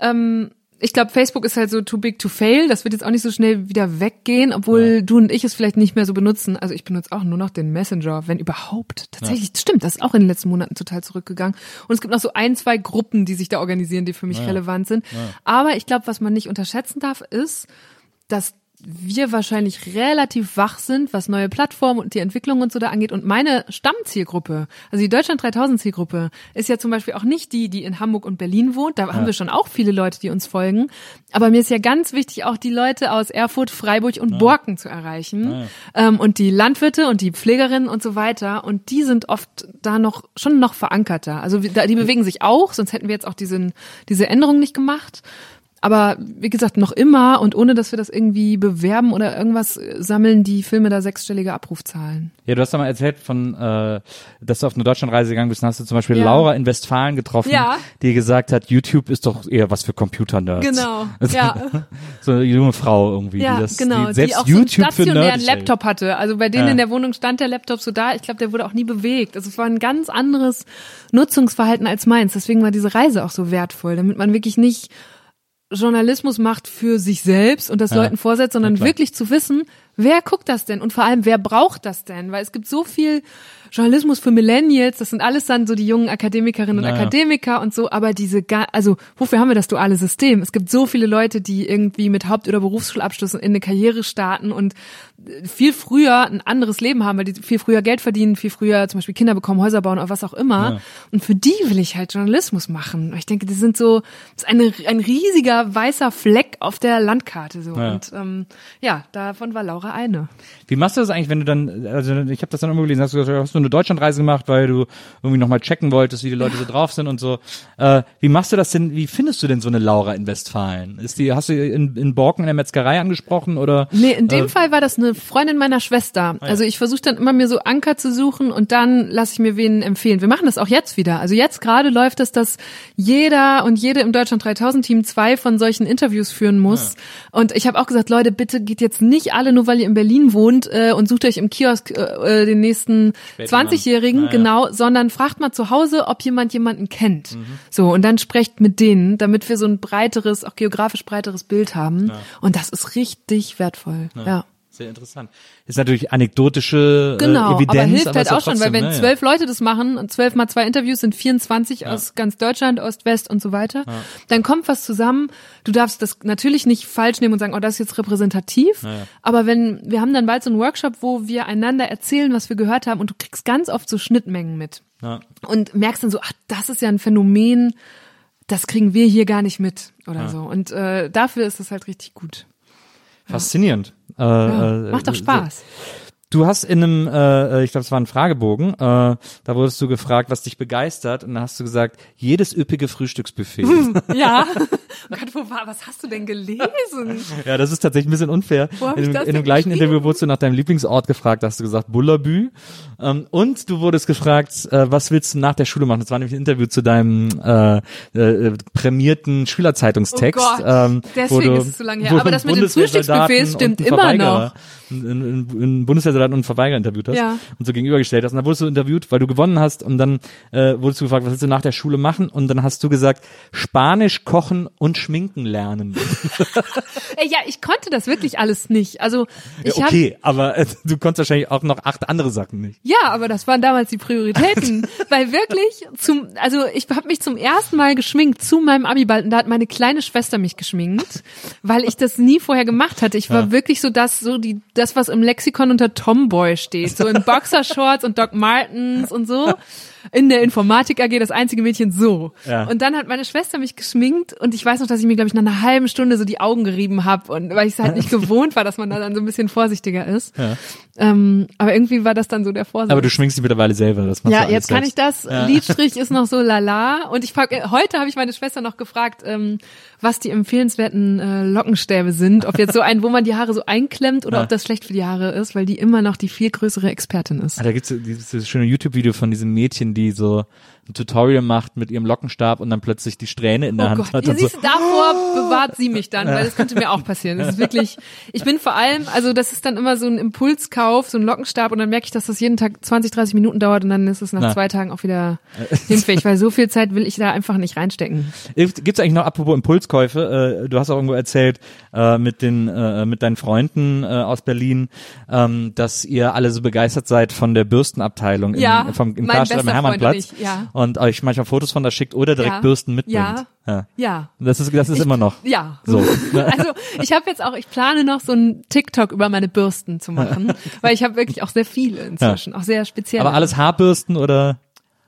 ähm, ich glaube, Facebook ist halt so too big to fail. Das wird jetzt auch nicht so schnell wieder weggehen, obwohl du und ich es vielleicht nicht mehr so benutzen. Also ich benutze auch nur noch den Messenger, wenn überhaupt. Tatsächlich, stimmt, das ist auch in den letzten Monaten total zurückgegangen. Und es gibt noch so ein, zwei Gruppen, die sich da organisieren, die für mich relevant sind. Aber ich glaube, was man nicht unterschätzen darf, ist, dass wir wahrscheinlich relativ wach sind, was neue Plattformen und die Entwicklung und so da angeht. Und meine Stammzielgruppe, also die Deutschland 3000 Zielgruppe, ist ja zum Beispiel auch nicht die, die in Hamburg und Berlin wohnt. Da haben wir schon auch viele Leute, die uns folgen. Aber mir ist ja ganz wichtig, auch die Leute aus Erfurt, Freiburg und Borken zu erreichen. Ähm, und die Landwirte und die Pflegerinnen und so weiter. Und die sind oft da noch, schon noch verankerter. Also die bewegen sich auch, sonst hätten wir jetzt auch diesen, diese Änderung nicht gemacht. Aber wie gesagt, noch immer und ohne, dass wir das irgendwie bewerben oder irgendwas, äh, sammeln die Filme da sechsstellige Abrufzahlen. Ja, du hast doch mal erzählt von, äh, dass du auf eine Deutschlandreise gegangen bist, dann hast du zum Beispiel Ja. Laura in Westfalen getroffen, Ja. die gesagt hat, YouTube ist doch eher was für Computer-Nerds. Genau, ja. So eine junge Frau irgendwie, Ja, die das, genau, die selbst die auch YouTube so einen stationären. Laptop hatte. Also bei denen Ja. in der Wohnung stand der Laptop so da. Ich glaube, der wurde auch nie bewegt. Also es war ein ganz anderes Nutzungsverhalten als meins. Deswegen war diese Reise auch so wertvoll, damit man wirklich nicht Journalismus macht für sich selbst und das Leuten vorsetzt, sondern klar. wirklich zu wissen, wer guckt das denn und vor allem, wer braucht das denn? Weil es gibt so viel Journalismus für Millennials, das sind alles dann so die jungen Akademikerinnen und Naja. Akademiker und so, aber diese, also wofür haben wir das duale System? Es gibt so viele Leute, die irgendwie mit Haupt- oder Berufsschulabschluss in eine Karriere starten und viel früher ein anderes Leben haben, weil die viel früher Geld verdienen, viel früher zum Beispiel Kinder bekommen, Häuser bauen oder was auch immer. Und für die will ich halt Journalismus machen. Ich denke, die sind so, das ist eine, ein riesiger weißer Fleck auf der Landkarte so. Ja. Und ähm, ja, davon war Laura eine. Wie machst du das eigentlich, wenn du dann, also ich habe das dann immer gelesen, hast du, gesagt, hast du eine Deutschlandreise gemacht, weil du irgendwie nochmal checken wolltest, wie die Leute so drauf sind und so. Äh, wie machst du das denn, wie findest du denn so eine Laura in Westfalen? Ist die, hast du in, in Borken in der Metzgerei angesprochen oder? Nee, in dem Äh, Fall war das eine Freundin meiner Schwester. Also ich versuche dann immer mir so Anker zu suchen und dann lasse ich mir wen empfehlen. Wir machen das auch jetzt wieder. Also jetzt gerade läuft es, dass jeder und jede im Deutschland 3000 Team zwei von solchen Interviews führen muss. Und ich habe auch gesagt, Leute, bitte geht jetzt nicht alle, nur weil ihr in Berlin wohnt äh, und sucht euch im Kiosk äh, äh, den nächsten Spätmann. 20-Jährigen, Naja. genau, sondern fragt mal zu Hause, ob jemand jemanden kennt. Mhm. So, und dann sprecht mit denen, damit wir so ein breiteres, auch geografisch breiteres Bild haben. Und das ist richtig wertvoll. ja. Sehr interessant. Ist natürlich anekdotische Genau, äh, Evidenz, aber hilft halt ist ja auch schon, weil trotzdem, wenn ne, ja. zwölf Leute das machen und zwölf mal zwei Interviews sind 24 aus ganz Deutschland, Ost, West und so weiter, dann kommt was zusammen. Du darfst das natürlich nicht falsch nehmen und sagen, oh, das ist jetzt repräsentativ. Aber wenn, wir haben dann bald so einen Workshop, wo wir einander erzählen, was wir gehört haben und du kriegst ganz oft so Schnittmengen mit. Ja. Und merkst dann so, ach, das ist ja ein Phänomen, das kriegen wir hier gar nicht mit oder so. Und äh, dafür ist es halt richtig gut. Faszinierend. Äh, Ja, äh, macht doch Spaß. Du hast in einem, äh, ich glaube, es war ein Fragebogen, äh, da wurdest du gefragt, was dich begeistert, und da hast du gesagt, jedes üppige Frühstücksbuffet. Ja. Oh Gott, wo war, was hast du denn gelesen? ja, das ist tatsächlich ein bisschen unfair. Wo in, dem- in dem gleichen? Interview wurdest du nach deinem Lieblingsort gefragt, da hast du gesagt Bullabü. Ähm, und du wurdest gefragt, äh, was willst du nach der Schule machen? Das war nämlich ein Interview zu deinem äh, äh, prämierten Schülerzeitungstext. Oh Gott, ähm, deswegen du- ist es so lange her. Aber das mit den Frühstücksbuffets stimmt und einen immer Verweigerer- noch. Einen, einen Bundeswehrsoldaten und einen Verweigerer interviewt hast Ja. und so gegenübergestellt hast. Und dann wurdest du interviewt, weil du gewonnen hast und dann äh, wurdest du gefragt, was willst du nach der Schule machen? Und dann hast du gesagt, Spanisch kochen und schminken lernen. Ey, ja, ich konnte das wirklich alles nicht. Also ich Ja, hab, okay, aber äh, du konntest wahrscheinlich auch noch acht andere Sachen nicht. Ja, aber das waren damals die Prioritäten, weil wirklich zum also ich habe mich zum ersten Mal geschminkt zu meinem Abiball und da hat meine kleine Schwester mich geschminkt, weil ich das nie vorher gemacht hatte. Ich war wirklich so das so die das was im Lexikon unter Tomboy steht, so in Boxershorts und Doc Martens und so. In der Informatik AG das einzige Mädchen so. Ja. Und dann hat meine Schwester mich geschminkt und ich weiß noch, dass ich mir glaube ich nach einer halben Stunde so die Augen gerieben habe und weil ich es halt nicht gewohnt war, dass man da dann so ein bisschen vorsichtiger ist. Ähm, aber irgendwie war das dann so der Vorsatz. Aber du schminkst dich mittlerweile selber. Das machst Ja, jetzt kann ich selbst. das. Lidstrich ist noch so lala. Und ich frag, äh, heute habe ich meine Schwester noch gefragt, ähm, was die empfehlenswerten äh, Lockenstäbe sind. Ob jetzt so ein, wo man die Haare so einklemmt oder Ja. ob das schlecht für die Haare ist, weil die immer noch die viel größere Expertin ist. Ah, da gibt's so dieses, dieses schöne YouTube-Video von diesem Mädchen, die so ein Tutorial macht mit ihrem Lockenstab und dann plötzlich die Strähne in der Oh Hand Gott, hat. ja, und so. siehst du, davor bewahrt sie mich dann, weil das könnte mir auch passieren. Das ist wirklich, ich bin vor allem, also das ist dann immer so ein Impulskauf, so ein Lockenstab und dann merke ich, dass das jeden Tag 20, 30 Minuten dauert und dann ist es nach Na. zwei Tagen auch wieder hinfällig, weil so viel Zeit will ich da einfach nicht reinstecken. Gibt's eigentlich noch, apropos Impulskäufe, äh, du hast auch irgendwo erzählt, äh, mit den, äh, mit deinen Freunden äh, aus Berlin, ähm, dass ihr alle so begeistert seid von der Bürstenabteilung im, Ja, vom, im Karstadt am Hermannplatz. ja. Und euch manchmal Fotos von da schickt oder direkt Ja. Bürsten mitnimmt. Ja. ja. Ja. Das ist, das ist immer noch. Ja. So. Also ich habe jetzt auch, ich plane noch so ein TikTok über meine Bürsten zu machen, weil ich habe wirklich auch sehr viele inzwischen, auch sehr spezielle. Aber alles Haarbürsten oder?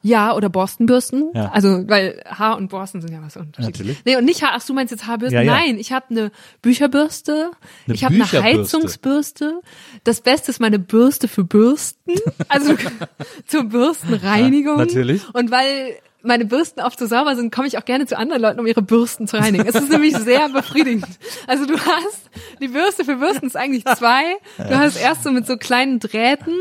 Ja, oder Borstenbürsten. Ja. Also, weil Haar und Borsten sind ja was unterschiedlich. Natürlich. Nee, und nicht Haar, ach, du meinst jetzt Haarbürsten? Ja, ja. Nein, ich habe eine Bücherbürste, Eine ich habe eine. Heizungsbürste. Das Beste ist meine Bürste für Bürsten, also zur Bürstenreinigung. Natürlich. Und weil meine Bürsten oft so sauber sind, komme ich auch gerne zu anderen Leuten, um ihre Bürsten zu reinigen. Es ist nämlich sehr befriedigend. Also du hast, die Bürste für Bürsten ist eigentlich zwei. Du hast erst so mit so kleinen Drähten,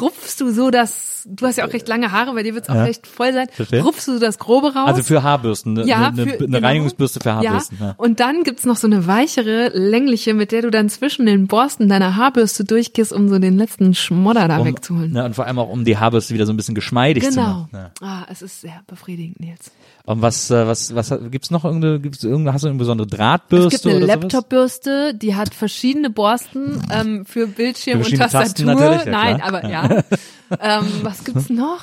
rupfst du so das, du hast ja auch recht lange Haare, bei dir wird es auch Ja. recht voll sein, Verstehe. rupfst du das Grobe raus. Also für Haarbürsten, eine, ja, eine, für, eine genau. Reinigungsbürste für Haarbürsten. Ja. Ja. Und dann gibt's noch so eine weichere, längliche, mit der du dann zwischen den Borsten deiner Haarbürste durchgehst, um so den letzten Schmodder da Um, wegzuholen. ja, und vor allem auch um die Haarbürste wieder so ein bisschen geschmeidig zu Genau. machen. Ja. Ah, es ist sehr befriedigend, Nils. Und was, äh, was, was gibt's noch irgendeine, gibt's irgendeine, hast du eine besondere Es Drahtbürste gibt eine? Laptopbürste, die hat verschiedene Borsten ähm, für Bildschirm Für und Tastatur. ja, Nein, aber ja. ähm, was gibt's noch?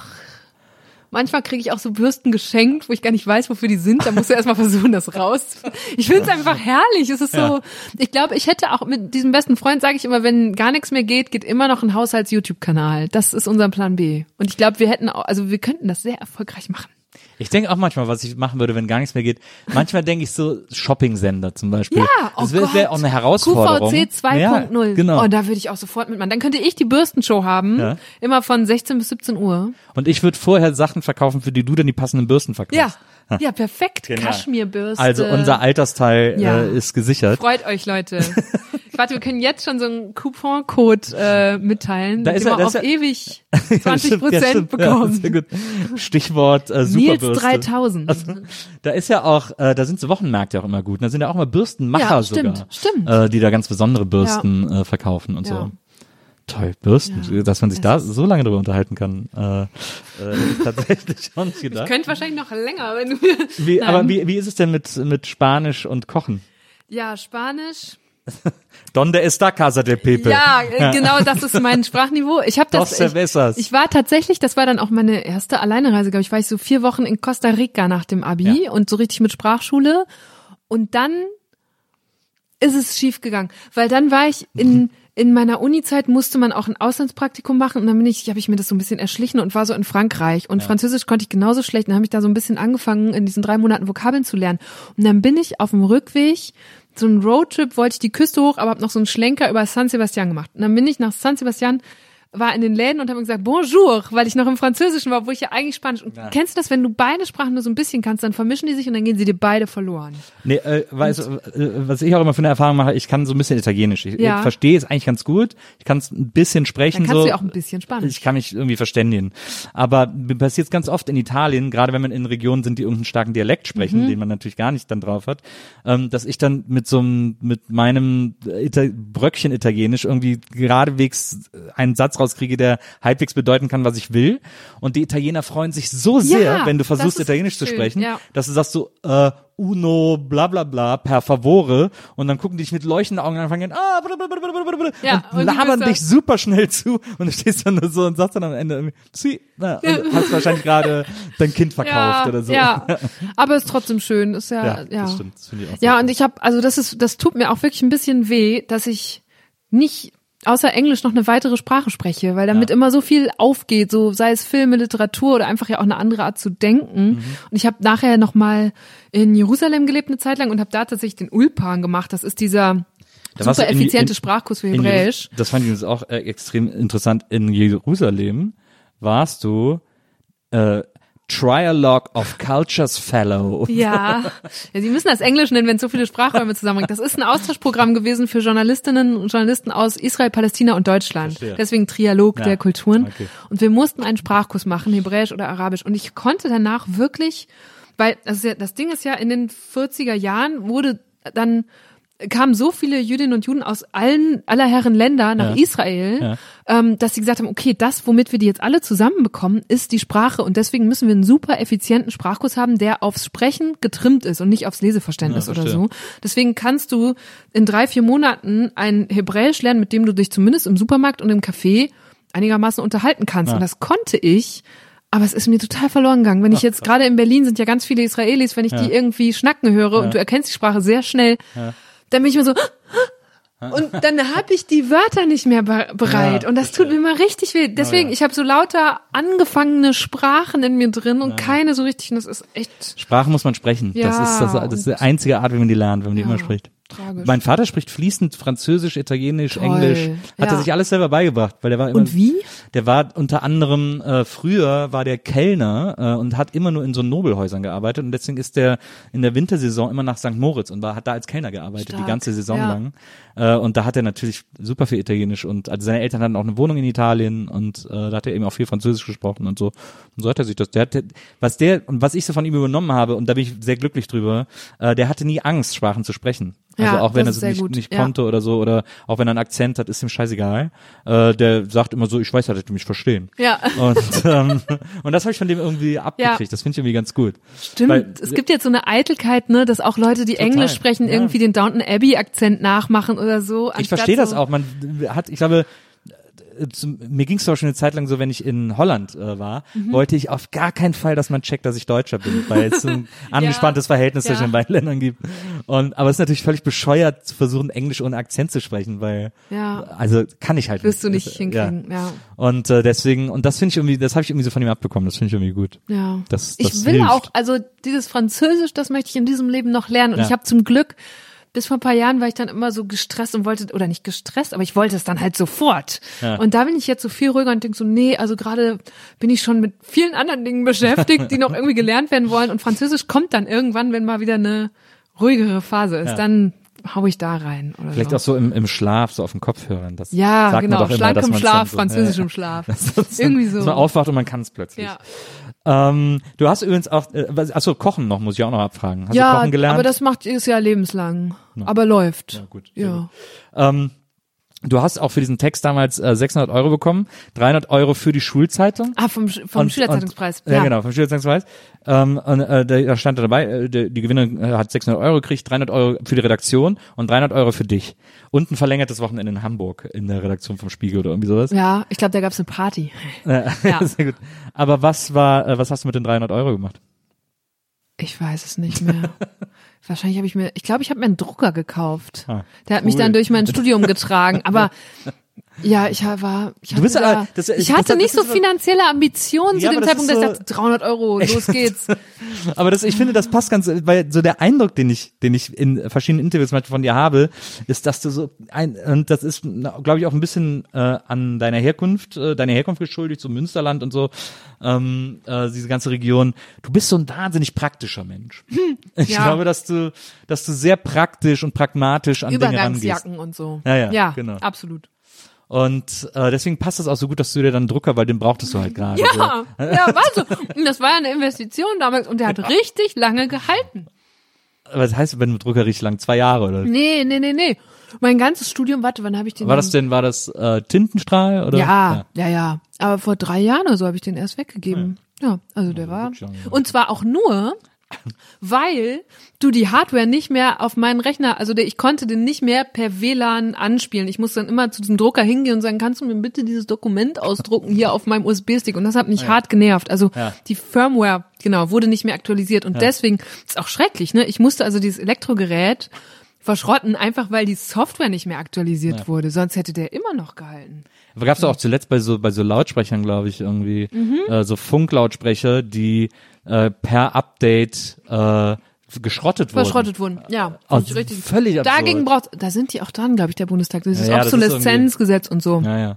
Manchmal kriege ich auch so Bürsten geschenkt, wo ich gar nicht weiß, wofür die sind. Da musst du erstmal versuchen, das raus. Ich finde es einfach herrlich. Es ist so, Ja. ich glaube, ich hätte auch mit diesem besten Freund, sage ich immer, wenn gar nichts mehr geht, geht immer noch ein Haushalts-YouTube-Kanal. Das ist unser Plan B. Und ich glaube, wir hätten auch, also wir könnten das sehr erfolgreich machen. Ich denke auch manchmal, was ich machen würde, wenn gar nichts mehr geht. Manchmal denke ich so Shopping-Sender zum Beispiel. Ja, oh das wäre wär auch eine Herausforderung. QVC 2.0. Ja, genau. Oh, da würde ich auch sofort mitmachen. Dann könnte ich die Bürstenshow haben, Ja. immer von 16 bis 17 Uhr. Und ich würde vorher Sachen verkaufen, für die du dann die passenden Bürsten verkaufst. Ja, ja, perfekt. Genial. Kaschmirbürste. Also unser Altersteil Ja. äh, ist gesichert. Freut euch, Leute. Warte, wir können jetzt schon so einen Couponcode äh, mitteilen, Da ist ja- man auf ja- ewig Ja, 20 stimmt, ja, Prozent bekommen. Ja. Stichwort äh, Nils Superbürste. 3000. Also, da ist ja auch, äh, da sind so Wochenmärkte auch immer gut. Da sind ja auch immer Bürstenmacher Ja, stimmt, sogar, stimmt. Äh, die da ganz besondere Bürsten äh, verkaufen und so. Toll, Bürsten, Ja. dass man sich da so lange drüber unterhalten kann. Äh, äh, tatsächlich auch nicht Ich gedacht. könnte wahrscheinlich noch länger, wenn du Wie, Nein. aber wie, wie ist es denn mit, mit Spanisch und Kochen? Ja, Spanisch. Donde está Casa del Pepe? Ja, genau, das ist mein Sprachniveau. Ich habe das. Ich, ich war tatsächlich, das war dann auch meine erste Alleinereise, glaube ich, war ich so vier Wochen in Costa Rica nach dem Abi Ja. und so richtig mit Sprachschule. Und dann ist es schief gegangen, weil dann war ich in in meiner Uni-Zeit musste man auch ein Auslandspraktikum machen und dann bin ich, habe ich mir das so ein bisschen erschlichen und war so in Frankreich und Französisch konnte ich genauso schlecht. Dann habe ich da so ein bisschen angefangen, in diesen drei Monaten Vokabeln zu lernen. Und dann bin ich auf dem Rückweg so einen Roadtrip, wollte ich die Küste hoch, aber habe noch so einen Schlenker über San Sebastian gemacht. Und dann bin ich nach San Sebastian war in den Läden und habe gesagt Bonjour, weil ich noch im Französischen war, wo ich ja eigentlich Spanisch. Und kennst du das, wenn du beide Sprachen nur so ein bisschen kannst, dann vermischen die sich und dann gehen sie dir beide verloren. Nee, äh, weißt, du, äh, was ich auch immer für eine Erfahrung mache, ich kann so ein bisschen Italienisch. Ich, Ja. verstehe es eigentlich ganz gut. Ich kann es ein bisschen sprechen. Dann kannst so. du ja auch ein bisschen Spanisch. Ich kann mich irgendwie verständigen. Aber mir passiert es ganz oft in Italien, gerade wenn man in Regionen sind, die irgendeinen starken Dialekt sprechen, Mhm. den man natürlich gar nicht dann drauf hat, ähm, dass ich dann mit so einem, mit meinem Ita Bröckchen Italienisch irgendwie geradewegs einen Satz rauskriege, der halbwegs bedeuten kann, was ich will. Und die Italiener freuen sich so sehr, Ja, wenn du versuchst, Italienisch zu sprechen, ja. dass du sagst so, äh, uno, bla bla bla, per favore und dann gucken die dich mit leuchtenden Augen an und fangen an, ah, bla, bla, bla, Ja, und und labern dich super schnell zu und du stehst dann so und sagst dann am Ende irgendwie, sie, na, und hast wahrscheinlich gerade dein Kind verkauft ja, oder so. ja, aber ist trotzdem schön, ist ja, Ja, ja. das stimmt. Das Ja, und ich habe, also das ist, das tut mir auch wirklich ein bisschen weh, dass ich nicht außer Englisch noch eine weitere Sprache spreche, weil damit immer so viel aufgeht, so sei es Filme, Literatur oder einfach ja auch eine andere Art zu denken. Mhm. Und ich habe nachher noch mal in Jerusalem gelebt eine Zeit lang und habe da tatsächlich den Ulpan gemacht. Das ist dieser Da super du in- effiziente in- Sprachkurs für In Hebräisch. Das fand ich übrigens auch äh, extrem interessant. In Jerusalem warst du äh, Trialogue of Cultures Fellow. Ja. ja, Sie müssen das Englisch nennen, wenn es so viele Sprachräume zusammenbringt. Das ist ein Austauschprogramm gewesen für Journalistinnen und Journalisten aus Israel, Palästina und Deutschland. Verstehe. Deswegen Trialog Ja, der Kulturen. okay. Und wir mussten einen Sprachkurs machen, Hebräisch oder Arabisch. Und ich konnte danach wirklich, weil also das Ding ist ja, in den 40er Jahren wurde dann kamen so viele Jüdinnen und Juden aus allen aller Herren Länder nach Ja. Israel, Ja. ähm, dass sie gesagt haben, okay, das, womit wir die jetzt alle zusammenbekommen, ist die Sprache und deswegen müssen wir einen super effizienten Sprachkurs haben, der aufs Sprechen getrimmt ist und nicht aufs Leseverständnis Ja, oder so. Deswegen kannst du in drei, vier Monaten ein Hebräisch lernen, mit dem du dich zumindest im Supermarkt und im Café einigermaßen unterhalten kannst. Ja. Und das konnte ich. Aber es ist mir total verloren gegangen. Wenn ich jetzt gerade in Berlin sind ja ganz viele Israelis, wenn ich die irgendwie schnacken höre und du erkennst die Sprache sehr schnell, dann bin ich mir so, und dann habe ich die Wörter nicht mehr be bereit. Ja, und das tut mir immer richtig weh. Deswegen, ja. ich habe so lauter angefangene Sprachen in mir drin und keine so richtig. Und das ist echt Sprache muss man sprechen. das Ja, ist das, das ist die einzige Art, wie man die lernt, wenn man die immer spricht. Tragisch. Mein Vater spricht fließend Französisch, Italienisch, Toll. Englisch. Hat Ja. er sich alles selber beigebracht, weil der war immer. Und wie? Der war unter anderem äh, früher war der Kellner äh, und hat immer nur in so Nobelhäusern gearbeitet und deswegen ist der in der Wintersaison immer nach St. Moritz und war hat da als Kellner gearbeitet Stark. die ganze Saison Ja. lang. Äh, und da hat er natürlich super viel Italienisch und also seine Eltern hatten auch eine Wohnung in Italien und äh, da hat er eben auch viel Französisch gesprochen und so. Und so hat er sich das. Der hat, was der und was ich so von ihm übernommen habe und da bin ich sehr glücklich drüber. Äh, der hatte nie Angst, Sprachen zu sprechen. Also Ja, auch wenn er das es nicht, nicht Ja. konnte oder so oder auch wenn er einen Akzent hat, ist ihm scheißegal. Äh, der sagt immer so, ich weiß ja, dass die mich verstehen. Ja. Und, ähm, und das habe ich von dem irgendwie abgekriegt. Das finde ich irgendwie ganz gut. Stimmt. Weil- es gibt jetzt so eine Eitelkeit, ne, dass auch Leute, die Total. Englisch sprechen, Ja. irgendwie den Downton Abbey Akzent nachmachen oder so. Ich verstehe das so, auch. Man hat, ich glaube, zum, mir ging es auch schon eine Zeit lang so, wenn ich in Holland äh, war, Mhm. wollte ich auf gar keinen Fall, dass man checkt, dass ich Deutscher bin, weil es so ein angespanntes Verhältnis Ja. zwischen den beiden Ländern gibt. Und aber es ist natürlich völlig bescheuert zu versuchen, Englisch ohne Akzent zu sprechen, weil Ja. also kann ich halt Wirst du nicht Das, hinkriegen, ja. Und äh, deswegen und das finde ich irgendwie, das habe ich irgendwie so von ihm abbekommen. Das finde ich irgendwie gut. Ja. Das, das ich will hilft. auch, also dieses Französisch, das möchte ich in diesem Leben noch lernen. Und Ja. ich habe zum Glück, bis vor ein paar Jahren war ich dann immer so gestresst und wollte, oder nicht gestresst, aber ich wollte es dann halt sofort. Ja. Und da bin ich jetzt so viel ruhiger und denke so, nee, also gerade bin ich schon mit vielen anderen Dingen beschäftigt, die noch irgendwie gelernt werden wollen. Und Französisch kommt dann irgendwann, wenn mal wieder eine ruhigere Phase ist. Ja. Dann hau ich da rein. Oder Vielleicht so. auch so im, im Schlaf, so auf den Kopfhörern. Das Ja, genau. immer, Schlank dass im Schlaf, so- französisch Ja, im Schlaf. Das- Irgendwie so. Dass man aufwacht und man kann es plötzlich. Ja, Ähm, du hast übrigens auch, äh, achso, Kochen noch, muss ich auch noch abfragen. Hast du ja Kochen gelernt? aber das macht es ja lebenslang. Aber läuft. Ja, gut, Ja. ähm, du hast auch für diesen Text damals äh, 600 Euro bekommen, 300 Euro für die Schulzeitung. Ah, vom, vom Und- Schülerzeitungspreis. Und, ja. genau, vom Schülerzeitungspreis. Ähm, und äh, da stand da dabei, äh, der, die Gewinnerin äh, hat 600 Euro gekriegt, 300 Euro für die Redaktion und 300 Euro für dich. Und ein verlängertes Wochenende in Hamburg in der Redaktion vom Spiegel oder irgendwie sowas. Ja, ich glaube, da gab's eine Party. Äh, Ja. Sehr gut. Aber was war, äh, was hast du mit den 300 Euro gemacht? Ich weiß es nicht mehr. Wahrscheinlich habe ich mir, ich glaube, ich habe mir einen Drucker gekauft. Ah, Der hat mich cool. dann durch mein Studium getragen. Aber Ja, ich war, ich Du hatte, bist da, aber- das- ich hatte das nicht so so- finanzielle Ambitionen Ja, zu dem Zeitpunkt, dass ist ich so- dachte, 300 Euro, los geht's. Aber das, ich finde, das passt ganz, weil so der Eindruck, den ich, den ich in verschiedenen Interviews Beispiel von dir habe, ist, dass du so ein, und das ist, glaube ich, auch ein bisschen äh, an deiner Herkunft, äh, deiner Herkunft geschuldigt, so Münsterland und so, ähm, äh, diese ganze Region. Du bist so ein wahnsinnig praktischer Mensch. Ich ja. glaube, dass du, dass du sehr praktisch und pragmatisch an Dinge rangehst. Übergangsjacken und so. Ja, ja, ja genau. absolut. Und äh, deswegen passt das auch so gut, dass du dir dann Drucker, weil den brauchtest du halt gerade. Ja, ja, war so. Und Das war ja eine Investition damals und der hat richtig lange gehalten. So. Was heißt, wenn du Drucker richtig lang? Zwei Jahre oder? Nee, nee, nee, nee. Mein ganzes Studium, warte, wann habe ich den? War das denn, war das äh, Tintenstrahl oder? Ja, ja, ja. Aber vor drei Jahren oder so habe ich den erst weggegeben. Ja, also der war. schon, ja. Und zwar auch nur, weil du die Hardware nicht mehr auf meinen Rechner, also der, ich konnte den nicht mehr per WLAN anspielen. Ich musste dann immer zu diesem Drucker hingehen und sagen, kannst du mir bitte dieses Dokument ausdrucken hier auf meinem USB-Stick? Und das hat mich hart genervt. Also Ja. die Firmware, genau, wurde nicht mehr aktualisiert. Und deswegen ist auch schrecklich, ne? Ich musste also dieses Elektrogerät verschrotten, einfach weil die Software nicht mehr aktualisiert wurde. Sonst hätte der immer noch gehalten. Aber gab's doch auch zuletzt bei so bei so Lautsprechern, glaube ich, irgendwie Mhm. äh, so Funklautsprecher, die äh, per Update äh, geschrottet wurden. Verschrottet wurden. Ja, Also richtig. völlig absurd. Dagegen braucht, da sind die auch dran, glaube ich, der Bundestag. Dieses Ja, ja, das ist Obsoleszenzgesetz und so. Ja, ja.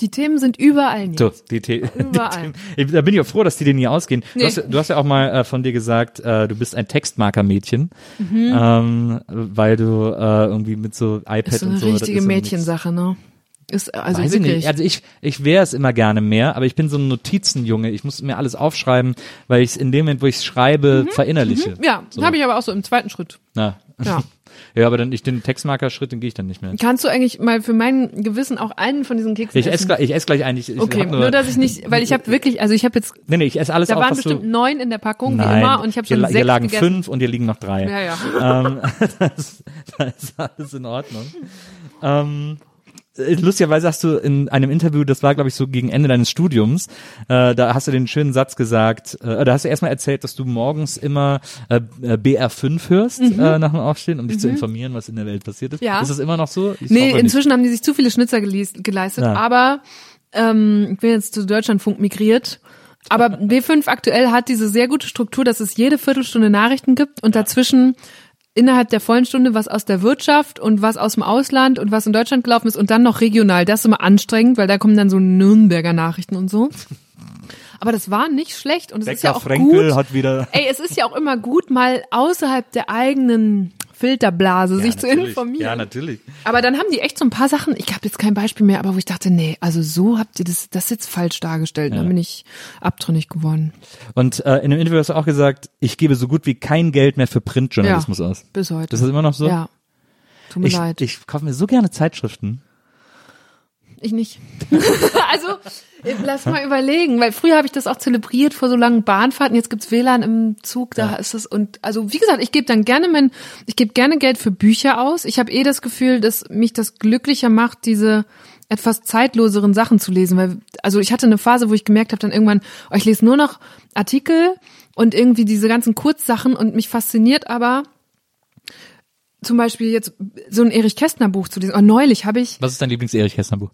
Die Themen sind überall jetzt. So, die, The Überall. die Themen. Da bin ich auch froh, dass die dir nie ausgehen. Du, Nee. hast, du hast ja auch mal äh, von dir gesagt, äh, du bist ein Textmarker-Mädchen, Mhm. ähm, weil du äh, irgendwie mit so iPad Ist so und eine so. das richtige ist so nix. Mädchensache, ne? Ist also Weiß ich wirklich. nicht. Also ich, ich wäre es immer gerne mehr, aber ich bin so ein Notizenjunge. Ich muss mir alles aufschreiben, weil ich es in dem Moment, wo ich es schreibe, verinnerliche. Mhm. ja, so. habe ich aber auch so im zweiten Schritt. Na. Ja. ja, aber dann ich den Textmarker-Schritt, den gehe ich dann nicht mehr. Kannst du eigentlich mal für mein Gewissen auch einen von diesen Keksen Ich esse essen? gleich, ich esse gleich eigentlich. Ich Okay, hab nur, dass ich nicht, weil ich habe wirklich, also ich habe jetzt, Nee, nee, ich esse alles da auf, waren bestimmt neun in der Packung, Nein, wie immer, und ich habe hier, schon la- sechs hier lagen gegessen. fünf und hier liegen noch drei. Ja, ja. ähm, das, das ist alles in Ordnung. Ähm, äh, lustigerweise hast du in einem Interview, das war glaube ich so gegen Ende deines Studiums, äh, da hast du den schönen Satz gesagt, äh, da hast du erstmal erzählt, dass du morgens immer äh, äh, BR5 hörst äh, nach dem Aufstehen, um dich zu informieren, was in der Welt passiert ist. Mhm. Ja. Ist das immer noch so? Ich Nee, hoffe nicht. inzwischen haben die sich zu viele Schnitzer geleistet, Ja. aber ähm, ich bin jetzt zu Deutschlandfunk migriert. Aber B5 aktuell hat diese sehr gute Struktur, dass es jede Viertelstunde Nachrichten gibt und dazwischen innerhalb der vollen Stunde was aus der Wirtschaft und was aus dem Ausland und was in Deutschland gelaufen ist und dann noch regional. Das ist immer anstrengend, weil da kommen dann so Nürnberger Nachrichten und so. Aber das war nicht schlecht und es ist ja Becker auch Frenkel gut. hat wieder Ey, es ist ja auch immer gut, mal außerhalb der eigenen Filterblase sich zu natürlich. informieren. Ja, natürlich. Aber dann haben die echt so ein paar Sachen, ich habe jetzt kein Beispiel mehr, aber wo ich dachte, nee, also so habt ihr das, das jetzt falsch dargestellt. Dann bin ich abtrünnig geworden. Und äh, in dem Interview hast du auch gesagt, ich gebe so gut wie kein Geld mehr für Printjournalismus Ja, aus. bis heute. Das ist immer noch so? Ja. Tut mir Ich, leid. ich kaufe mir so gerne Zeitschriften. Ich nicht. also, äh, lass mal überlegen, weil früher habe ich das auch zelebriert vor so langen Bahnfahrten. Jetzt gibt's WLAN im Zug, da ist es und also wie gesagt, ich gebe dann gerne mein, ich gebe gerne Geld für Bücher aus. Ich habe eh das Gefühl, dass mich das glücklicher macht, diese etwas zeitloseren Sachen zu lesen, weil also ich hatte eine Phase, wo ich gemerkt habe, dann irgendwann, oh, ich lese nur noch Artikel und irgendwie diese ganzen Kurzsachen und mich fasziniert aber zum Beispiel jetzt so ein Erich Kästner Buch zu lesen. Oh, neulich habe ich Was ist dein Lieblings-Erich Kästner Buch?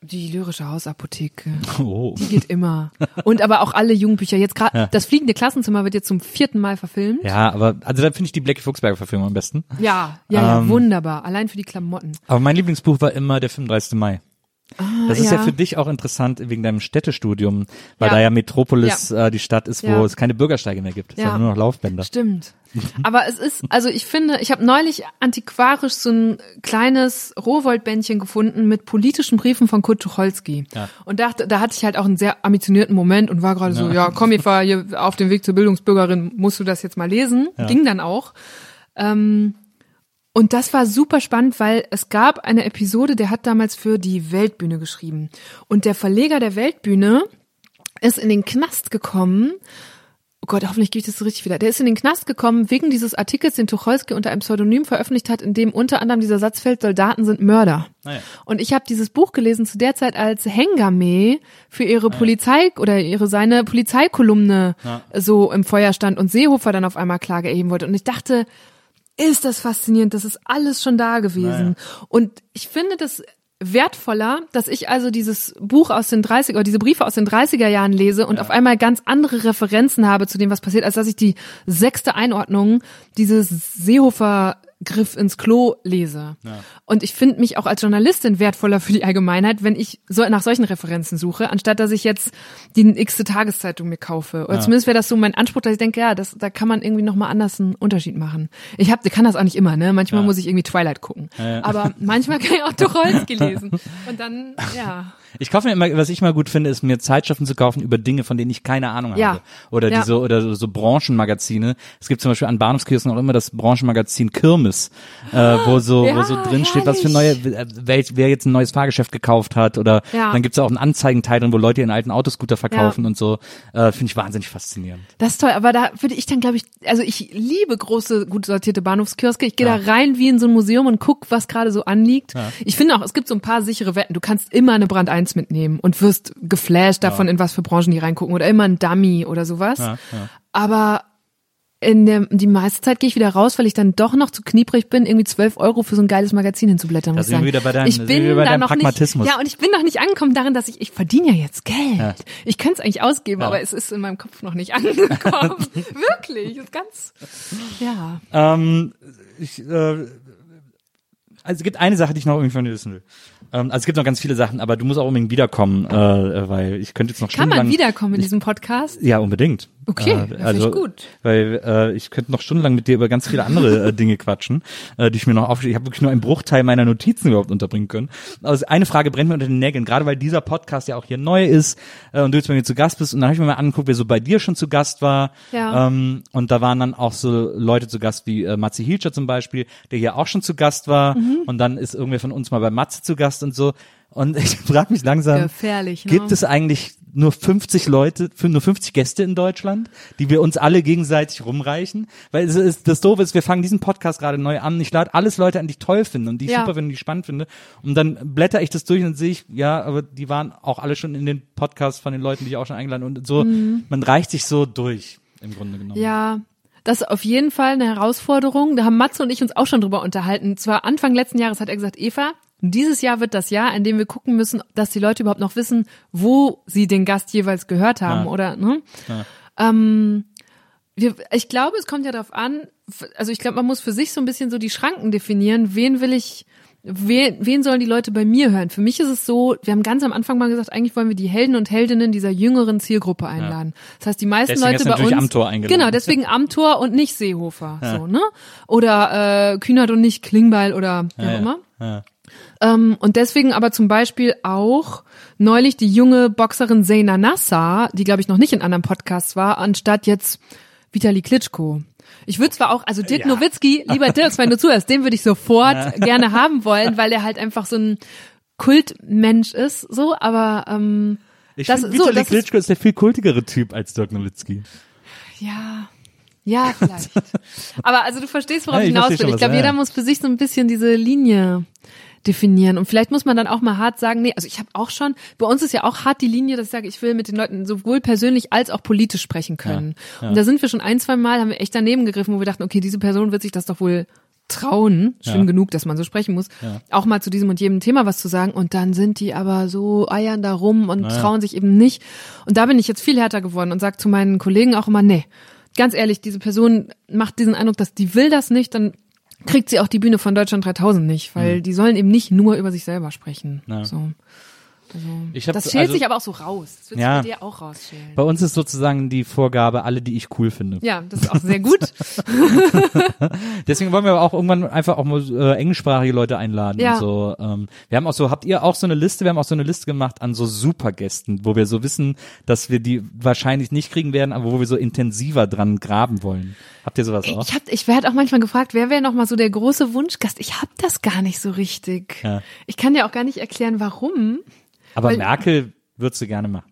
Die lyrische Hausapotheke. Oh. Die geht immer. Und aber auch alle Jugendbücher. Jetzt gerade das fliegende Klassenzimmer wird jetzt zum vierten Mal verfilmt. Ja, aber also da finde ich die Blackie Fuchsberger Verfilmung am besten. Ja, ja, ja, Ähm, wunderbar. Allein für die Klamotten. Aber mein Lieblingsbuch war immer der 35. Mai. Das ist ja. Ah, ja. für dich auch interessant wegen deinem Städtestudium, weil Ja. da ja Metropolis äh, die Stadt ist, wo Ja. es keine Bürgersteige mehr gibt, Ja. sondern nur noch Laufbänder. Stimmt. Aber es ist, also ich finde, ich habe neulich antiquarisch so ein kleines Rohwoldbändchen gefunden mit politischen Briefen von Kurt Tucholsky. Ja. Und dachte, da hatte ich halt auch einen sehr ambitionierten Moment und war gerade so, ja, komm, ich war hier auf dem Weg zur Bildungsbürgerin, musst du das jetzt mal lesen. Ging dann auch. Ähm, und das war super spannend, weil es gab eine Episode, der hat damals für die Weltbühne geschrieben. Und der Verleger der Weltbühne ist in den Knast gekommen. Oh Gott, hoffentlich gebe ich das so richtig wieder. Der ist in den Knast gekommen wegen dieses Artikels, den Tucholsky unter einem Pseudonym veröffentlicht hat, in dem unter anderem dieser Satz fällt, Soldaten sind Mörder. Ah ja. Und ich habe dieses Buch gelesen zu der Zeit, als Hengame für ihre Polizei oder ihre seine Polizeikolumne so im Feuer stand und Seehofer dann auf einmal Klage erheben wollte. Und ich dachte, ist das faszinierend, das ist alles schon da gewesen. Und ich finde das wertvoller, dass ich also dieses Buch aus den 30 oder diese Briefe aus den 30er Jahren lese und auf einmal ganz andere Referenzen habe zu dem, was passiert, als dass ich die sechste Einordnung dieses Seehofer Griff ins Klo lese. Und ich finde mich auch als Journalistin wertvoller für die Allgemeinheit, wenn ich so nach solchen Referenzen suche, anstatt dass ich jetzt die x Tageszeitung mir kaufe. Oder zumindest wäre das so mein Anspruch, dass ich denke, ja, das, da kann man irgendwie nochmal anders einen Unterschied machen. Ich hab, kann das auch nicht immer, ne? Manchmal muss ich irgendwie Twilight gucken. Aber manchmal kann ich auch Tucholsky lesen. Und dann, ja. Ich kaufe mir immer, was ich mal gut finde, ist mir Zeitschriften zu kaufen über Dinge, von denen ich keine Ahnung Ja. habe. Oder Ja. diese, oder so, so Branchenmagazine. Es gibt zum Beispiel an Bahnhofskiosken auch immer das Branchenmagazin Kirmes, äh, wo so, wo Ja, so drin steht, was für neue, wer, wer jetzt ein neues Fahrgeschäft gekauft hat. Oder Ja. dann gibt's auch einen Anzeigenteil drin, wo Leute ihren alten Autoscooter verkaufen und so. Äh, finde ich wahnsinnig faszinierend. Das ist toll, aber da würde ich dann, glaube ich, also ich liebe große, gut sortierte Bahnhofskioske. Ich gehe da rein wie in so ein Museum und guck, was gerade so anliegt. Ich finde auch, es gibt so ein paar sichere Wetten. Du kannst immer eine Brand 1 mitnehmen und wirst geflasht davon, in was für Branchen die reingucken oder immer ein Dummy oder sowas. Aber in der, die meiste Zeit gehe ich wieder raus, weil ich dann doch noch zu knieprig bin, irgendwie 12 Euro für so ein geiles Magazin hinzublättern. Da muss ich sind wir wieder bei deinem- ich bin bei da noch Pragmatismus. Nicht, ja, und ich bin noch nicht angekommen darin, dass ich, ich verdiene ja jetzt Geld. Ich könnte es eigentlich ausgeben, aber es ist in meinem Kopf noch nicht angekommen. Wirklich, ist ganz, ja. Ähm, ich, äh, also es gibt eine Sache, die ich noch irgendwie von dir wissen will. Ähm, also es gibt noch ganz viele Sachen, aber du musst auch unbedingt wiederkommen, äh, weil ich könnte jetzt noch Kann man wiederkommen in diesem Podcast? Ja, unbedingt. Okay, äh, also ich gut. Weil äh, ich könnte noch stundenlang mit dir über ganz viele andere äh, Dinge quatschen, äh, die ich mir noch aufschreibe. Ich habe wirklich nur einen Bruchteil meiner Notizen überhaupt unterbringen können. Also eine Frage brennt mir unter den Nägeln, gerade weil dieser Podcast ja auch hier neu ist äh, und du jetzt bei mir zu Gast bist. Und dann habe ich mir mal angeguckt, wer so bei dir schon zu Gast war. Ja. Ähm, und da waren dann auch so Leute zu Gast wie äh, Matze Hilscher zum Beispiel, der hier auch schon zu Gast war. Mhm. Und dann ist irgendwer von uns mal bei Matze zu Gast und so. Und ich frage mich langsam, Gefährlich, ne? gibt es eigentlich nur 50 Leute, nur 50 Gäste in Deutschland, die wir uns alle gegenseitig rumreichen? Weil es ist, das Doofe ist, wir fangen diesen Podcast gerade neu an. Ich lade alles Leute an, die ich toll finde und die ich Ja. super finde, die ich spannend finde. Und dann blätter ich das durch und sehe ich, ja, aber die waren auch alle schon in den Podcasts von den Leuten, die ich auch schon eingeladen und so. Man reicht sich so durch, im Grunde genommen. Mhm. Ja, das ist auf jeden Fall eine Herausforderung. Da haben Matze und ich uns auch schon drüber unterhalten. Zwar Anfang letzten Jahres hat er gesagt, Eva, dieses Jahr wird das Jahr, in dem wir gucken müssen, dass die Leute überhaupt noch wissen, wo sie den Gast jeweils gehört haben Ja. oder ne? Ähm, wir, ich glaube, es kommt ja darauf an, also ich glaube, man muss für sich so ein bisschen so die Schranken definieren, wen will ich, wen, wen sollen die Leute bei mir hören? Für mich ist es so, wir haben ganz am Anfang mal gesagt, eigentlich wollen wir die Helden und Heldinnen dieser jüngeren Zielgruppe einladen. Das heißt, die meisten Deswegen Leute bei uns, Amthor eingeladen. genau, deswegen Amtor und nicht Seehofer, so ne? Oder äh, Kühnert und nicht Klingbeil oder wie auch ja. immer. Ja. Ähm, und deswegen aber zum Beispiel auch neulich die junge Boxerin Zeyna Nassar, die glaube ich noch nicht in anderen Podcasts war, anstatt jetzt Vitali Klitschko. Ich würde zwar auch, also Dirk Ja. Nowitzki, lieber Dirk, wenn du zuhörst, den würde ich sofort gerne haben wollen, weil er halt einfach so ein Kultmensch ist, so, aber ähm, Ich das, finde, so, Vitali das Klitschko ist der viel kultigere Typ als Dirk Nowitzki. ja, ja, vielleicht. aber also du verstehst, worauf Ja, ich hinaus will. Ich glaube, ja, jeder ja. muss für sich so ein bisschen diese Linie definieren. Und vielleicht muss man dann auch mal hart sagen, nee, also ich habe auch schon, bei uns ist ja auch hart die Linie, dass ich sage, ich will mit den Leuten sowohl persönlich als auch politisch sprechen können. Und da sind wir schon ein, zwei Mal, haben wir echt daneben gegriffen, wo wir dachten, okay, diese Person wird sich das doch wohl trauen, schlimm Ja. genug, dass man so sprechen muss, auch mal zu diesem und jedem Thema was zu sagen und dann sind die aber so eiern da rum und trauen sich eben nicht. Und da bin ich jetzt viel härter geworden und sage zu meinen Kollegen auch immer, nee, ganz ehrlich, diese Person macht diesen Eindruck, dass die will das nicht, dann kriegt sie auch die Bühne von Deutschland 3000 nicht, weil die sollen eben nicht nur über sich selber sprechen. Ja. So. Also, Ich hab- das schält also- sich aber auch so raus. Das wird Ja. sich bei dir auch rausschälen. Bei uns ist sozusagen die Vorgabe, alle, die ich cool finde. Ja, das ist auch sehr gut. Deswegen wollen wir aber auch irgendwann einfach auch mal äh, englischsprachige Leute einladen Ja. so. Ähm, wir haben auch so, habt ihr auch so eine Liste? Wir haben auch so eine Liste gemacht an so Supergästen, wo wir so wissen, dass wir die wahrscheinlich nicht kriegen werden, aber wo wir so intensiver dran graben wollen. Habt ihr sowas auch? Ich, hab, ich werde auch manchmal gefragt, wer wäre noch mal so der große Wunschgast? Ich hab das gar nicht so richtig. Ja. Ich kann dir auch gar nicht erklären, warum. Aber weil- Merkel würdest du gerne machen.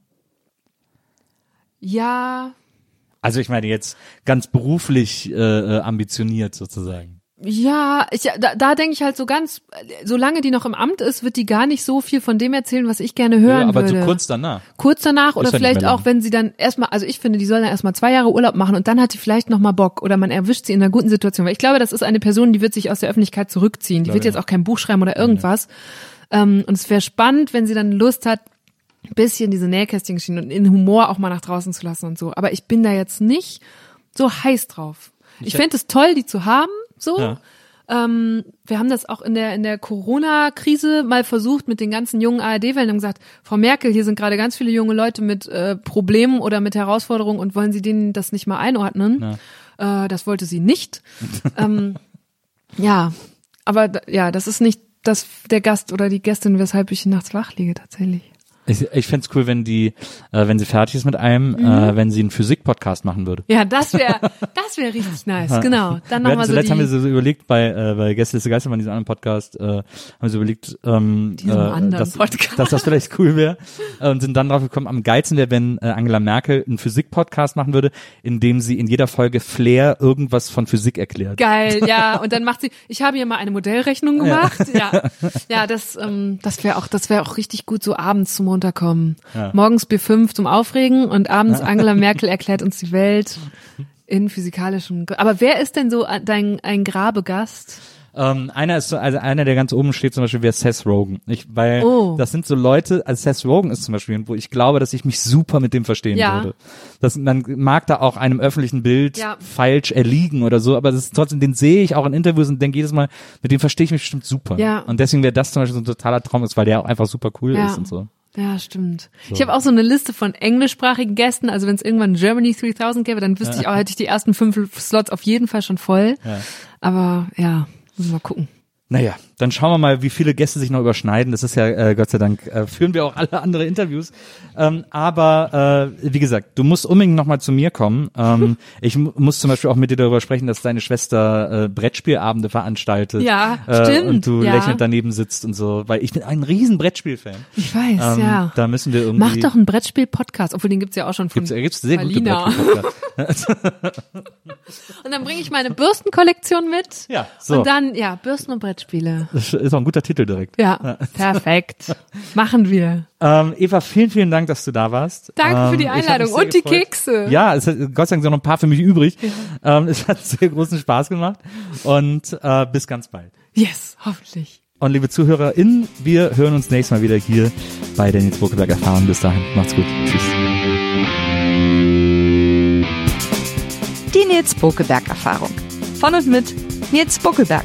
Ja, Also ich meine jetzt ganz beruflich äh, äh, ambitioniert sozusagen. Ja, ich, da, da denke ich halt so ganz, solange die noch im Amt ist, wird die gar nicht so viel von dem erzählen, was ich gerne hören ja, aber würde. so kurz danach. Kurz danach oder ja vielleicht auch, wenn sie dann erstmal, also ich finde, die soll dann erstmal zwei Jahre Urlaub machen und dann hat die vielleicht nochmal Bock oder man erwischt sie in einer guten Situation. Weil ich glaube, das ist eine Person, die wird sich aus der Öffentlichkeit zurückziehen. Die wird jetzt auch kein Buch schreiben oder irgendwas. Ähm, und es wäre spannend, wenn sie dann Lust hat, ein bisschen diese Nähkästchen-Geschichten und in Humor auch mal nach draußen zu lassen und so. Aber ich bin da jetzt nicht so heiß drauf. Ich fände es toll, die zu haben, so. Ja. Ähm, wir haben das auch in der in der Corona-Krise mal versucht mit den ganzen jungen ARD-Wellen und gesagt, Frau Merkel, hier sind gerade ganz viele junge Leute mit äh, Problemen oder mit Herausforderungen und wollen Sie denen das nicht mal einordnen? Äh, das wollte sie nicht. ähm, ja, aber ja, das ist nicht das der Gast oder die Gästin, weshalb ich nachts wach liege tatsächlich. Ich, ich fänd's cool, wenn die, äh, wenn sie fertig ist mit einem, Mhm. äh, wenn sie einen Physik-Podcast machen würde. Ja, das wäre das wäre richtig nice. Genau. Dann Wir nochmal so zuletzt die, haben wir so überlegt bei äh, bei Gäste ist Geistermann, diesem anderen Podcast, äh, haben wir so überlegt, ähm, äh, dass, Podcast. dass das vielleicht cool wäre äh, und sind dann drauf gekommen, am geilsten wäre, wenn äh, Angela Merkel einen Physik-Podcast machen würde, in dem sie in jeder Folge Flair irgendwas von Physik erklärt. Geil, ja. Und dann macht sie, ich habe hier mal eine Modellrechnung gemacht. Ja, ja, das, ähm, das wäre auch, das wäre auch richtig gut, so abends zum Runterkommen. Morgens B5 zum Aufregen und abends Angela Merkel erklärt uns die Welt in physikalischem. Aber wer ist denn so dein ein Grabegast? Ähm, einer ist so, also einer, der ganz oben steht zum Beispiel, wäre Seth Rogen. Ich, weil Oh. das sind so Leute, also Seth Rogen ist zum Beispiel, wo ich glaube, dass ich mich super mit dem verstehen Ja. würde. Das, man mag da auch einem öffentlichen Bild Ja. falsch erliegen oder so, aber das ist trotzdem, den sehe ich auch in Interviews und denke jedes Mal, mit dem verstehe ich mich bestimmt super. Ja. Und deswegen wäre das zum Beispiel so ein totaler Traum ist, weil der auch einfach super cool Ja. ist und so. Ja, stimmt. Ich habe auch so eine Liste von englischsprachigen Gästen. Also wenn es irgendwann Germany 3000 gäbe, dann wüsste ich auch, hätte ich die ersten fünf Slots auf jeden Fall schon voll. Aber ja, müssen wir mal gucken. Naja, dann schauen wir mal, wie viele Gäste sich noch überschneiden. Das ist ja, äh, Gott sei Dank, äh, führen wir auch alle andere Interviews. Ähm, aber äh, wie gesagt, du musst unbedingt nochmal zu mir kommen. Ähm, ich mu muss zum Beispiel auch mit dir darüber sprechen, dass deine Schwester äh, Brettspielabende veranstaltet. Ja, äh, stimmt, Und du ja. lächelnd daneben sitzt und so, weil ich bin ein riesen Brettspiel-Fan. Ich weiß, Ähm, ja. Da müssen wir irgendwie... Mach doch einen Brettspiel-Podcast, obwohl den gibt's ja auch schon von Gibt's, gibt's sehr gute Alina. Brettspiel-Podcasts. Und dann bringe ich meine Bürstenkollektion mit. Ja, so. Und dann, ja, Bürsten und Brettspiele. Das ist auch ein guter Titel direkt. Ja, perfekt. Machen wir. Ähm, Eva, vielen, vielen Dank, dass du da warst. Danke für die Ähm, hab mich Einladung. Und die gefreut. Kekse. Ja, es hat Gott sei Dank sind noch ein paar für mich übrig. Ähm, es hat sehr großen Spaß gemacht und äh, bis ganz bald. Yes, hoffentlich. Und liebe ZuhörerInnen, wir hören uns nächstes Mal wieder hier bei der Nils Buckelberg Erfahrung. Bis dahin, macht's gut. Tschüss. Die Nils Bokelberg Erfahrung. Von und mit Nils Bokelberg.